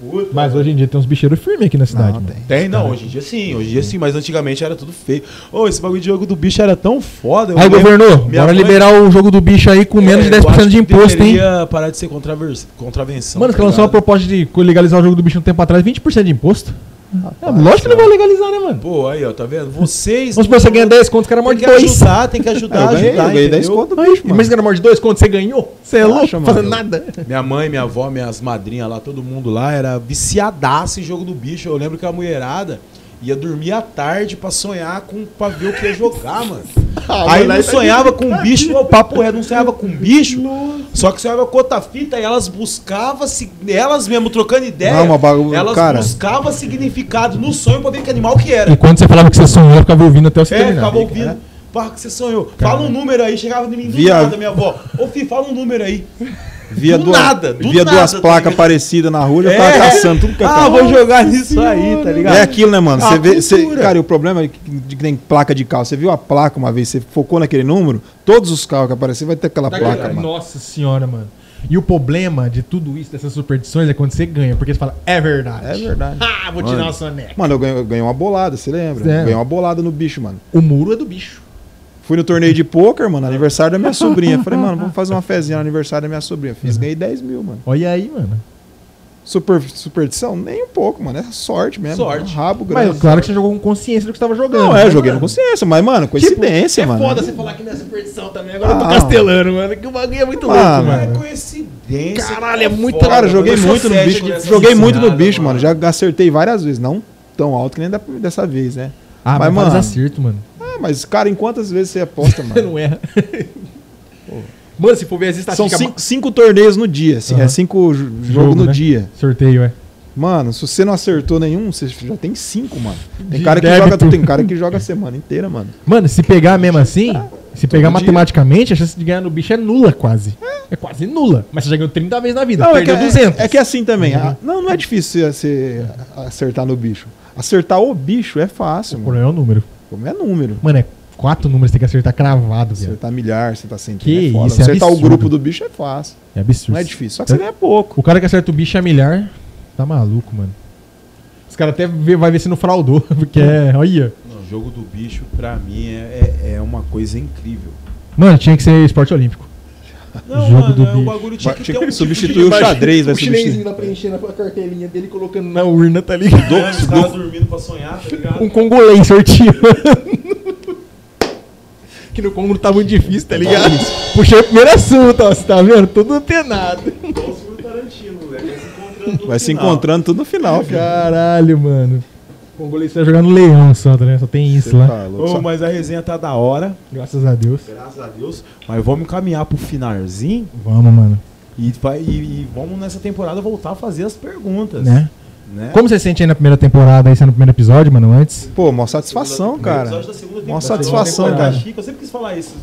Puta, Mas hoje em dia tem uns bicheiros firmes aqui na cidade, Não, mano. tem. Tem, não, hoje em dia sim, hoje em dia sim, mas antigamente era tudo feio. Ô, esse bagulho de jogo do bicho era tão foda. Aí, minha bora mãe- liberar o jogo do bicho aí com menos É, de eu 10% acho de que imposto, hein? parar de ser contravers... contravenção. Mano, tá lançou uma proposta de legalizar o jogo do bicho um tempo atrás, 20% de imposto. É, lógico que não vai legalizar, né, mano? Pô, aí, ó, tá vendo? Vocês. Vamos supor, você ganha 10 contos, o cara tem morde que 2. ajudar, tem que ajudar, eu ganhei, ajudar. eu ganhei 10 entendeu? conto do Aí, bicho, mas você morde 2 contos, você ganhou? Você é louco, mano? fazendo nada. Minha mãe, minha avó, minhas madrinhas lá, todo mundo lá era viciadaço em jogo do bicho. Eu lembro que a mulherada ia dormir à tarde pra sonhar com pra ver o que ia jogar, mano. Ah, Aí não sonhava com bicho, o papo reto não sonhava com bicho. Só que sonhava com outra fita e elas buscavam, se- elas mesmo trocando ideia, Não, uma bagu- elas cara. buscavam significado no sonho pra ver que animal que era. E quando você falava que você sonhou, eu ficava ouvindo até você É, terminar. ficava ouvindo. Pá, que você sonhou. Fala um número aí, chegava de mim do Via- nada, minha avó. Ô, filho, fala um número aí. Via Do duas, nada, do via nada, duas tá placas parecidas na rua, eu tava caçando tudo que é Ah, vou jogar nisso aí, tá ligado? É aquilo, né, mano? Ah, Você vê, você- cultura. cara, e o problema é que, de que tem placa de carro. Você viu a placa uma vez, você focou naquele número, todos os carros que aparecer vai ter aquela Tá placa, mano. Nossa senhora, mano. E o problema de tudo isso, dessas superstições, é quando você ganha, porque você fala, é verdade. É verdade. Ah, vou tirar Mano. a soneca. Mano, eu ganhei, eu ganhei uma bolada, você lembra? É. Ganhei uma bolada no bicho, mano. O muro é do bicho. Fui no torneio de pôquer, mano, aniversário da minha sobrinha. Falei, mano, vamos fazer uma fezinha no aniversário da minha sobrinha. Fiz, ganhei 10 mil, mano. Olha aí, mano. Super, superstição? Nem um pouco, mano. É sorte mesmo. Sorte. Um rabo grande. Mas claro que você jogou com consciência do que você tava jogando. Não, é, Mas, joguei no mano, consciência, mas, mano, coincidência, é mano. foda você falar que não é superstição também. Agora eu tô Ah, castelando, mano. Que o bagulho é muito Mano, louco, Não é mano. coincidência. Caralho, é muito- foda, Cara, joguei eu muito no bicho. Joguei muito no bicho, mano. Já acertei várias vezes. Não tão alto que nem da- dessa vez, né? Ah, Mas, mas, mano. mano- acerto, mano. Mas, cara, em quantas vezes você aposta, Você mano? não erra. Mano, se for ver as São estatísticas... cinco, cinco torneios no dia, assim, Aham. é cinco jo- Jogo, jogos no né? dia. Sorteio, é. Mano, se você não acertou nenhum, você já tem cinco, mano. Tem De cara que débito. joga, tem cara que joga a semana inteira, mano. Mano, se pegar mesmo assim, se pegar dia. matematicamente, a chance de ganhar no bicho é nula quase. É, quase nula. Mas você já ganhou 30 vezes na vida. Não, é que, perdeu é, 200. é que assim também. Uhum. ah, não, não é difícil você, você acertar no bicho. Acertar o bicho é fácil, O mano. problema é o número. Como é número. Mano, é quatro números que tem que acertar cravado, velho. Acertar milhar, acertar centímetro. Que é foda. isso, é acertar o absurdo. grupo do bicho é fácil. É absurdo. Não é difícil. Só que você ganha pouco. O cara que acerta o bicho a milhar, tá maluco, mano. Os caras até vê, vai ver se não fraudou, porque é. Olha. O jogo do bicho, pra mim, é, é, é uma coisa incrível. Mano, tinha que ser esporte olímpico. Não, Jogo mano, do é, o bicho. bagulho tinha que ter um tipo Substituir o xadrez, vai o chinesinho substituir. lá preenchendo a cartelinha dele, colocando na urna, tá ligado? de... Os caras dormindo pra sonhar, tá ligado? Um congolês sorteando. que no Congo não tá muito difícil, tá ligado? Puxei o primeiro assunto, ó. Você tá vendo? Tudo antenado. O. Vai se encontrando no Vai se final. encontrando tudo no final, filho. Caralho, mano. O congolês tá jogando leão só, ligado? Só tem isso Cê lá. tá Só- mas a resenha tá da hora, Graças a Deus. graças a Deus. Mas vamos caminhar pro finalzinho Vamos, mano. e, vai, e, e vamos nessa temporada voltar a fazer as perguntas. Né? né? Como você se sente aí na primeira temporada, aí sendo no primeiro episódio, mano, antes? Pô, mó satisfação, cara. segunda Mó temporada. satisfação, cara. Chico, eu sempre quis falar isso.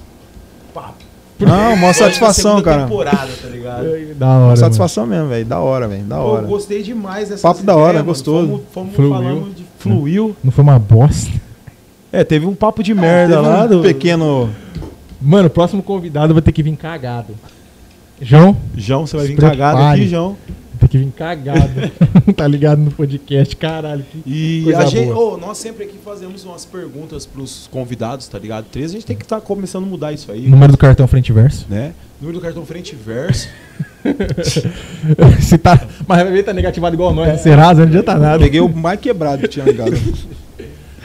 Papo. Não, da satisfação, cara. temporada, tá ligado? Da hora. Mó satisfação mesmo, velho. Da hora, velho. Da hora. eu gostei demais dessa Papo da hora, gostoso. Fomos, fomos falando de fluiu. Não foi uma bosta. É, teve um papo de merda Teve lá um do pequeno. Mano, o próximo convidado vai ter que vir cagado. João, João, você vai vir cagado aqui, João. ter que vir cagado. tá ligado no podcast, caralho. Que... E Coisa a gente, boa. ô, nós sempre aqui fazemos umas perguntas pros convidados, tá ligado? Três, a gente tem que estar começando a mudar isso aí, Número do cartão frente e verso. né? Número do cartão frente e verso. Se tá... Mas vai ver, tá negativado igual nós, no Serasa, não adianta nada. Peguei o mais quebrado que tinha ligado.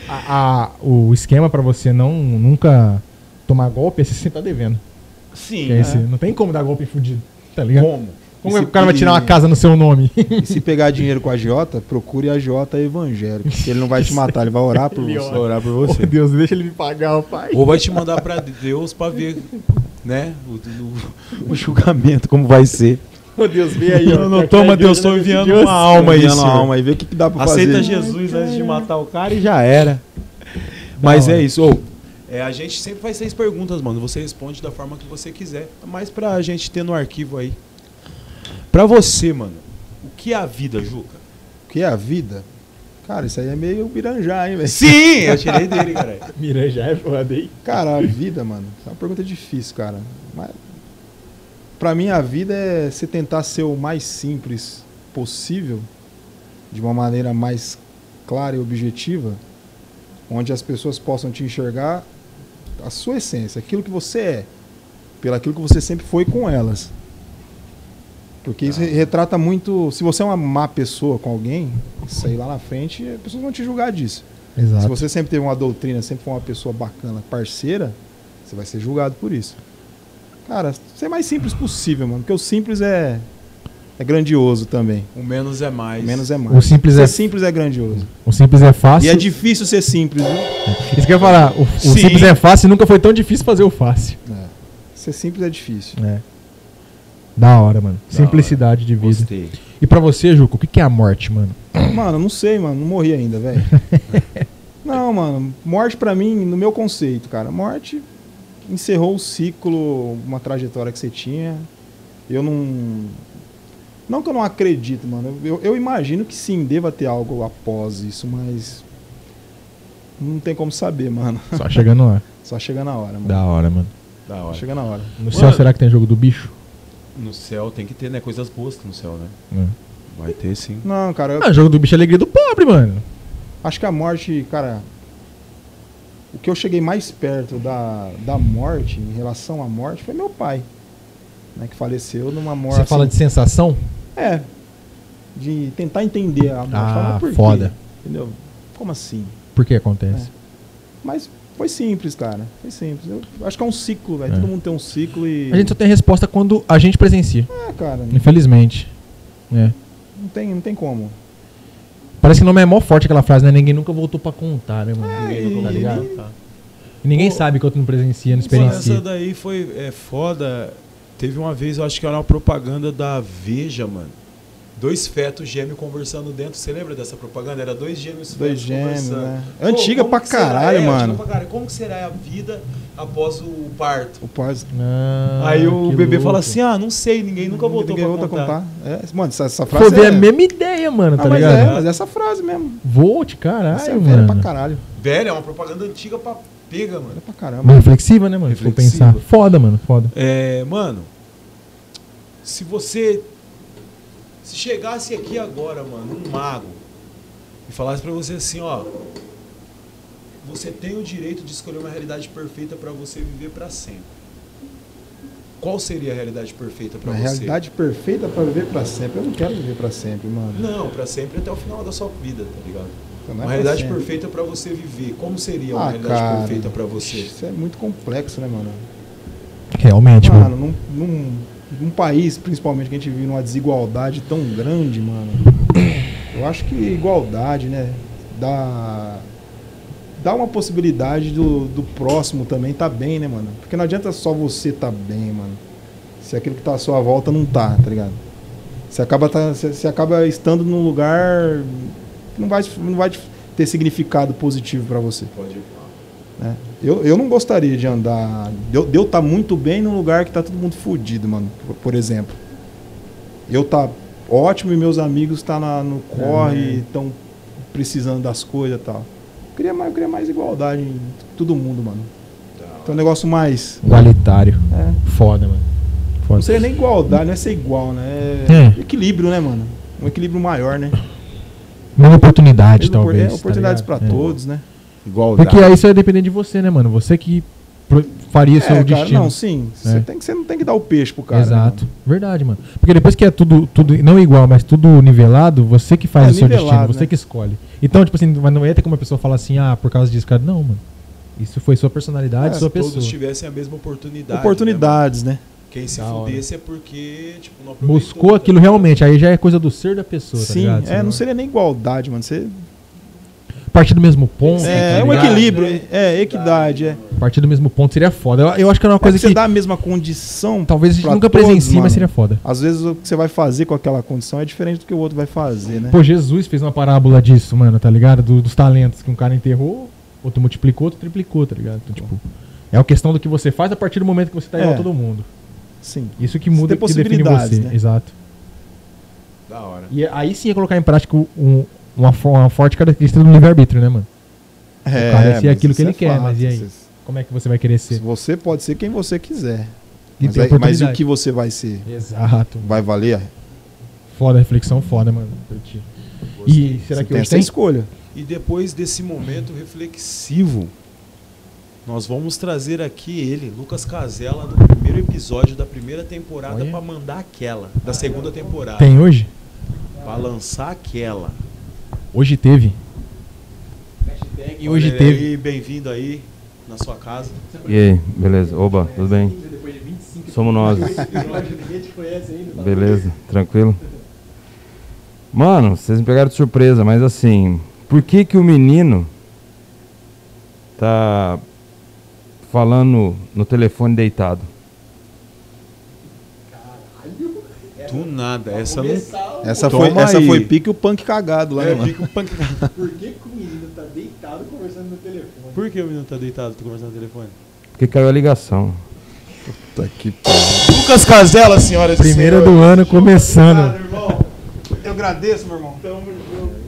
A- a- o esquema pra você não nunca tomar golpe é se você tá devendo. Sim. É esse- não tem como dar golpe fudido, tá ligado? Como? Como é o cara vai tirar uma casa no seu nome? E se pegar dinheiro com a Jota, procure a Jota evangélico. Porque ele não vai te matar, ele vai orar por Ele você. ora. Orar por você. Deus, deixa ele me pagar, o pai. Ou vai te mandar pra Deus pra ver, né? O, o- o julgamento, como vai ser. Ô Deus, vem aí, ó. Não, toma Deus, da enviando Deus. uma alma aí, Enviando a senhor. alma aí, vê o que, que dá Aceita fazer. Jesus antes de matar o cara e já era. Mas é hora. isso. Ô, é, a gente sempre faz seis perguntas, mano. Você responde da forma que você quiser. Mas pra gente ter no arquivo aí. Pra você, mano, o que é a vida, Juca? O que é a vida? Cara, isso aí é meio biranjá, hein, velho? Sim, eu tirei dele, cara. Miran já é foda aí. Cara, a vida, mano, é uma pergunta difícil, cara. Mas, pra mim, a vida é você tentar ser o mais simples possível, de uma maneira mais clara e objetiva, onde as pessoas possam te enxergar a sua essência, aquilo que você é, pelo aquilo que você sempre foi com elas. Porque isso retrata muito. Se você é uma má pessoa com alguém, isso aí lá na frente, as pessoas vão te julgar disso. Se Exato. você sempre teve uma doutrina, sempre foi uma pessoa bacana, parceira, você vai ser julgado por isso. Cara, ser mais simples possível, mano. Porque o simples é, é grandioso também. O menos é mais. Menos é mais. O simples ser é- simples é grandioso. O simples é fácil. E é difícil ser simples, viu? Isso que eu ia falar. O, o Sim. simples é fácil e nunca foi tão difícil fazer o fácil. É. Ser simples é difícil. É. Da hora, mano. Da Simplicidade de vida. Gostei. E pra você, Juco, o que que é a morte, mano? Mano, não sei, mano. Não morri ainda, velho. não, mano. Morte pra mim, no meu conceito, cara. Morte encerrou o ciclo, uma trajetória que você tinha. Eu não. Não que eu não acredito, mano. Eu, eu imagino que sim, deva ter algo após isso, mas. Não tem como saber, mano. Só chegando lá. Só chega na hora, mano. Da hora, mano. Da hora. chega na hora. No céu, será que tem jogo do bicho? No céu tem que ter, né? Coisas boas no céu, né? É. Vai ter sim. Não, cara, eu Ah, jogo do bicho é alegria do pobre, mano. acho que a morte, cara. O que eu cheguei mais perto da, da morte, em relação à morte, foi meu pai. Né, que faleceu numa morte. Você fala de sensação? É. De tentar entender a morte. Ah, Falar, por quê? foda. Entendeu? Como assim? Por que acontece? Mas foi simples, cara. Foi simples. Eu acho que é um ciclo, velho. É. Todo mundo tem um ciclo e. A gente só tem resposta quando a gente presencia. É, cara. Infelizmente. É. Não tem, não tem como. Parece que não é mó forte aquela frase, né? Ninguém nunca voltou pra contar, né, mano? Ninguém e- nunca tá ligado? E ninguém Pô, sabe que outro não presencia, não Pô, essa experiencia. daí foi é, foda. Teve uma vez, eu acho que era uma propaganda da Veja, mano. Dois fetos gêmeos conversando dentro. Você lembra dessa propaganda? Era dois gêmeos Dois fetos gêmeos, conversando. né? Pô, Antiga como pra caralho, É, mano. antiga pra caralho. Como que será a vida após o parto? O pós. Ah, Aí o bebê louco. fala assim: ah, não sei, ninguém nunca voltou Ninguém pra volta a contar. contar. É, mano, essa, essa frase. Foi é... a mesma ideia, mano, Ah, tá mas ligado? é, mas essa frase mesmo. Volt, caralho, Essa é velha pra caralho. Velho, é uma propaganda antiga pra pega, mano. Velha pra caramba. Mas reflexiva, né, mano? Reflexiva. pensar. Foda, mano, foda. É, mano, se você. Se chegasse aqui agora, mano, um mago, e falasse pra você assim, ó. Você tem o direito de escolher uma realidade perfeita pra você viver pra sempre. Qual seria a realidade perfeita pra Uma você? realidade perfeita pra viver pra sempre. Eu não quero viver pra sempre, mano. Não, pra sempre até o final da sua vida, tá ligado? Então, não é Uma realidade sempre. perfeita pra você viver. Como seria uma Ah, realidade cara, perfeita pra você? Isso é muito complexo, né, mano? Realmente, mano. Mano, num, num, num país, principalmente, que a gente vive numa desigualdade tão grande, mano. Eu acho que igualdade, né? Dá, dá uma possibilidade do, do próximo também tá bem, né, mano? Porque não adianta só você tá bem, mano. Se aquilo que tá à sua volta não tá, tá ligado? Você acaba, tá, você, você acaba estando num lugar que não vai, não vai ter significado positivo pra você Pode né? Eu, eu não gostaria de andar. De eu- de eu estar muito bem num lugar que tá todo mundo fudido, mano. Por, por exemplo. Eu tá ótimo e meus amigos tá na- no corre e estão precisando das coisas e tal. Eu queria, mais, eu queria mais igualdade em todo mundo, mano. Então um negócio mais. Igualitário. É, Foda, mano. Foda. não seria nem igualdade, não é ser igual, né? É É. equilíbrio, né, mano? Um equilíbrio maior, né? Mesma oportunidade, Mesmo por- talvez. é, tá oportunidades pra ligado? É. todos, né? Igualdade. Porque aí isso vai depender de você, né, mano? Você que faria seu É, cara, destino. não, sim. Você É. tem que- você não tem que dar o peixe pro cara. né, Exato. mano? Verdade, mano. Porque depois que é tudo, tudo não igual, mas tudo nivelado, você que faz É, o seu nivelado, destino, você né? que escolhe. Então, tipo assim, mas não ia ter como a pessoa falar assim, ah, por causa disso, cara. Não, mano. Isso foi sua personalidade, É, sua Todos pessoa. tivessem a mesma oportunidade. né, Oportunidades, né? mano? Quem se Da hora. fudesse é porque, tipo, não aproveitou, Buscou tá aquilo ligado? realmente, aí já é coisa do ser da pessoa, tá Sim, ligado? é, não seria nem igualdade, mano. Você, Partir do mesmo ponto. é, tá é um equilíbrio, né? é, equidade, é. Partir do mesmo ponto seria foda. Eu, eu acho que é uma É coisa que você que dá a mesma condição. talvez a gente nunca todos, presencie, mano. mas seria foda. Às vezes o que você vai fazer com aquela condição é diferente do que o outro vai fazer, né? Pô, Jesus fez uma parábola disso, mano, tá ligado? Do- dos talentos que um cara enterrou, outro multiplicou, outro triplicou, tá ligado? Então, tipo, é a questão do que você faz a partir do momento que você tá igual É. a todo mundo. Sim. Isso que muda, que define você. né? Exato. Da hora. E aí sim é colocar em prática um- uma, uma forte característica do livre-arbítrio, né, mano? É, cara ser mas aquilo que ele quer, mas e aí? Você- Como é que você vai querer ser? Você pode ser quem você quiser. E Mas, aí- mas e o que você vai ser? Exato. Vai valer? Foda, reflexão foda, mano. E será Você que tem hoje essa tem? escolha. E depois desse momento reflexivo, nós vamos trazer aqui ele, Lucas Casella, do primeiro episódio da primeira temporada pra mandar aquela, da segunda temporada. Tem hoje? Pra lançar aquela. Hoje teve. E hoje Olha teve. Bem-vindo aí na sua casa. E aí, beleza? Oba, tudo bem? Somos nós. Beleza, tranquilo? Mano, vocês me pegaram de surpresa, mas assim, por que que o menino tá falando no telefone deitado? Do nada, essa não. Essa Toma foi, essa aí. foi pique o punk cagado lá, É, mano? fica o punk- Por que, que o menino tá deitado conversando no telefone? Por que o menino tá deitado, conversando no telefone? Porque caiu a ligação. Puta que Lucas Casella, senhoras e Primeira senhores. do ano começando. irmão. Eu agradeço, meu irmão. Tamo junto.